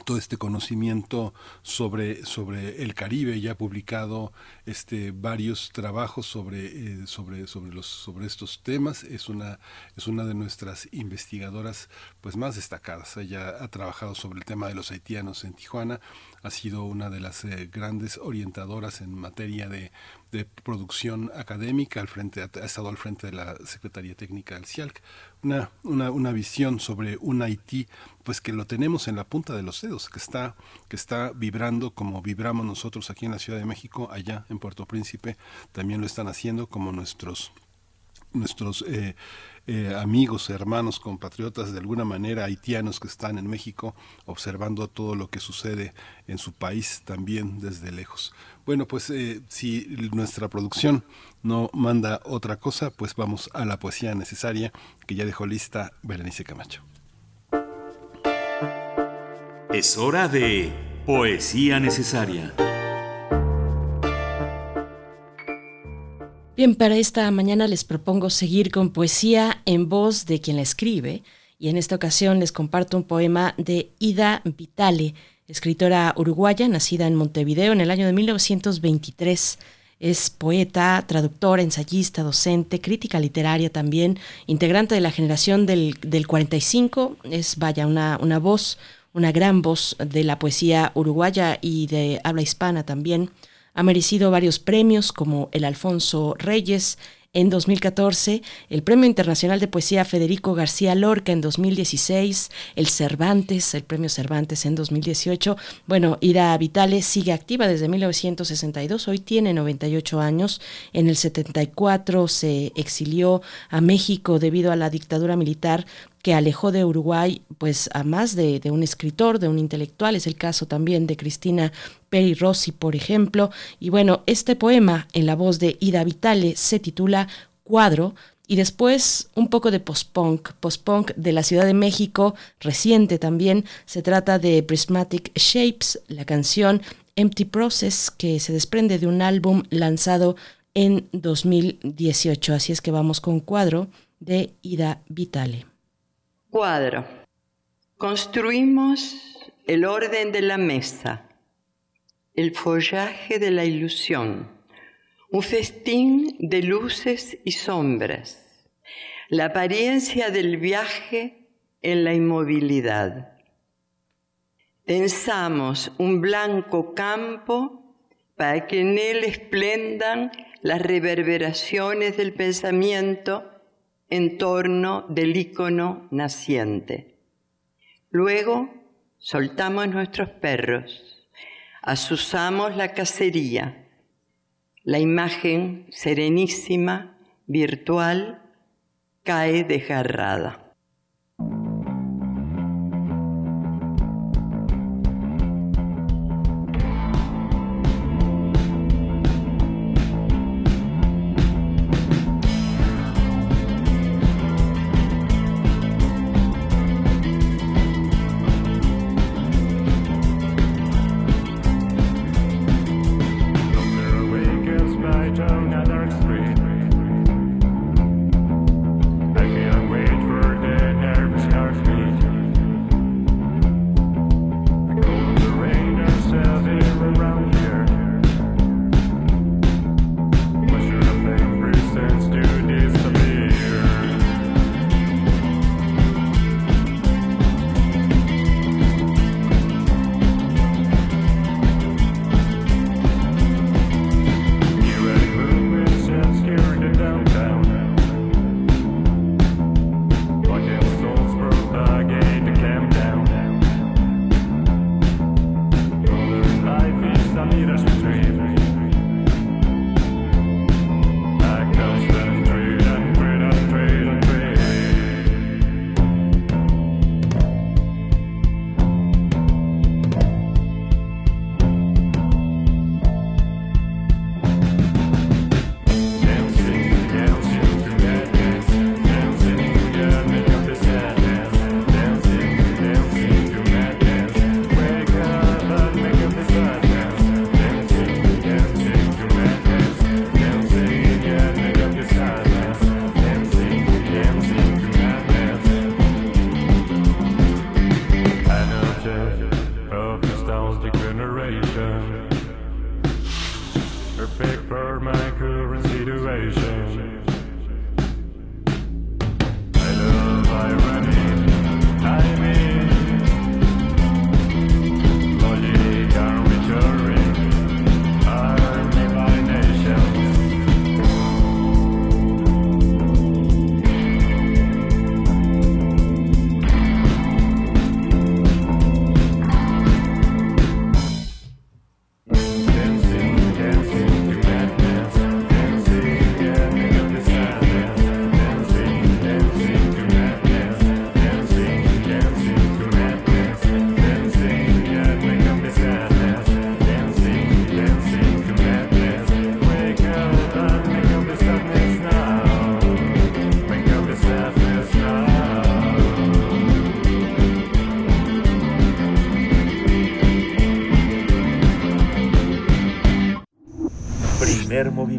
S1: todo este conocimiento sobre, sobre el Caribe, ya ha publicado este, varios trabajos sobre, eh, sobre, sobre, los, sobre estos temas, es una, es una de nuestras investigadoras pues, más destacadas, ella ha trabajado sobre el tema de los haitianos en Tijuana, ha sido una de las eh, grandes orientadoras en materia de, de producción académica, al frente, ha estado al frente de la Secretaría Técnica del CIALC, una, una, una visión sobre un Haití, pues que lo tenemos en la punta de los dedos, que está, que está vibrando como vibramos nosotros aquí en la Ciudad de México, allá en Puerto Príncipe, también lo están haciendo como nuestros nuestros eh, eh, amigos, hermanos, compatriotas de alguna manera haitianos que están en México observando todo lo que sucede en su país también desde lejos. Bueno, pues eh, si nuestra producción no manda otra cosa, pues vamos a la poesía necesaria que ya dejó lista Berenice Camacho.
S12: Es hora de poesía necesaria.
S2: Bien, para esta mañana les propongo seguir con poesía en voz de quien la escribe y en esta ocasión les comparto un poema de Ida Vitale, escritora uruguaya nacida en Montevideo en el año de 1923. Es poeta, traductora, ensayista, docente, crítica literaria también, integrante de la generación del, 45, es vaya una, una voz, una gran voz de la poesía uruguaya y de habla hispana también. Ha merecido varios premios como el Alfonso Reyes en 2014, el Premio Internacional de Poesía Federico García Lorca en 2016, el Cervantes, el Premio Cervantes en 2018. Bueno, Ida Vitale sigue activa desde 1962, hoy tiene 98 años. En el 74 se exilió a México debido a la dictadura militar que alejó de Uruguay pues a más de, un escritor, de un intelectual, es el caso también de Cristina Peri Rossi, por ejemplo. Y bueno, este poema en la voz de Ida Vitale se titula Cuadro, y después un poco de post-punk, post-punk de la Ciudad de México, reciente también. Se trata de Prismatic Shapes, la canción Empty Process, que se desprende de un álbum lanzado en 2018. Así es que vamos con cuadro de Ida Vitale.
S29: Cuadro. Construimos el orden de la mesa, el follaje de la ilusión, un festín de luces y sombras, la apariencia del viaje en la inmovilidad. Tensamos un blanco campo para que en él esplendan las reverberaciones del pensamiento en torno del ícono naciente. Luego soltamos nuestros perros, asusamos la cacería, la imagen serenísima, virtual, cae desgarrada.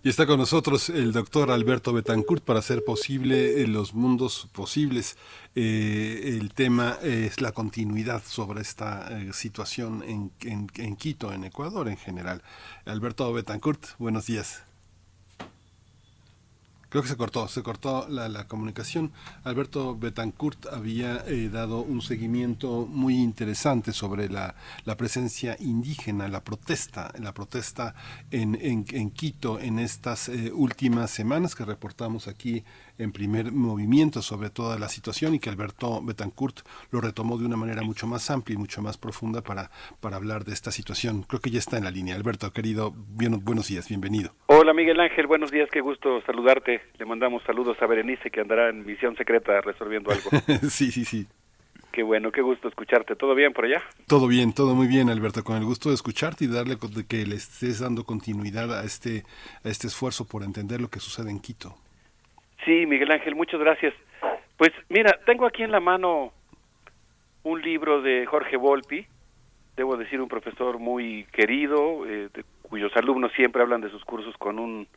S1: Y está con nosotros el doctor Alberto Betancourt para hacer posible eh, los mundos posibles. Eh, el tema es la continuidad sobre esta eh, situación en, Quito, en Ecuador en general. Alberto Betancourt, buenos días. Creo que se cortó, se cortó la, comunicación. Alberto Betancourt había eh, dado un seguimiento muy interesante sobre la, la, presencia indígena, la protesta, la protesta en, en, en Quito en estas eh, últimas semanas que reportamos aquí en primer movimiento sobre toda la situación y que Alberto Betancourt lo retomó de una manera mucho más amplia y mucho más profunda para, para hablar de esta situación. Creo que ya está en la línea. Alberto, querido, bien, buenos días, bienvenido.
S30: Hola Miguel Ángel, buenos días, qué gusto saludarte. Le mandamos saludos a Berenice que andará en misión secreta resolviendo algo.
S1: sí, sí, sí.
S30: Qué bueno, qué gusto escucharte. ¿Todo bien por allá?
S1: Todo bien, todo muy bien, Alberto. Con el gusto de escucharte y darle que le estés dando continuidad a este, a este esfuerzo por entender lo que sucede en Quito.
S30: Sí, Miguel Ángel, muchas gracias. Pues mira, tengo aquí en la mano un libro de Jorge Volpi, debo decir un profesor muy querido, eh, de, cuyos alumnos siempre hablan de sus cursos con un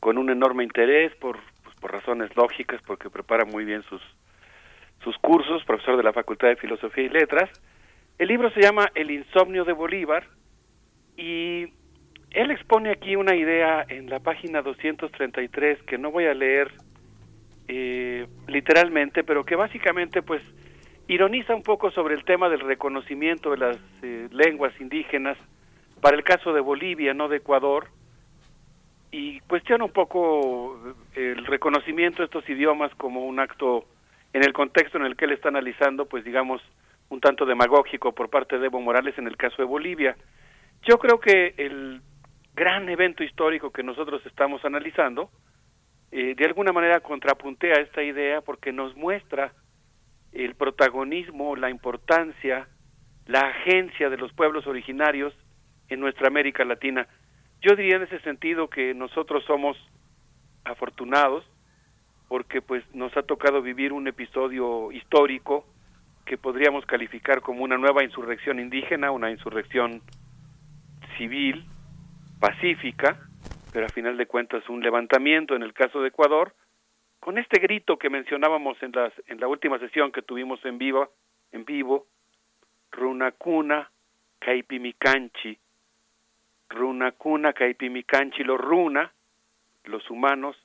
S30: con un enorme interés por pues, por razones lógicas, porque prepara muy bien sus sus cursos, profesor de la Facultad de Filosofía y Letras. El libro se llama El insomnio de Bolívar y él expone aquí una idea en la página 233 que no voy a leer eh, literalmente, pero que básicamente pues ironiza un poco sobre el tema del reconocimiento de las eh, lenguas indígenas para el caso de Bolivia, no de Ecuador, y cuestiona un poco eh, el reconocimiento de estos idiomas como un acto en el contexto en el que él está analizando, pues digamos, un tanto demagógico por parte de Evo Morales en el caso de Bolivia. Yo creo que el gran evento histórico que nosotros estamos analizando, eh, de alguna manera contrapuntea esta idea porque nos muestra el protagonismo, la importancia, la agencia de los pueblos originarios en nuestra América Latina. Yo diría en ese sentido que nosotros somos afortunados porque pues nos ha tocado vivir un episodio histórico que podríamos calificar como una nueva insurrección indígena, una insurrección civil, pacífica, pero a final de cuentas un levantamiento en el caso de Ecuador, con este grito que mencionábamos en, las, en la última sesión que tuvimos en vivo, en vivo, Runacuna Caipimicanchi, Runacuna Caipimicanchi, los runa, los humanos,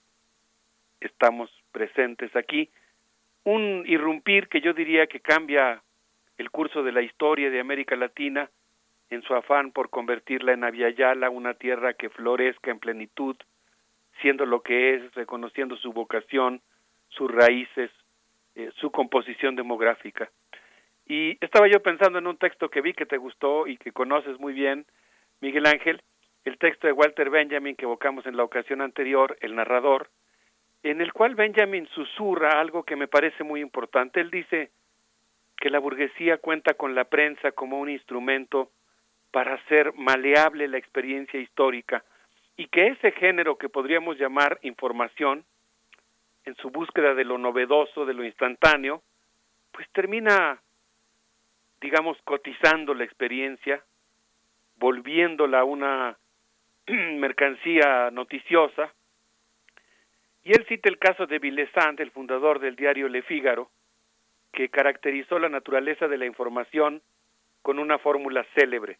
S30: estamos presentes aquí. Un irrumpir que yo diría que cambia el curso de la historia de América Latina, en su afán por convertirla en Aviala, una tierra que florezca en plenitud, siendo lo que es, reconociendo su vocación, sus raíces, eh, su composición demográfica. Y estaba yo pensando en un texto que vi que te gustó y que conoces muy bien, Miguel Ángel, el texto de Walter Benjamin que evocamos en la ocasión anterior, el narrador, en el cual Benjamin susurra algo que me parece muy importante. Él dice que la burguesía cuenta con la prensa como un instrumento para hacer maleable la experiencia histórica y que ese género que podríamos llamar información, en su búsqueda de lo novedoso, de lo instantáneo, pues termina, digamos, cotizando la experiencia, volviéndola una mercancía noticiosa. Y él cita el caso de Villesant, el fundador del diario Le Figaro, que caracterizó la naturaleza de la información con una fórmula célebre.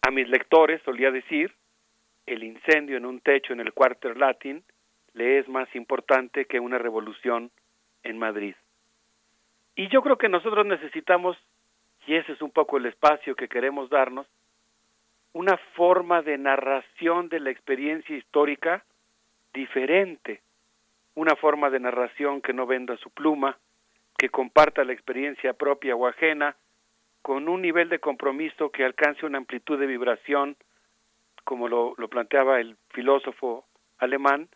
S30: A mis lectores solía decir, el incendio en un techo en el Quarter Latin le es más importante que una revolución en Madrid. Y yo creo que nosotros necesitamos, y ese es un poco el espacio que queremos darnos, una forma de narración de la experiencia histórica diferente, una forma de narración que no venda su pluma, que comparta la experiencia propia o ajena, con un nivel de compromiso que alcance una amplitud de vibración, como lo, lo planteaba el filósofo alemán,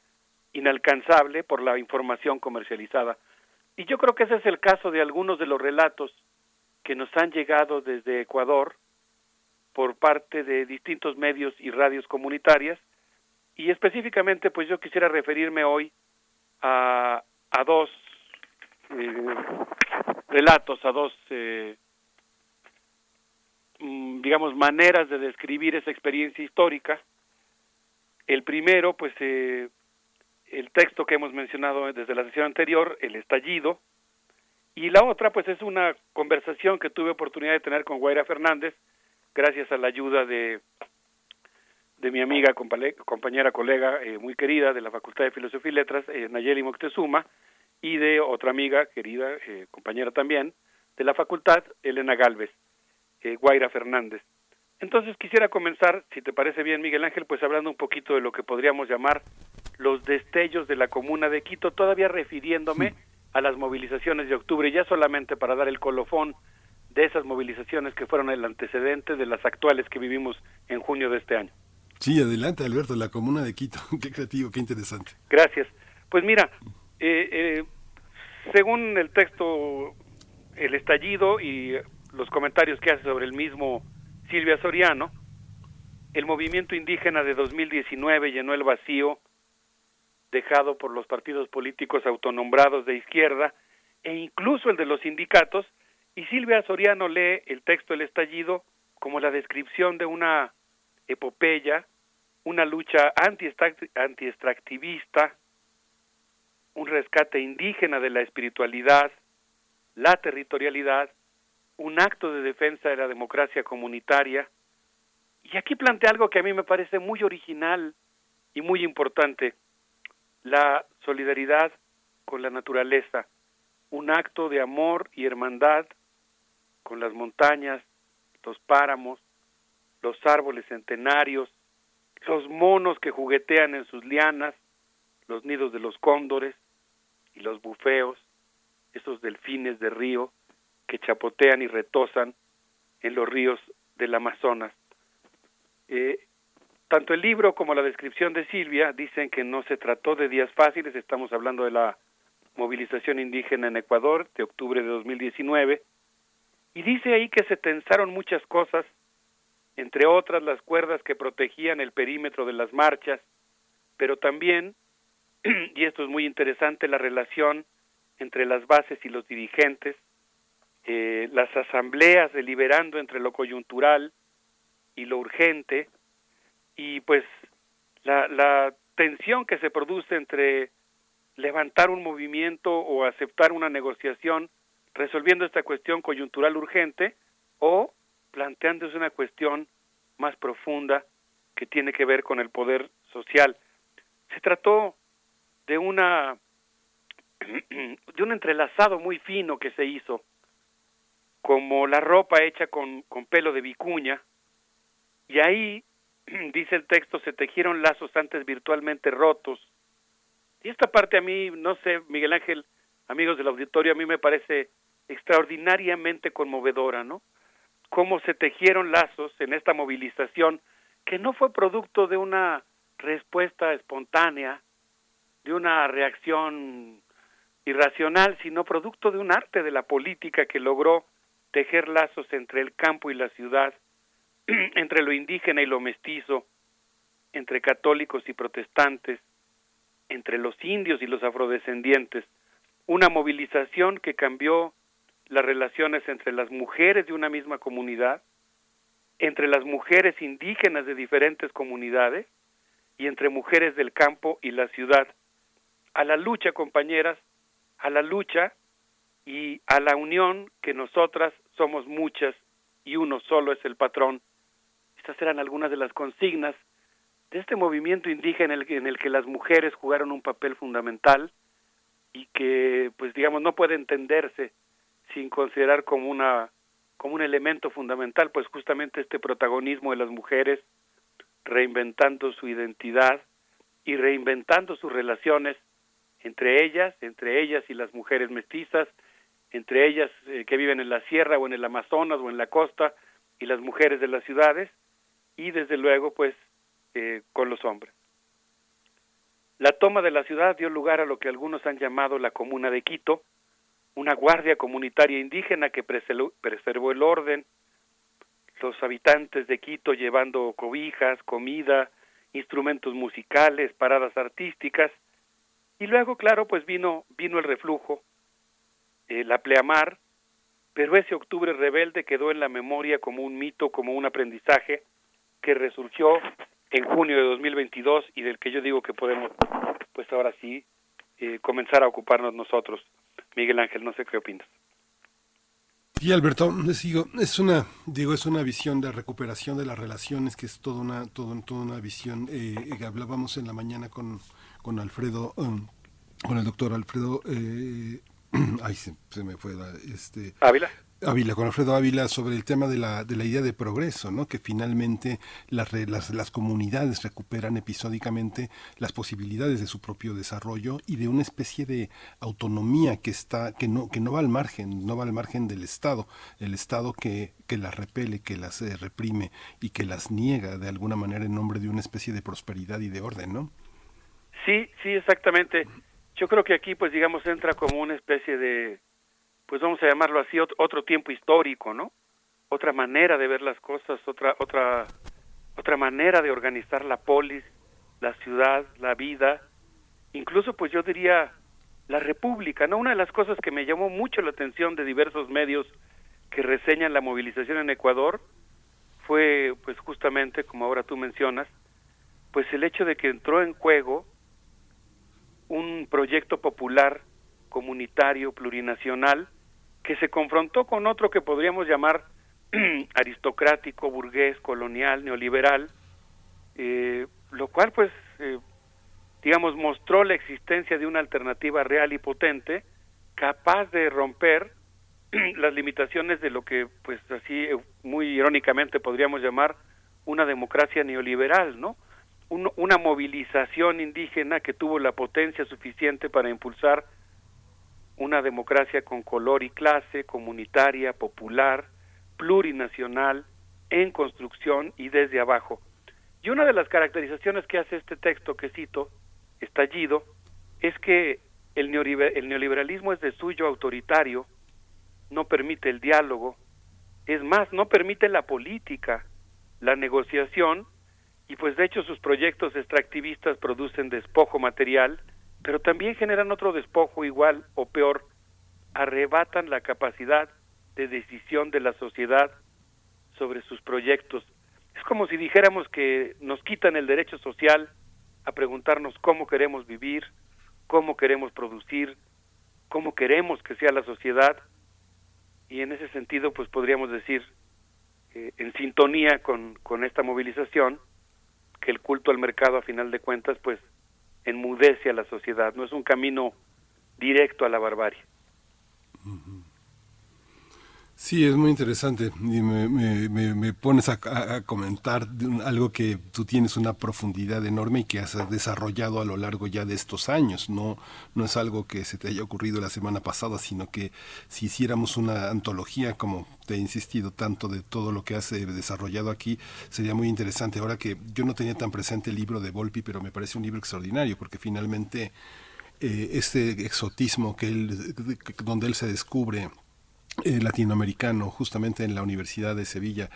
S30: inalcanzable por la información comercializada. Y yo creo que ese es el caso de algunos de los relatos que nos han llegado desde Ecuador por parte de distintos medios y radios comunitarias y específicamente pues yo quisiera referirme hoy a, a dos eh, relatos, a dos eh, mm, digamos maneras de describir esa experiencia histórica. El primero pues eh, el texto que hemos mencionado desde la sesión anterior, el estallido, y la otra pues es una conversación que tuve oportunidad de tener con Guaira Fernández, gracias a la ayuda de, de mi amiga, compañera, colega eh, muy querida de la Facultad de Filosofía y Letras, eh, Nayeli Moctezuma, y de otra amiga querida, eh, compañera también, de la Facultad, Elena Galvez, eh, Guaira Fernández. Entonces quisiera comenzar, si te parece bien, Miguel Ángel, pues hablando un poquito de lo que podríamos llamar los destellos de la comuna de Quito, todavía refiriéndome a las movilizaciones de octubre, ya solamente para dar el colofón de esas movilizaciones que fueron el antecedente de las actuales que vivimos en junio de este año.
S1: Sí, adelante Alberto, la comuna de Quito, qué creativo, qué interesante.
S30: Gracias. Pues mira, eh, eh, según el texto, el estallido y los comentarios que hace sobre el mismo Silvia Soriano, el movimiento indígena de 2019 llenó el vacío dejado por los partidos políticos autonombrados de izquierda e incluso el de los sindicatos, y Silvia Soriano lee el texto El estallido como la descripción de una epopeya, una lucha anti-extractivista, un rescate indígena de la espiritualidad, la territorialidad, un acto de defensa de la democracia comunitaria. Y aquí plantea algo que a mí me parece muy original y muy importante la solidaridad con la naturaleza, un acto de amor y hermandad con las montañas, los páramos, los árboles centenarios, los monos que juguetean en sus lianas, los nidos de los cóndores y los bufeos, esos delfines de río que chapotean y retosan en los ríos del Amazonas. Eh, tanto el libro como la descripción de Silvia dicen que no se trató de días fáciles, estamos hablando de la movilización indígena en Ecuador de octubre de 2019, y dice ahí que se tensaron muchas cosas, entre otras las cuerdas que protegían el perímetro de las marchas, pero también, y esto es muy interesante, la relación entre las bases y los dirigentes, eh, las asambleas deliberando entre lo coyuntural y lo urgente, y pues la, la tensión que se produce entre levantar un movimiento o aceptar una negociación resolviendo esta cuestión coyuntural urgente o planteándose una cuestión más profunda que tiene que ver con el poder social. Se trató de una de un entrelazado muy fino que se hizo, como la ropa hecha con, con pelo de vicuña, y ahí dice el texto, se tejieron lazos antes virtualmente rotos. Y esta parte a mí, no sé, Miguel Ángel, amigos del auditorio, a mí me parece extraordinariamente conmovedora, ¿no? Cómo se tejieron lazos en esta movilización que no fue producto de una respuesta espontánea, de una reacción irracional, sino producto de un arte de la política que logró tejer lazos entre el campo y la ciudad, entre lo indígena y lo mestizo, entre católicos y protestantes, entre los indios y los afrodescendientes, una movilización que cambió las relaciones entre las mujeres de una misma comunidad, entre las mujeres indígenas de diferentes comunidades y entre mujeres del campo y la ciudad. A la lucha, compañeras, a la lucha y a la unión que nosotras somos muchas y uno solo es el patrón estas eran algunas de las consignas de este movimiento indígena en el, que las mujeres jugaron un papel fundamental y que, pues digamos, no puede entenderse sin considerar como una como un elemento fundamental, pues justamente este protagonismo de las mujeres reinventando su identidad y reinventando sus relaciones entre ellas, entre ellas y las mujeres mestizas, entre ellas eh, que viven en la sierra o en el Amazonas o en la costa y las mujeres de las ciudades, y desde luego pues eh, con los hombres. La toma de la ciudad dio lugar a lo que algunos han llamado la Comuna de Quito, una guardia comunitaria indígena que preservó el orden, los habitantes de Quito llevando cobijas, comida, instrumentos musicales, paradas artísticas, y luego, claro, pues vino, vino el reflujo, eh, la pleamar, pero ese octubre rebelde quedó en la memoria como un mito, como un aprendizaje que resurgió en junio de 2022 y del que yo digo que podemos, pues ahora sí, eh, comenzar a ocuparnos nosotros. Miguel Ángel, no sé qué opinas.
S1: Y Alberto, les digo, es una, digo, es una visión de recuperación de las relaciones, que es toda una, toda, toda una visión. Eh, hablábamos en la mañana con, con Alfredo, um, con el doctor Alfredo, eh, ay, se, me fue, este...
S30: Ávila.
S1: Ávila, con Alfredo Ávila, sobre el tema de la, de la idea de progreso, ¿no? que finalmente las, las, las, comunidades recuperan episódicamente las posibilidades de su propio desarrollo y de una especie de autonomía que está, que no, que no va al margen, no va al margen del Estado, el Estado que, que las repele, que las eh, reprime y que las niega de alguna manera en nombre de una especie de prosperidad y de orden, ¿no?
S30: Sí, sí, exactamente. Yo creo que aquí, pues digamos, entra como una especie de pues vamos a llamarlo así, otro tiempo histórico, ¿no? Otra manera de ver las cosas, otra, otra, otra manera de organizar la polis, la ciudad, la vida, incluso pues yo diría la república, ¿no? Una de las cosas que me llamó mucho la atención de diversos medios que reseñan la movilización en Ecuador fue pues justamente, como ahora tú mencionas, pues el hecho de que entró en juego un proyecto popular, comunitario, plurinacional, que se confrontó con otro que podríamos llamar aristocrático, burgués, colonial, neoliberal, eh, lo cual pues, eh, digamos, mostró la existencia de una alternativa real y potente, capaz de romper las limitaciones de lo que, pues así, eh, muy irónicamente podríamos llamar una democracia neoliberal, ¿no? una movilización indígena que tuvo la potencia suficiente para impulsar una democracia con color y clase, comunitaria, popular, plurinacional, en construcción y desde abajo. Y una de las caracterizaciones que hace este texto que cito, estallido, es que el, neoliberalismo es de suyo autoritario, no permite el diálogo, es más, no permite la política, la negociación, y pues de hecho sus proyectos extractivistas producen despojo material, pero también generan otro despojo igual o peor, arrebatan la capacidad de decisión de la sociedad sobre sus proyectos. Es como si dijéramos que nos quitan el derecho social a preguntarnos cómo queremos vivir, cómo queremos producir, cómo queremos que sea la sociedad y en ese sentido pues podríamos decir eh, en sintonía con, con esta movilización que el culto al mercado a final de cuentas pues enmudece a la sociedad, no es un camino directo a la barbarie.
S1: Sí, es muy interesante y me, me, pones a, comentar algo que tú tienes una profundidad enorme y que has desarrollado a lo largo ya de estos años. No, no es algo que se te haya ocurrido la semana pasada, sino que si hiciéramos una antología, como te he insistido tanto de todo lo que has eh, desarrollado aquí, sería muy interesante. Ahora que yo no tenía tan presente el libro de Volpi, pero me parece un libro extraordinario porque finalmente eh, este exotismo que él, donde él se descubre eh, latinoamericano justamente en la Universidad de Sevilla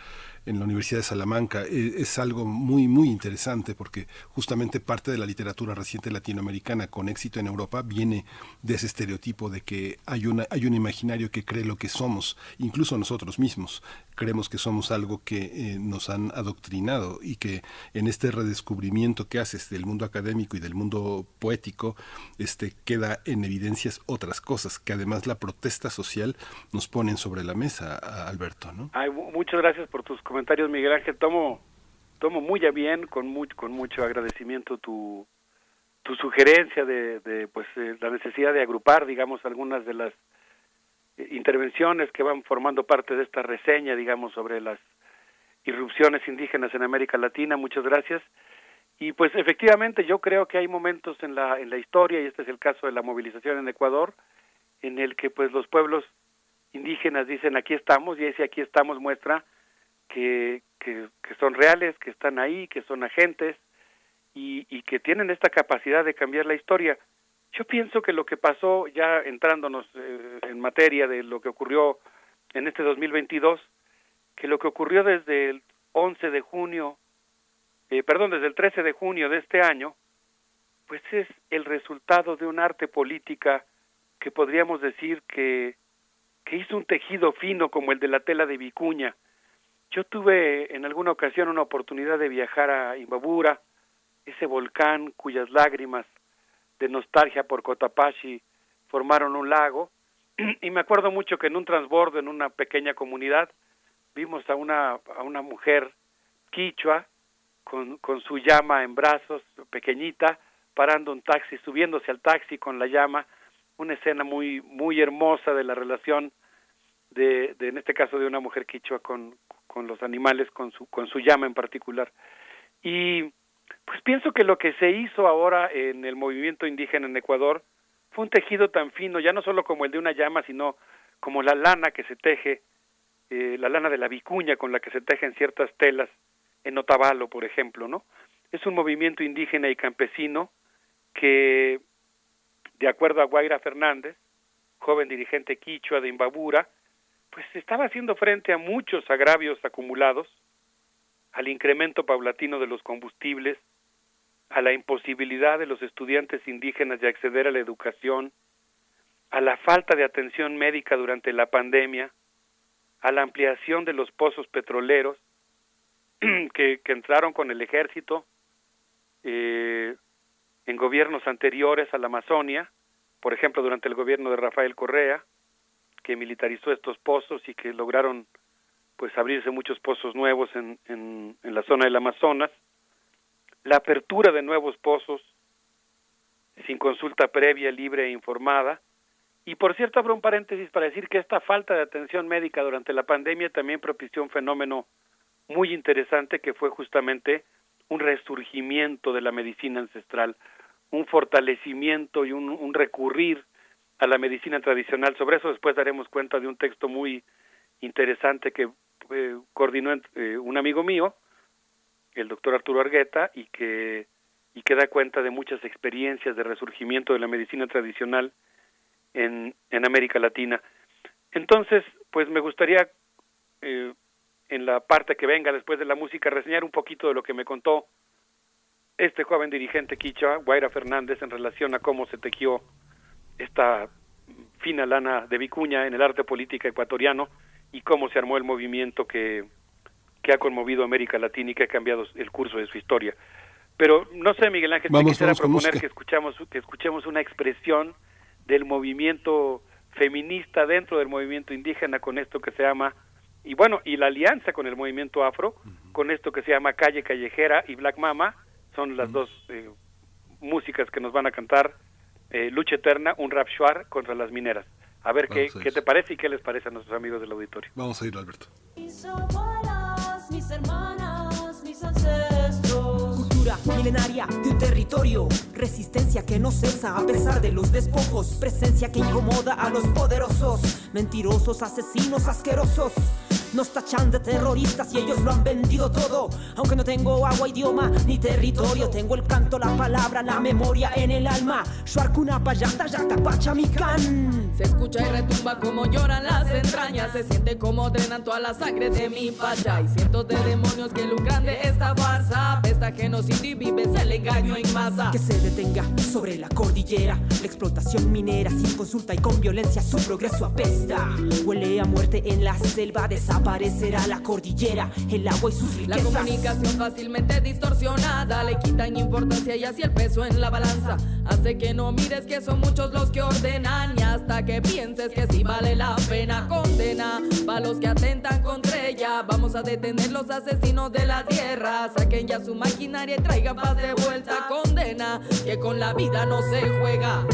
S1: en la Universidad de Salamanca. Eh, es algo muy, muy interesante porque justamente parte de la literatura reciente latinoamericana con éxito en Europa viene de ese estereotipo de que hay, una, hay un imaginario que cree lo que somos, incluso nosotros mismos creemos que somos algo que eh, nos han adoctrinado y que en este redescubrimiento que haces del mundo académico y del mundo poético, este, queda en evidencias otras cosas que además la protesta social nos ponen sobre la mesa, Alberto. ¿no?
S30: Ay, muchas gracias por tus comentarios, Miguel Ángel. Tomo, tomo muy a bien, con, mucho con mucho agradecimiento tu, tu sugerencia de, de pues, eh, la necesidad de agrupar, digamos, algunas de las intervenciones que van formando parte de esta reseña, digamos, sobre las irrupciones indígenas en América Latina. Muchas gracias. Y pues efectivamente yo creo que hay momentos en la en la historia y este es el caso de la movilización en Ecuador en el que pues los pueblos indígenas dicen aquí estamos y ese aquí estamos muestra que, que, son reales, que están ahí, que son agentes y, y que tienen esta capacidad de cambiar la historia. Yo pienso que lo que pasó, ya entrándonos eh, en materia de lo que ocurrió en este 2022, que lo que ocurrió desde el 11 de junio, eh, perdón, desde el 13 de junio de este año, pues es el resultado de un arte política que podríamos decir que, que hizo un tejido fino como el de la tela de Vicuña. Yo tuve en alguna ocasión una oportunidad de viajar a Imbabura, ese volcán cuyas lágrimas de nostalgia por Cotapaxi formaron un lago, y me acuerdo mucho que en un transbordo en una pequeña comunidad vimos a una, a una mujer quichua con, con su llama en brazos, pequeñita, parando un taxi, subiéndose al taxi con la llama, una escena muy, muy hermosa de la relación de, de en este caso de una mujer quichua con, con los animales, con su, con su llama en particular. Y pues pienso que lo que se hizo ahora en el movimiento indígena en Ecuador fue un tejido tan fino, ya no solo como el de una llama, sino como la lana que se teje, eh, la lana de la vicuña con la que se tejen ciertas telas en Otavalo, por ejemplo, ¿no? Es un movimiento indígena y campesino que, de acuerdo a Guaira Fernández, joven dirigente quichua de Imbabura, pues estaba haciendo frente a muchos agravios acumulados, al incremento paulatino de los combustibles, a la imposibilidad de los estudiantes indígenas de acceder a la educación, a la falta de atención médica durante la pandemia, a la ampliación de los pozos petroleros que, que entraron con el ejército eh, en gobiernos anteriores a la Amazonia, por ejemplo durante el gobierno de Rafael Correa, que militarizó estos pozos y que lograron pues abrirse muchos pozos nuevos en, en, la zona del Amazonas, la apertura de nuevos pozos sin consulta previa, libre e informada. Y por cierto, abro un paréntesis para decir que esta falta de atención médica durante la pandemia también propició un fenómeno muy interesante que fue justamente un resurgimiento de la medicina ancestral, un fortalecimiento y un recurrir a la medicina tradicional. Sobre eso después daremos cuenta de un texto muy interesante que eh, coordinó eh, un amigo mío, el doctor Arturo Argueta, y que, y que da cuenta de muchas experiencias de resurgimiento de la medicina tradicional en, en América Latina. Entonces, pues me gustaría, eh, en la parte que venga después de la música, reseñar un poquito de lo que me contó este joven dirigente quichua, Guaira Fernández, en relación a cómo se tejió esta fina lana de vicuña en el arte política ecuatoriano y cómo se armó el movimiento que, que ha conmovido a América Latina y que ha cambiado el curso de su historia. Pero no sé, Miguel Ángel,
S1: Vamos,
S30: quisiera
S1: vamos
S30: proponer que escuchamos, que escuchemos una expresión del movimiento feminista dentro del movimiento indígena con esto que se llama, y bueno, y la alianza con el movimiento afro, con esto que se llama Calle Callejera y Black Mama, son las dos eh, músicas que nos van a cantar eh, Lucha Eterna, un rap shuar contra las mineras. A ver qué,
S1: a
S30: qué te parece y qué les parece a nuestros amigos del auditorio.
S1: Vamos a irlo, Alberto.
S31: Mis abuelas, mis hermanas, mis ancestros. Cultura milenaria de un territorio. Resistencia que no cesa a pesar de los despojos. Presencia que incomoda a los poderosos. Mentirosos, asesinos, asquerosos. Nos tachan de terroristas y ellos lo han vendido todo. Aunque no tengo agua, idioma ni territorio, tengo el canto, la palabra, la memoria en el alma. Shuarkuna payata, yata pachamican.
S23: Se escucha y retumba como lloran las entrañas. Se siente como drenan toda la sangre de mi pacha. Y cientos de demonios que lucran de esta farsa. Esta genocidio y vives el engaño en masa.
S31: Que se detenga sobre la cordillera. La explotación minera sin consulta y con violencia su progreso apesta. Huele a muerte en la selva, desaparecerá la cordillera, el agua y sus
S23: La
S31: riquezas.
S23: comunicación fácilmente distorsionada le quitan importancia y así el peso en la balanza. Hace que no mires que son muchos los que ordenan y hasta que pienses que sí vale la pena condena. Para los que atentan contra ella vamos a detener los asesinos de la tierra. Saquen ya su maquinaria y traigan paz de vuelta condena que con la vida no se juega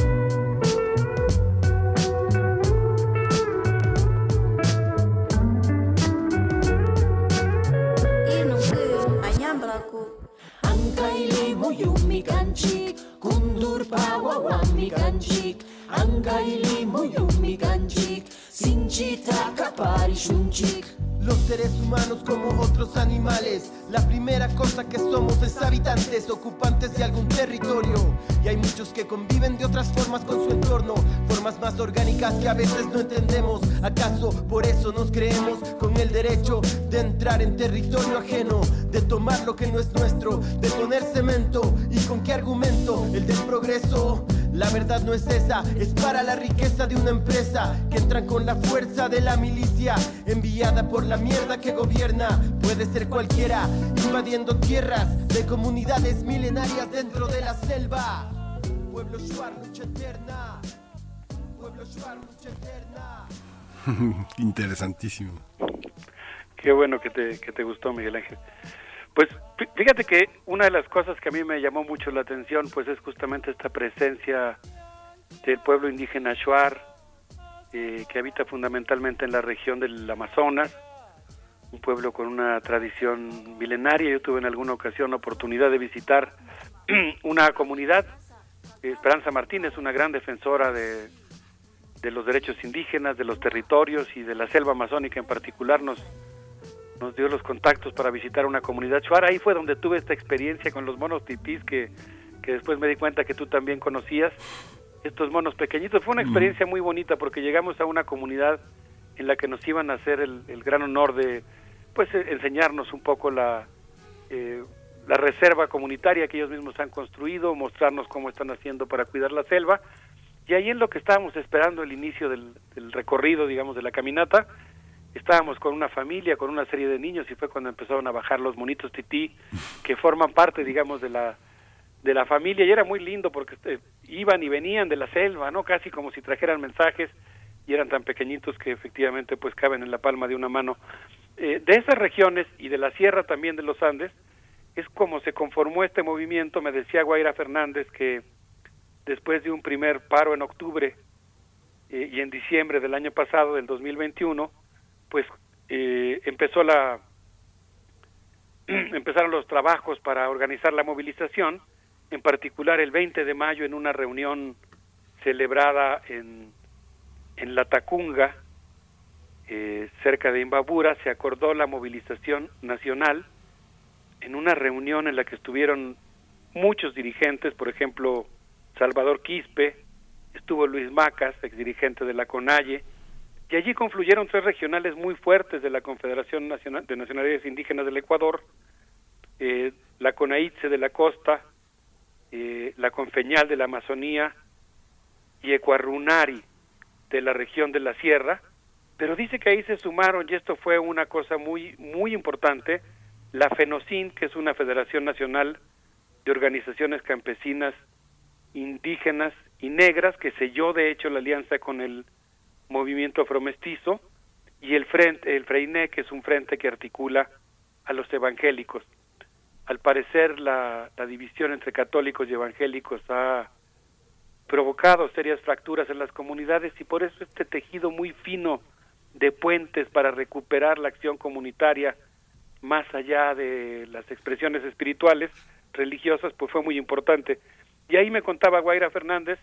S31: Ankaili muyumi kanchik, kundur pawawami kanchik. Ankaili muyumi kanchik, sinchita kapari shunchik.
S32: Los seres humanos como otros animales. La primera cosa que somos es habitantes, ocupantes de algún territorio. Y hay muchos que conviven de otras formas con su entorno, formas más orgánicas que a veces no entendemos. ¿Acaso por eso nos creemos con el derecho de entrar en territorio ajeno, de tomar lo que no es nuestro, de poner cemento? ¿Y con qué argumento? El del progreso. La verdad no es esa, es para la riqueza de una empresa que entra con la fuerza de la milicia enviada por la mierda que gobierna. Puede ser cualquiera, invadiendo tierras de comunidades milenarias dentro de la selva. Pueblo Shuar, lucha eterna. Pueblo Shuar, lucha eterna.
S1: Interesantísimo.
S30: Qué bueno que te, que te gustó, Miguel Ángel. Pues fíjate que una de las cosas que a mí me llamó mucho la atención, pues es justamente esta presencia del pueblo indígena Shuar, eh, que habita fundamentalmente en la región del Amazonas, un pueblo con una tradición milenaria. Yo tuve en alguna ocasión la oportunidad de visitar una comunidad. Esperanza Martínez, una gran defensora de, de los derechos indígenas, de los territorios y de la selva amazónica en particular, nos nos dio los contactos para visitar una comunidad shuar. Ahí fue donde tuve esta experiencia con los monos titís que, que después me di cuenta que tú también conocías. Estos monos pequeñitos. Fue una experiencia muy bonita porque llegamos a una comunidad en la que nos iban a hacer el, el gran honor de pues eh, enseñarnos un poco la, eh, la reserva comunitaria que ellos mismos han construido, mostrarnos cómo están haciendo para cuidar la selva. Y ahí en lo que estábamos esperando el inicio del, del recorrido, digamos, de la caminata, estábamos con una familia, con una serie de niños y fue cuando empezaron a bajar los monitos tití que forman parte, digamos, de la de la familia y era muy lindo porque este, iban y venían de la selva, ¿no? Casi como si trajeran mensajes y eran tan pequeñitos que efectivamente pues caben en la palma de una mano. Eh, de esas regiones y de la sierra también de los Andes es como se conformó este movimiento, me decía Guaira Fernández que después de un primer paro en octubre eh, y en diciembre del año pasado, del 2021, pues eh, empezó la empezaron los trabajos para organizar la movilización, en particular el 20 de mayo en una reunión celebrada en, en La Tacunga, eh, cerca de Imbabura, se acordó la movilización nacional en una reunión en la que estuvieron muchos dirigentes, por ejemplo, Salvador Quispe, estuvo Luis Macas, ex dirigente de la CONALLE, y allí confluyeron tres regionales muy fuertes de la Confederación Nacional de Nacionalidades Indígenas del Ecuador, eh, la CONAITSE de la costa, eh, la Confeñal de la Amazonía y Ecuarunari de la región de la Sierra, pero dice que ahí se sumaron, y esto fue una cosa muy, muy importante, la FENOCIN, que es una Federación Nacional de Organizaciones Campesinas Indígenas y Negras, que selló de hecho la alianza con el movimiento afromestizo, y el frente, el Freiné, que es un frente que articula a los evangélicos. Al parecer la, la división entre católicos y evangélicos ha provocado serias fracturas en las comunidades y por eso este tejido muy fino de puentes para recuperar la acción comunitaria más allá de las expresiones espirituales, religiosas, pues fue muy importante. Y ahí me contaba Guaira Fernández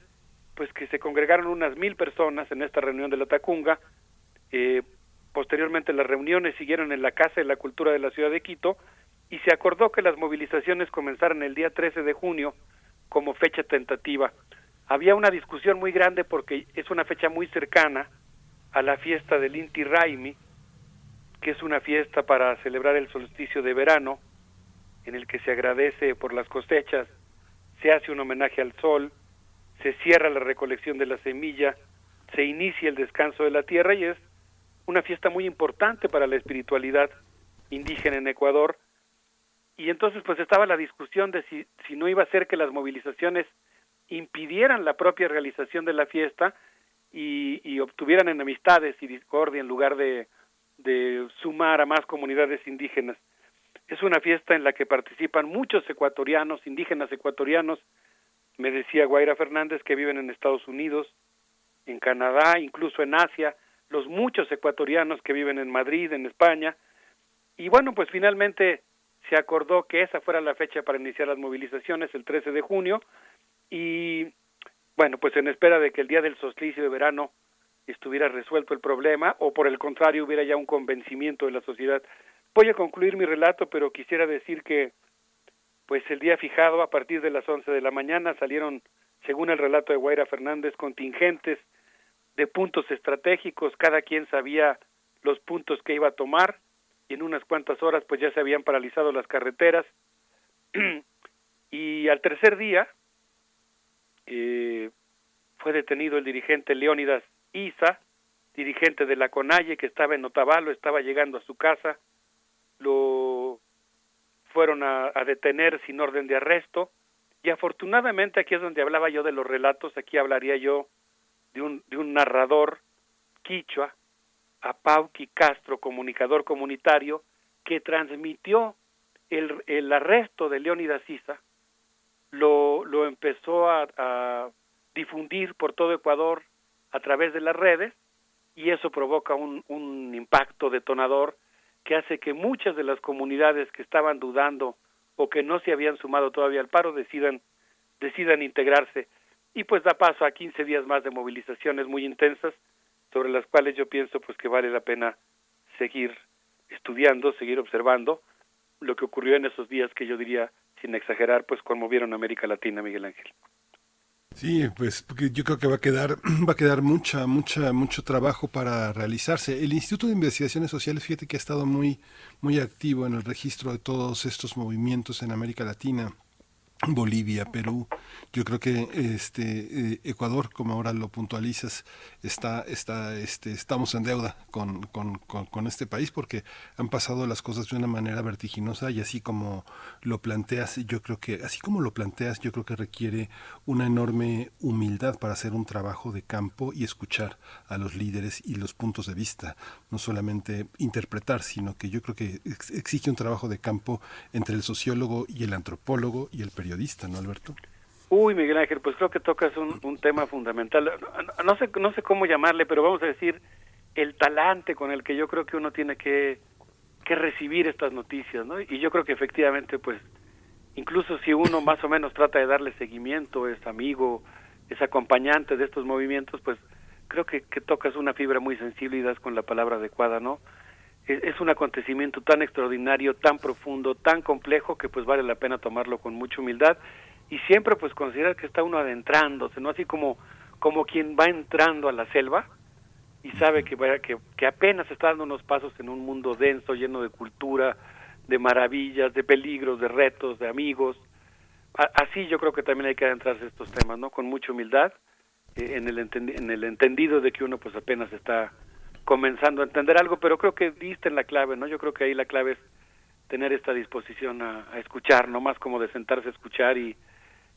S30: pues que se congregaron unas mil personas en esta reunión de la Tacunga. Eh, posteriormente las reuniones siguieron en la Casa de la Cultura de la ciudad de Quito y se acordó que las movilizaciones comenzaran el día 13 de junio como fecha tentativa. Había una discusión muy grande porque es una fecha muy cercana a la fiesta del Inti Raimi, que es una fiesta para celebrar el solsticio de verano, en el que se agradece por las cosechas, se hace un homenaje al sol, se cierra la recolección de la semilla, se inicia el descanso de la tierra y es una fiesta muy importante para la espiritualidad indígena en Ecuador. Y entonces pues estaba la discusión de si, si no iba a ser que las movilizaciones impidieran la propia realización de la fiesta y, y obtuvieran enemistades y discordia en lugar de, de sumar a más comunidades indígenas. Es una fiesta en la que participan muchos ecuatorianos, indígenas ecuatorianos, me decía Guaira Fernández que viven en Estados Unidos, en Canadá, incluso en Asia, los muchos ecuatorianos que viven en Madrid, en España. Y bueno, pues finalmente se acordó que esa fuera la fecha para iniciar las movilizaciones, el 13 de junio, y bueno, pues en espera de que el día del solsticio de verano estuviera resuelto el problema o por el contrario hubiera ya un convencimiento de la sociedad. Voy a concluir mi relato, pero quisiera decir que pues el día fijado a partir de las 11 de la mañana salieron, según el relato de Guaira Fernández, contingentes de puntos estratégicos, cada quien sabía los puntos que iba a tomar y en unas cuantas horas pues ya se habían paralizado las carreteras. Y al tercer día eh, fue detenido el dirigente Leónidas Isa, dirigente de la CONAIE que estaba en Otavalo, estaba llegando a su casa, lo fueron a, detener sin orden de arresto. Y afortunadamente aquí es donde hablaba yo de los relatos, aquí hablaría yo de un, de un narrador quichua, Apauqui Castro, comunicador comunitario, que transmitió el, el arresto de Leónidas Isa, lo, lo empezó a, a difundir por todo Ecuador a través de las redes y eso provoca un, un impacto detonador que hace que muchas de las comunidades que estaban dudando o que no se habían sumado todavía al paro decidan decidan integrarse y pues da paso a 15 días más de movilizaciones muy intensas sobre las cuales yo pienso pues que vale la pena seguir estudiando, seguir observando lo que ocurrió en esos días que yo diría sin exagerar pues conmovieron a América Latina, Miguel Ángel.
S1: Sí, pues yo creo que va a quedar va a quedar mucha mucha mucho trabajo para realizarse. El Instituto de Investigaciones Sociales, fíjate que ha estado muy muy activo en el registro de todos estos movimientos en América Latina. Bolivia, Perú, yo creo que este eh, Ecuador, como ahora lo puntualizas, está, está, este, estamos en deuda con, con, con, este país porque han pasado las cosas de una manera vertiginosa y así como lo planteas, yo creo que, así como lo planteas, yo creo que requiere una enorme humildad para hacer un trabajo de campo y escuchar a los líderes y los puntos de vista, no solamente interpretar, sino que yo creo que exige un trabajo de campo entre el sociólogo y el antropólogo y el periodista periodista, ¿no, Alberto?
S30: Uy, Miguel Ángel, pues creo que tocas un, un tema fundamental. No, sé, no sé cómo llamarle, pero vamos a decir el talante con el que yo creo que uno tiene que, que recibir estas noticias, ¿no? Y yo creo que efectivamente, pues, incluso si uno más o menos trata de darle seguimiento, es amigo, es acompañante de estos movimientos, pues creo que, que tocas una fibra muy sensible y das con la palabra adecuada, ¿no? Es, un acontecimiento tan extraordinario, tan profundo, tan complejo que pues vale la pena tomarlo con mucha humildad y siempre pues considerar que está uno adentrándose, no así como como quien va entrando a la selva y sabe que, que, que apenas está dando unos pasos en un mundo denso, lleno de cultura, de maravillas, de peligros, de retos, de amigos. así yo creo que también hay que adentrarse a estos temas, ¿no? Con mucha humildad, eh, en, el en el entendido de que uno pues apenas está comenzando a entender algo, pero creo que diste en la clave, ¿no? Yo creo que ahí la clave es tener esta disposición a, a escuchar, no más como de sentarse a escuchar y,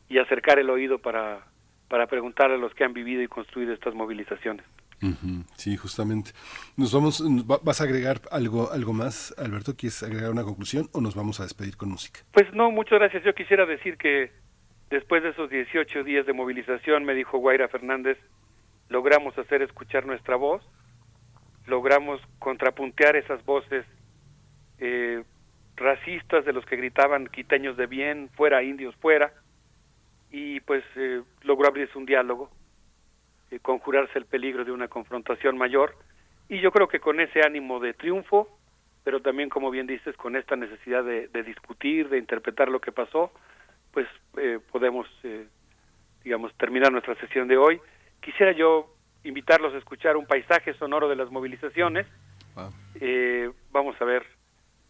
S30: y acercar el oído para, para preguntar a los que han vivido y construido estas movilizaciones.
S1: Uh -huh, sí, justamente. Nos vamos, ¿Vas a agregar algo, algo más, Alberto? ¿Quieres agregar una conclusión o nos vamos a despedir con música?
S30: Pues no, muchas gracias. Yo quisiera decir que después de esos 18 días de movilización, me dijo Guaira Fernández, logramos hacer escuchar nuestra voz, logramos contrapuntear esas voces eh, racistas de los que gritaban quiteños de bien, fuera indios, fuera, y pues eh, logró abrirse un diálogo, eh, conjurarse el peligro de una confrontación mayor, y yo creo que con ese ánimo de triunfo, pero también, como bien dices, con esta necesidad de, de discutir, de interpretar lo que pasó, pues eh, podemos, eh, digamos, terminar nuestra sesión de hoy. Quisiera yo invitarlos a escuchar un paisaje sonoro de las movilizaciones. Wow. Eh, vamos a ver,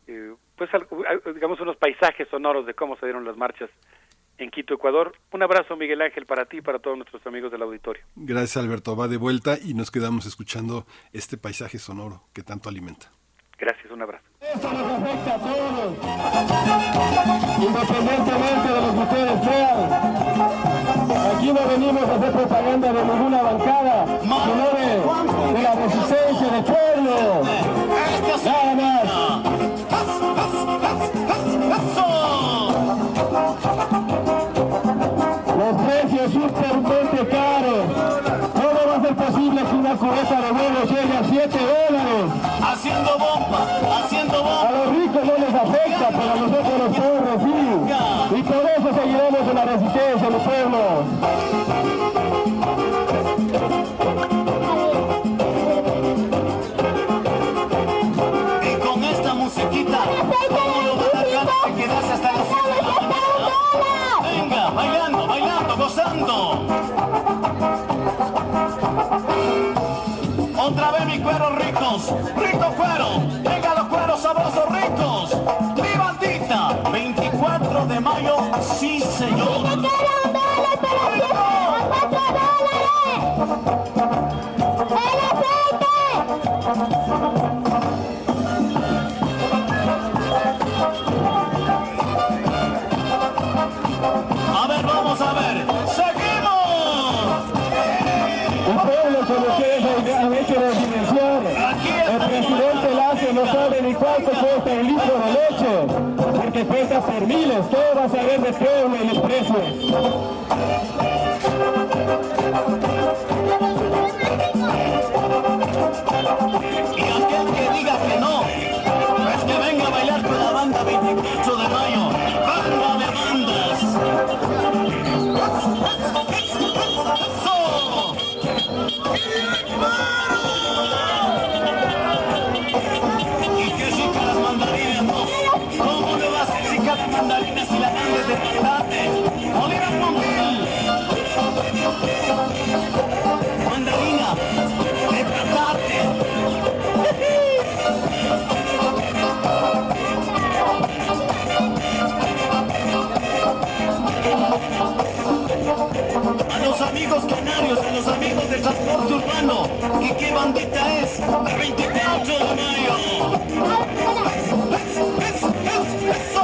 S30: eh, pues digamos unos paisajes sonoros de cómo se dieron las marchas en Quito, Ecuador. Un abrazo, Miguel Ángel, para ti y para todos nuestros amigos del auditorio.
S1: Gracias, Alberto. Va de vuelta y nos quedamos escuchando este paisaje sonoro que tanto alimenta.
S30: Gracias, un abrazo.
S33: Esto nos afecta a todos, independientemente de lo que ustedes crean. Aquí no venimos a hacer propaganda de ninguna bancada, sino de, de la resistencia del pueblo. Nada más.
S34: Sabrosos, rico cuero, venga los cueros sabrosos ricos. Mi bandita, 24 de mayo, sí señor.
S33: Leche, porque cuesta por miles. Todo a saber del pueblo y los precios.
S34: Amigos canarios, a los amigos del transporte urbano. ¿Y qué bandita es? El 24 de mayo. ¡Es, es, es, eso!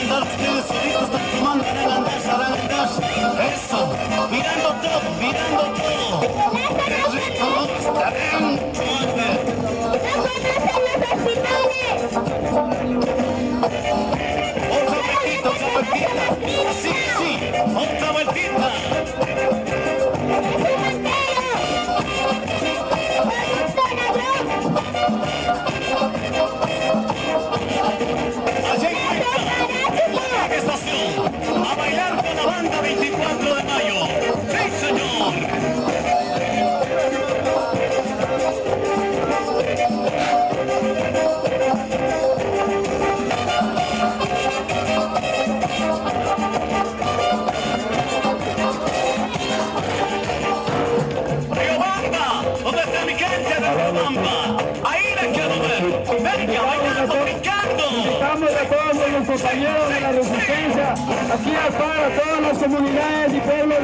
S34: Andar ustedes solitos, están andar. Eso, todo, mirando todo. Otra vueltita, otra vueltita. Sí, sí, otra vueltita.
S33: Compañeros de la resistencia, aquí para todas las comunidades y pueblos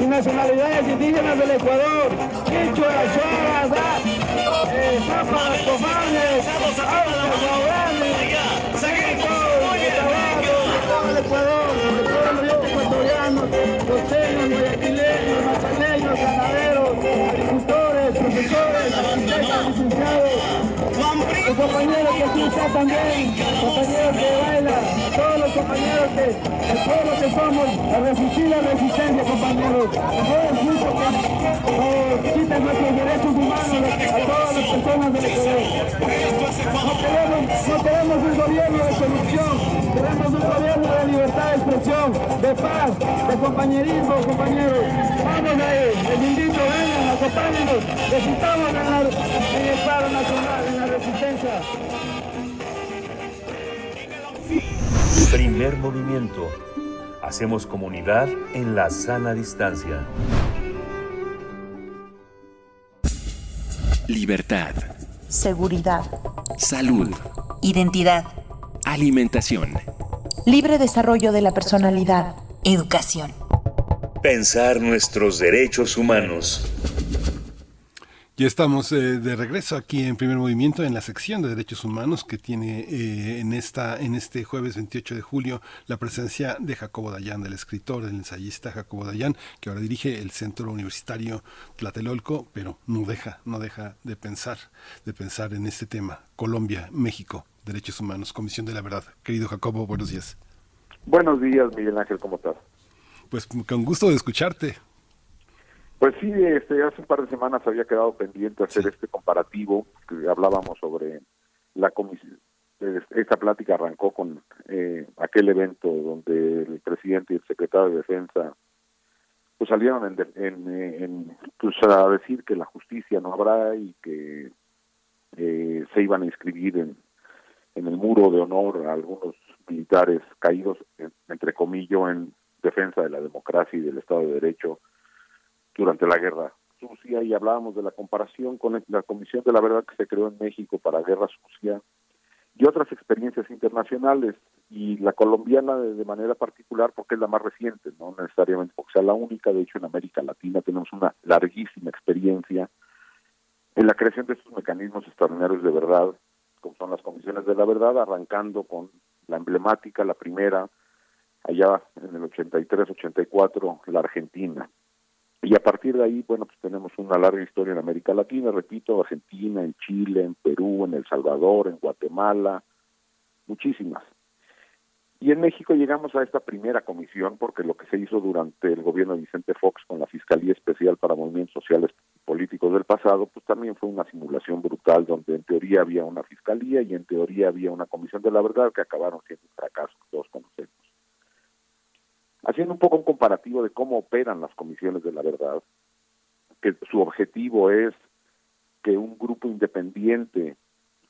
S33: y nacionalidades indígenas del Ecuador, Quichua, Shoa, Zapas, Comanes, todo el Ecuador, de todo el oriente ecuatoriano, costeños, guayaquileños, mataleños, ganaderos, agricultores, profesores, arquitectos, licenciados, los compañeros que están también, compañeros que bailan, todos los compañeros que, el pueblo que somos, a resistir la resistencia, compañeros. No es justo que eh, quiten nuestros derechos humanos a todas las personas del Ecuador. No queremos, no queremos un gobierno de corrupción, queremos un gobierno de libertad de expresión, de paz, de compañerismo, compañeros. Vamos ahí, les invito, acompáñenos, necesitamos en, la- en el paro nacional, en la resistencia.
S12: Primer movimiento. Hacemos comunidad en la sana distancia.
S3: Libertad,
S35: seguridad,
S3: salud,
S35: identidad,
S3: alimentación,
S35: libre desarrollo de la personalidad, educación.
S12: Pensar nuestros derechos humanos.
S1: Ya estamos eh, de regreso aquí en Primer Movimiento en la sección de Derechos Humanos que tiene eh, en esta en este jueves 28 de julio la presencia de Jacobo Dayan, del escritor, del ensayista Jacobo Dayan, que ahora dirige el Centro Universitario Tlatelolco, pero no deja no deja de pensar de pensar en este tema Colombia, México, Derechos Humanos, Comisión de la Verdad. Querido Jacobo, buenos días.
S36: Buenos días, Miguel Ángel, ¿cómo estás?
S1: Pues con gusto de escucharte.
S36: Pues sí, este, hace un par de semanas había quedado pendiente hacer este comparativo, que hablábamos sobre la comisión. Esta plática arrancó con eh, aquel evento donde el presidente y el secretario de Defensa pues salieron en, en, eh, en, pues, a decir que la justicia no habrá y que eh, se iban a inscribir en, en el muro de honor a algunos militares caídos, en- entre comillas, en defensa de la democracia y del Estado de Derecho durante la guerra sucia y hablábamos de la comparación con la Comisión de la Verdad que se creó en México para Guerra Sucia y otras experiencias internacionales y la colombiana de, manera particular porque es la más reciente, no necesariamente porque sea la única, de hecho en América Latina tenemos una larguísima experiencia en la creación de estos mecanismos extraordinarios de verdad, como son las comisiones de la verdad, arrancando con la emblemática, la primera, allá en el 83-84, la Argentina. Y a partir de ahí, bueno, pues tenemos una larga historia en América Latina, repito, Argentina, en Chile, en Perú, en El Salvador, en Guatemala, muchísimas. Y en México llegamos a esta primera comisión porque lo que se hizo durante el gobierno de Vicente Fox con la Fiscalía Especial para Movimientos Sociales y Políticos del pasado, pues también fue una simulación brutal donde en teoría había una fiscalía y en teoría había una comisión de la verdad que acabaron siendo un fracaso, todos conocemos. Haciendo un poco un comparativo de cómo operan las comisiones de la verdad, que su objetivo es que un grupo independiente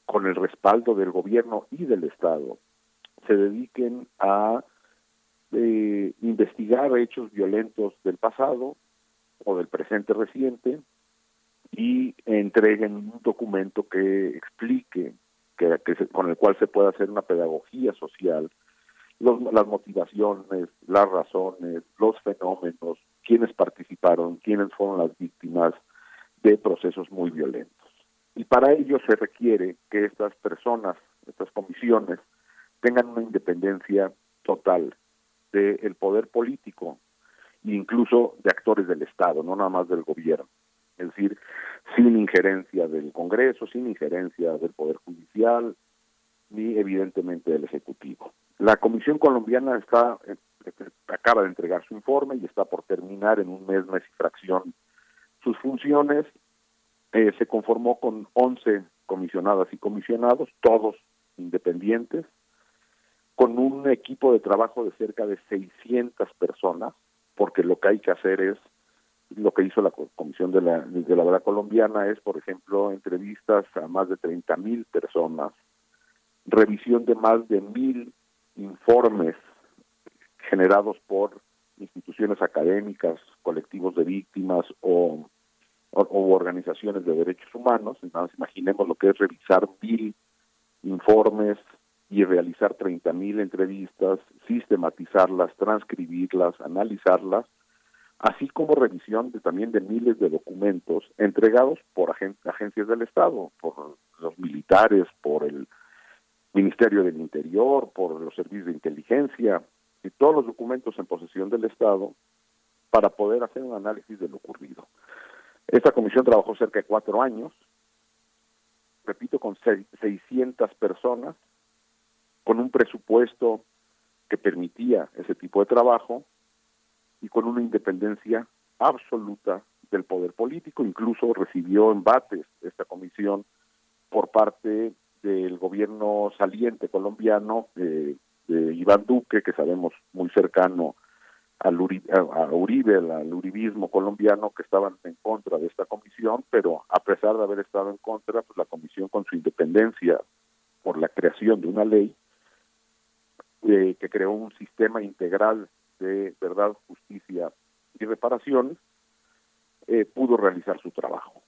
S36: con el respaldo del gobierno y del Estado se dediquen a eh, investigar hechos violentos del pasado o del presente reciente y entreguen un documento que explique, que, se- con el cual se pueda hacer una pedagogía social, los- las motivaciones, las razones, los fenómenos, quiénes participaron, quiénes fueron las víctimas de procesos muy violentos. Y para ello se requiere que estas personas, estas comisiones, tengan una independencia total del poder político e incluso de actores del Estado, no nada más del gobierno. Es decir, sin injerencia del Congreso, sin injerencia del Poder Judicial, ni evidentemente del Ejecutivo. La Comisión Colombiana está eh, acaba de entregar su informe y está por terminar en un mes, mes y fracción sus funciones. Eh, se conformó con 11 comisionadas y comisionados, todos independientes, con un equipo de trabajo de cerca de 600 personas, porque lo que hay que hacer es lo que hizo la co- Comisión de la, de la Verdad Colombiana es, por ejemplo, entrevistas a más de 30 mil personas, revisión de más de mil informes generados por instituciones académicas, colectivos de víctimas o, organizaciones de derechos humanos. Entonces, imaginemos lo que es revisar mil informes y realizar 30 mil entrevistas, sistematizarlas, transcribirlas, analizarlas, así como revisión de, también de miles de documentos entregados por agen- agencias del Estado, por los militares, por el Ministerio del Interior, por los servicios de inteligencia y todos los documentos en posesión del Estado para poder hacer un análisis de lo ocurrido. Esta comisión trabajó cerca de cuatro años, repito, con seis- 600 personas, con un presupuesto que permitía ese tipo de trabajo y con una independencia absoluta del poder político. Incluso recibió embates esta comisión por parte del gobierno saliente colombiano eh, de Iván Duque, que sabemos muy cercano al Uri- a Uribe, al, al uribismo colombiano, que estaban en contra de esta comisión, pero a pesar de haber estado en contra, pues la comisión con su independencia por la creación de una ley eh, que creó un sistema integral de verdad, justicia y reparaciones, eh, pudo realizar su trabajo.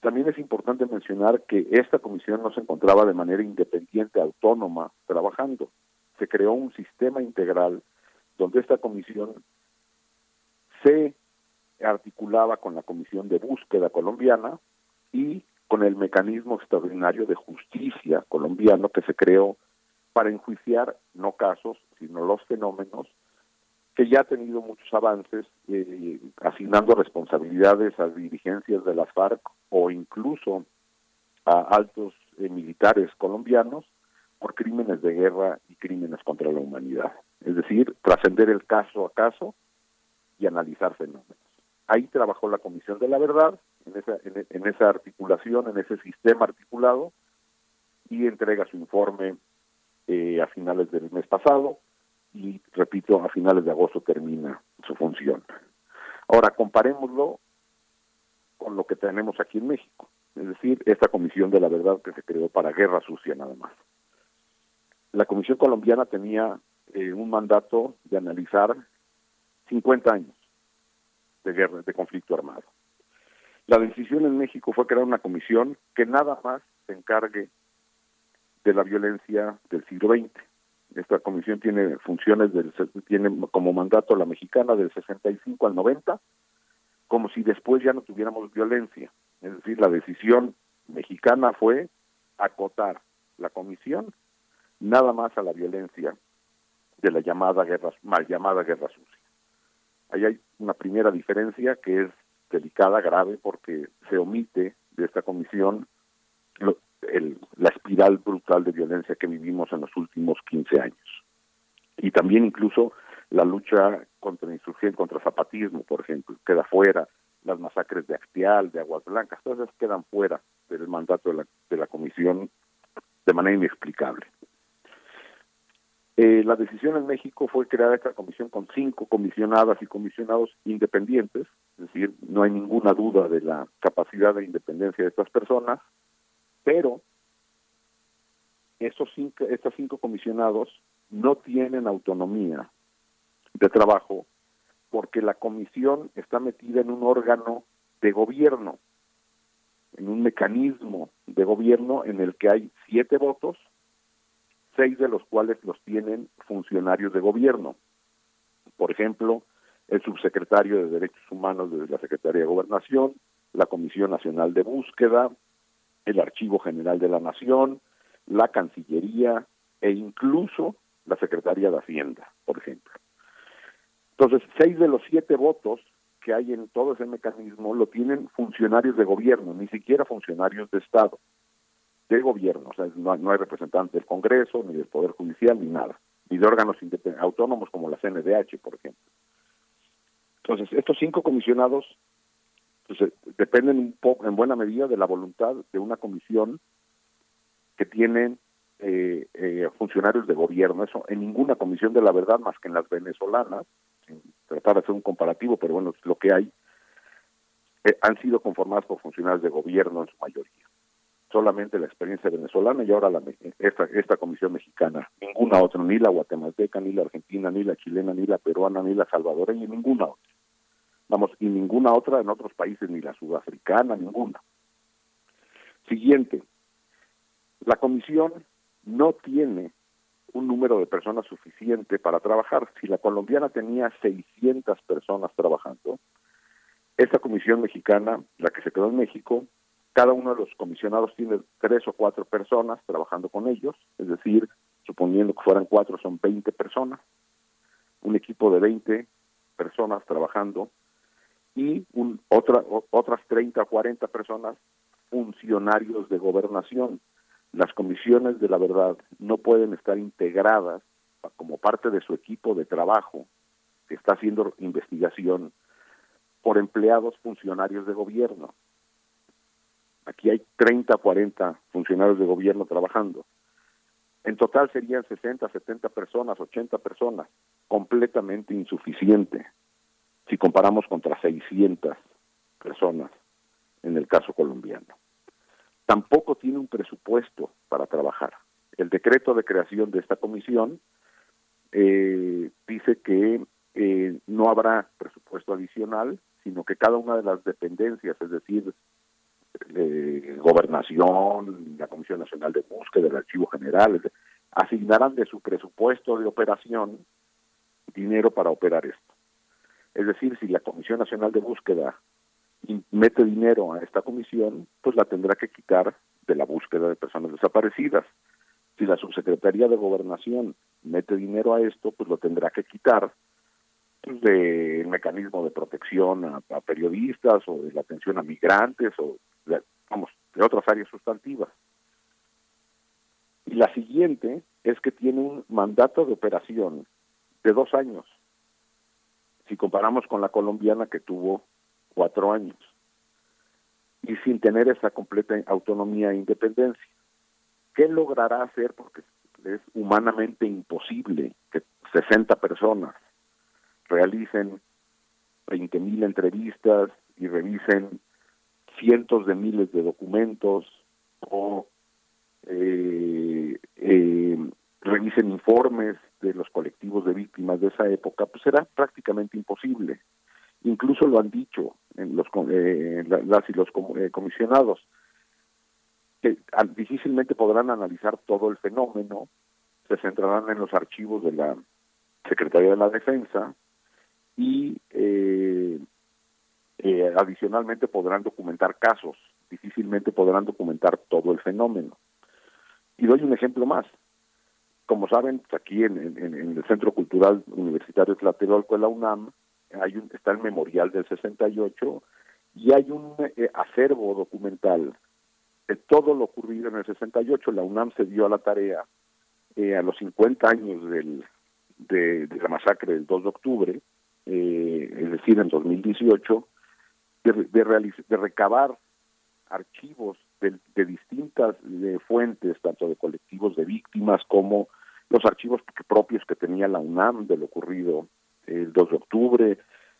S36: También es importante mencionar que esta comisión no se encontraba de manera independiente, autónoma, trabajando. Se creó un sistema integral donde esta comisión se articulaba con la Comisión de Búsqueda colombiana y con el mecanismo extraordinario de justicia colombiano que se creó para enjuiciar no casos, sino los fenómenos que ya ha tenido muchos avances, eh, asignando responsabilidades a dirigencias de las FARC o incluso a altos eh, militares colombianos por crímenes de guerra y crímenes contra la humanidad. Es decir, trascender el caso a caso y analizar fenómenos. Ahí trabajó la Comisión de la Verdad, en esa, en, esa articulación, en ese sistema articulado, y entrega su informe eh, a finales del mes pasado, y repito, a finales de agosto termina su función. Ahora, comparémoslo con lo que tenemos aquí en México, es decir, esta Comisión de la Verdad que se creó para guerra sucia nada más. la Comisión Colombiana tenía eh, un mandato de analizar 50 años de guerra, de conflicto armado. La decisión en México fue crear una comisión que nada más se encargue de la violencia del siglo XX. Esta comisión tiene funciones del tiene como mandato la mexicana del 65 al 90, como si después ya no tuviéramos violencia. Es decir, la decisión mexicana fue acotar la comisión nada más a la violencia de la llamada guerra mal llamada guerra sucia. Ahí hay una primera diferencia que es delicada, grave, porque se omite de esta comisión lo- el- la espiral brutal de violencia que vivimos en los últimos 15 años. Y también incluso la lucha contra la insurgencia, contra zapatismo, por ejemplo, queda fuera, las masacres de Actial, de Aguas Blancas, todas esas quedan fuera del mandato de la, de la comisión de manera inexplicable. Eh, la decisión en México fue crear esta comisión con cinco comisionadas y comisionados independientes, es decir, no hay ninguna duda de la capacidad de independencia de estas personas, pero esos cinco, estos cinco comisionados no tienen autonomía de trabajo porque la comisión está metida en un órgano de gobierno, en un mecanismo de gobierno en el que hay siete votos, seis de los cuales los tienen funcionarios de gobierno. Por ejemplo, el subsecretario de Derechos Humanos de la Secretaría de Gobernación, la Comisión Nacional de Búsqueda, el Archivo General de la Nación, la Cancillería e incluso la Secretaría de Hacienda, por ejemplo. Entonces, seis de los siete votos que hay en todo ese mecanismo lo tienen funcionarios de gobierno, ni siquiera funcionarios de Estado, de gobierno. O sea, no, no hay representantes del Congreso, ni del Poder Judicial, ni nada, ni de órganos autónomos como la CNDH, por ejemplo. Entonces, estos cinco comisionados pues, eh, dependen un poco, en buena medida, de la voluntad de una comisión que tiene eh, eh, funcionarios de gobierno. Eso en ninguna comisión de la verdad, más que en las venezolanas, tratar de hacer un comparativo, pero bueno, es lo que hay, eh, han sido conformadas por funcionarios de gobierno en su mayoría. Solamente la experiencia venezolana y ahora la, esta, esta comisión mexicana. Ninguna otra, ni la guatemalteca, ni la argentina, ni la chilena, ni la peruana, ni la salvadoreña, ninguna otra. Vamos, y ninguna otra en otros países, ni la sudafricana, ninguna. Siguiente, la comisión no tiene un número de personas suficiente para trabajar. Si la colombiana tenía 600 personas trabajando, esta comisión mexicana, la que se quedó en México, cada uno de los comisionados tiene tres o cuatro personas trabajando con ellos, es decir, suponiendo que fueran cuatro, son 20 personas, un equipo de 20 personas trabajando y un, otra, o- otras 30 o 40 personas funcionarios de gobernación. Las comisiones de la verdad no pueden estar integradas como parte de su equipo de trabajo que está haciendo investigación por empleados funcionarios de gobierno. Aquí hay 30, 40 funcionarios de gobierno trabajando. En total serían 60, 70 personas, 80 personas, completamente insuficiente si comparamos contra 600 personas en el caso colombiano. Tampoco tiene un presupuesto para trabajar. El decreto de creación de esta comisión eh, dice que eh, no habrá presupuesto adicional, sino que cada una de las dependencias, es decir, eh, gobernación, la Comisión Nacional de Búsqueda, el Archivo General, asignarán de su presupuesto de operación dinero para operar esto. Es decir, si la Comisión Nacional de Búsqueda mete dinero a esta comisión, pues la tendrá que quitar de la búsqueda de personas desaparecidas. Si la Subsecretaría de Gobernación mete dinero a esto, pues lo tendrá que quitar pues, del mecanismo de protección a, a periodistas o de la atención a migrantes o, de, vamos, de otras áreas sustantivas. Y la siguiente es que tiene un mandato de operación de dos años, si comparamos con la colombiana que tuvo cuatro años, y sin tener esa completa autonomía e independencia. ¿Qué logrará hacer? Porque es humanamente imposible que 60 personas realicen 20.000 entrevistas y revisen cientos de miles de documentos o eh, eh, revisen informes de los colectivos de víctimas de esa época, pues será prácticamente imposible. Incluso lo han dicho en los, eh, las y los eh, comisionados, que difícilmente podrán analizar todo el fenómeno, se centrarán en los archivos de la Secretaría de la Defensa y eh, eh, adicionalmente podrán documentar casos, difícilmente podrán documentar todo el fenómeno. Y doy un ejemplo más. Como saben, aquí en, el Centro Cultural Universitario Tlatelolco de la UNAM hay un, está el Memorial del 68 y hay un eh, acervo documental de todo lo ocurrido en el 68. La UNAM se dio a la tarea eh, a los 50 años del, de, la masacre del 2 de octubre, eh, es decir, en 2018, de, de, de recabar archivos de, distintas fuentes, tanto de colectivos de víctimas como los archivos propios que tenía la UNAM de lo ocurrido el 2 de octubre,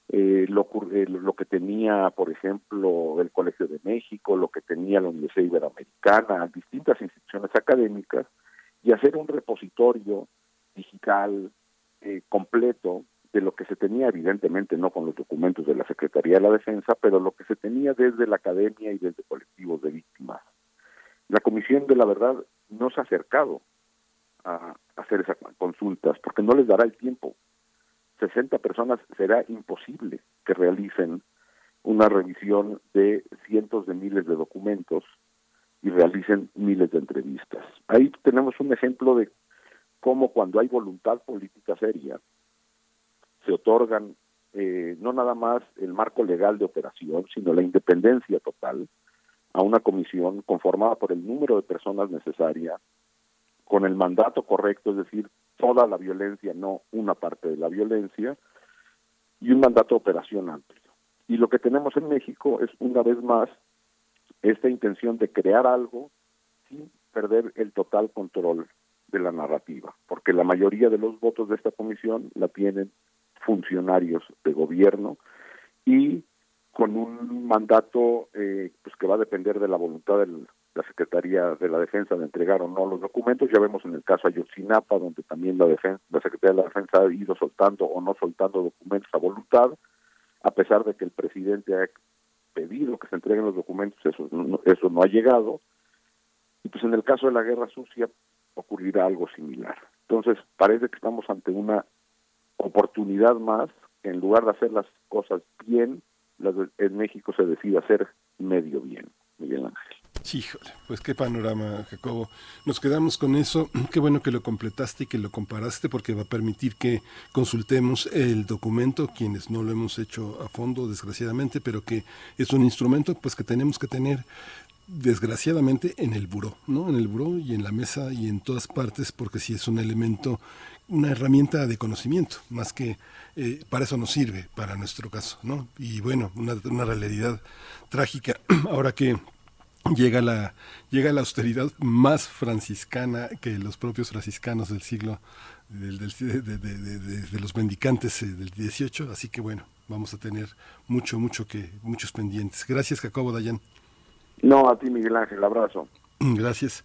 S36: eh, lo, eh, lo, que tenía, por ejemplo, el Colegio de México, lo que tenía la Universidad Iberoamericana, distintas instituciones académicas, y hacer un repositorio digital eh, completo de lo que se tenía, evidentemente no con los documentos de la Secretaría de la Defensa, pero lo que se tenía desde la academia y desde colectivos de víctimas. La Comisión de la Verdad no se ha acercado a hacer esas consultas porque no les dará el tiempo. 60 personas será imposible que realicen una revisión de cientos de miles de documentos y realicen miles de entrevistas. Ahí tenemos un ejemplo de cómo cuando hay voluntad política seria, se otorgan eh, no nada más el marco legal de operación, sino la independencia total a una comisión conformada por el número de personas necesaria, con el mandato correcto, es decir, toda la violencia, no una parte de la violencia, y un mandato de operación amplio. Y lo que tenemos en México es, una vez más, esta intención de crear algo sin perder el total control de la narrativa, porque la mayoría de los votos de esta comisión la tienen funcionarios de gobierno y con un mandato eh, pues que va a depender de la voluntad de la Secretaría de la Defensa de entregar o no los documentos. Ya vemos en el caso Ayotzinapa, donde también la, defensa, la Secretaría de la Defensa ha ido soltando o no soltando documentos a voluntad, a pesar de que el presidente ha pedido que se entreguen los documentos, eso no, eso no ha llegado. Y pues en el caso de la guerra sucia ocurrirá algo similar. Entonces, parece que estamos ante una oportunidad más, en lugar de hacer las cosas bien, en México se decide hacer medio bien, Miguel Ángel.
S1: Híjole, pues qué panorama, Jacobo. Nos quedamos con eso. Qué bueno que lo completaste y que lo comparaste porque va a permitir que consultemos el documento, quienes no lo hemos hecho a fondo, desgraciadamente, pero que es un instrumento pues que tenemos que tener desgraciadamente en el buró, ¿no? En el buró y en la mesa y en todas partes, porque sí es un elemento, una herramienta de conocimiento, más que eh, para eso nos sirve, para nuestro caso, ¿no? Y bueno, una realidad trágica, ahora que llega la, llega la austeridad más franciscana que los propios franciscanos del siglo del, de, los mendicantes eh, del 18, así que bueno, vamos a tener mucho, mucho que, muchos pendientes. Gracias, Jacobo Dayan.
S36: No, a ti, Miguel Ángel, abrazo.
S1: Gracias.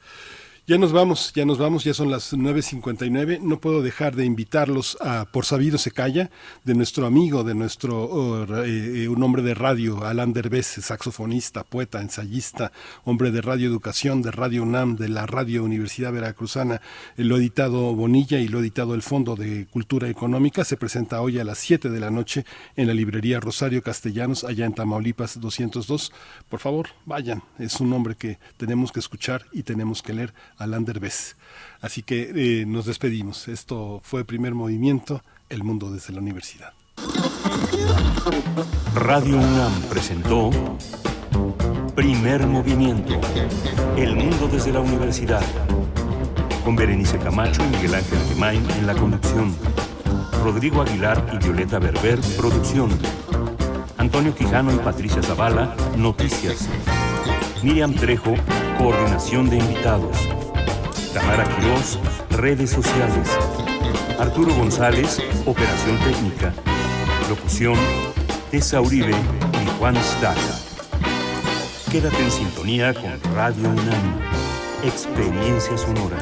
S1: Ya nos vamos, ya nos vamos, ya son las 9.59. No puedo dejar de invitarlos a Por Sabido se calla, de nuestro amigo, de nuestro, oh, eh, un hombre de radio, Alan Derbez, saxofonista, poeta, ensayista, hombre de Radio Educación, de Radio UNAM, de la Radio Universidad Veracruzana. Lo editado Bonilla y lo editado el Fondo de Cultura Económica. Se presenta hoy a las 7 de la noche en la librería Rosario Castellanos, allá en Tamaulipas 202. Por favor, vayan. Es un hombre que tenemos que escuchar y tenemos que leer Alain Derbez. Así que eh, nos despedimos. Esto fue primer movimiento, El Mundo desde la Universidad.
S12: Radio UNAM presentó Primer Movimiento, El Mundo desde la Universidad. Con Berenice Camacho y Miguel Ángel Gemain en la conducción. Rodrigo Aguilar y Violeta Berber, producción. Antonio Quijano y Patricia Zavala, noticias. Miriam Trejo, coordinación de invitados. Tamara Quirós, redes sociales. Arturo González, operación técnica. Locución, Tessa Uribe y Juan Staca. Quédate en sintonía con Radio UNAM. Experiencia sonora.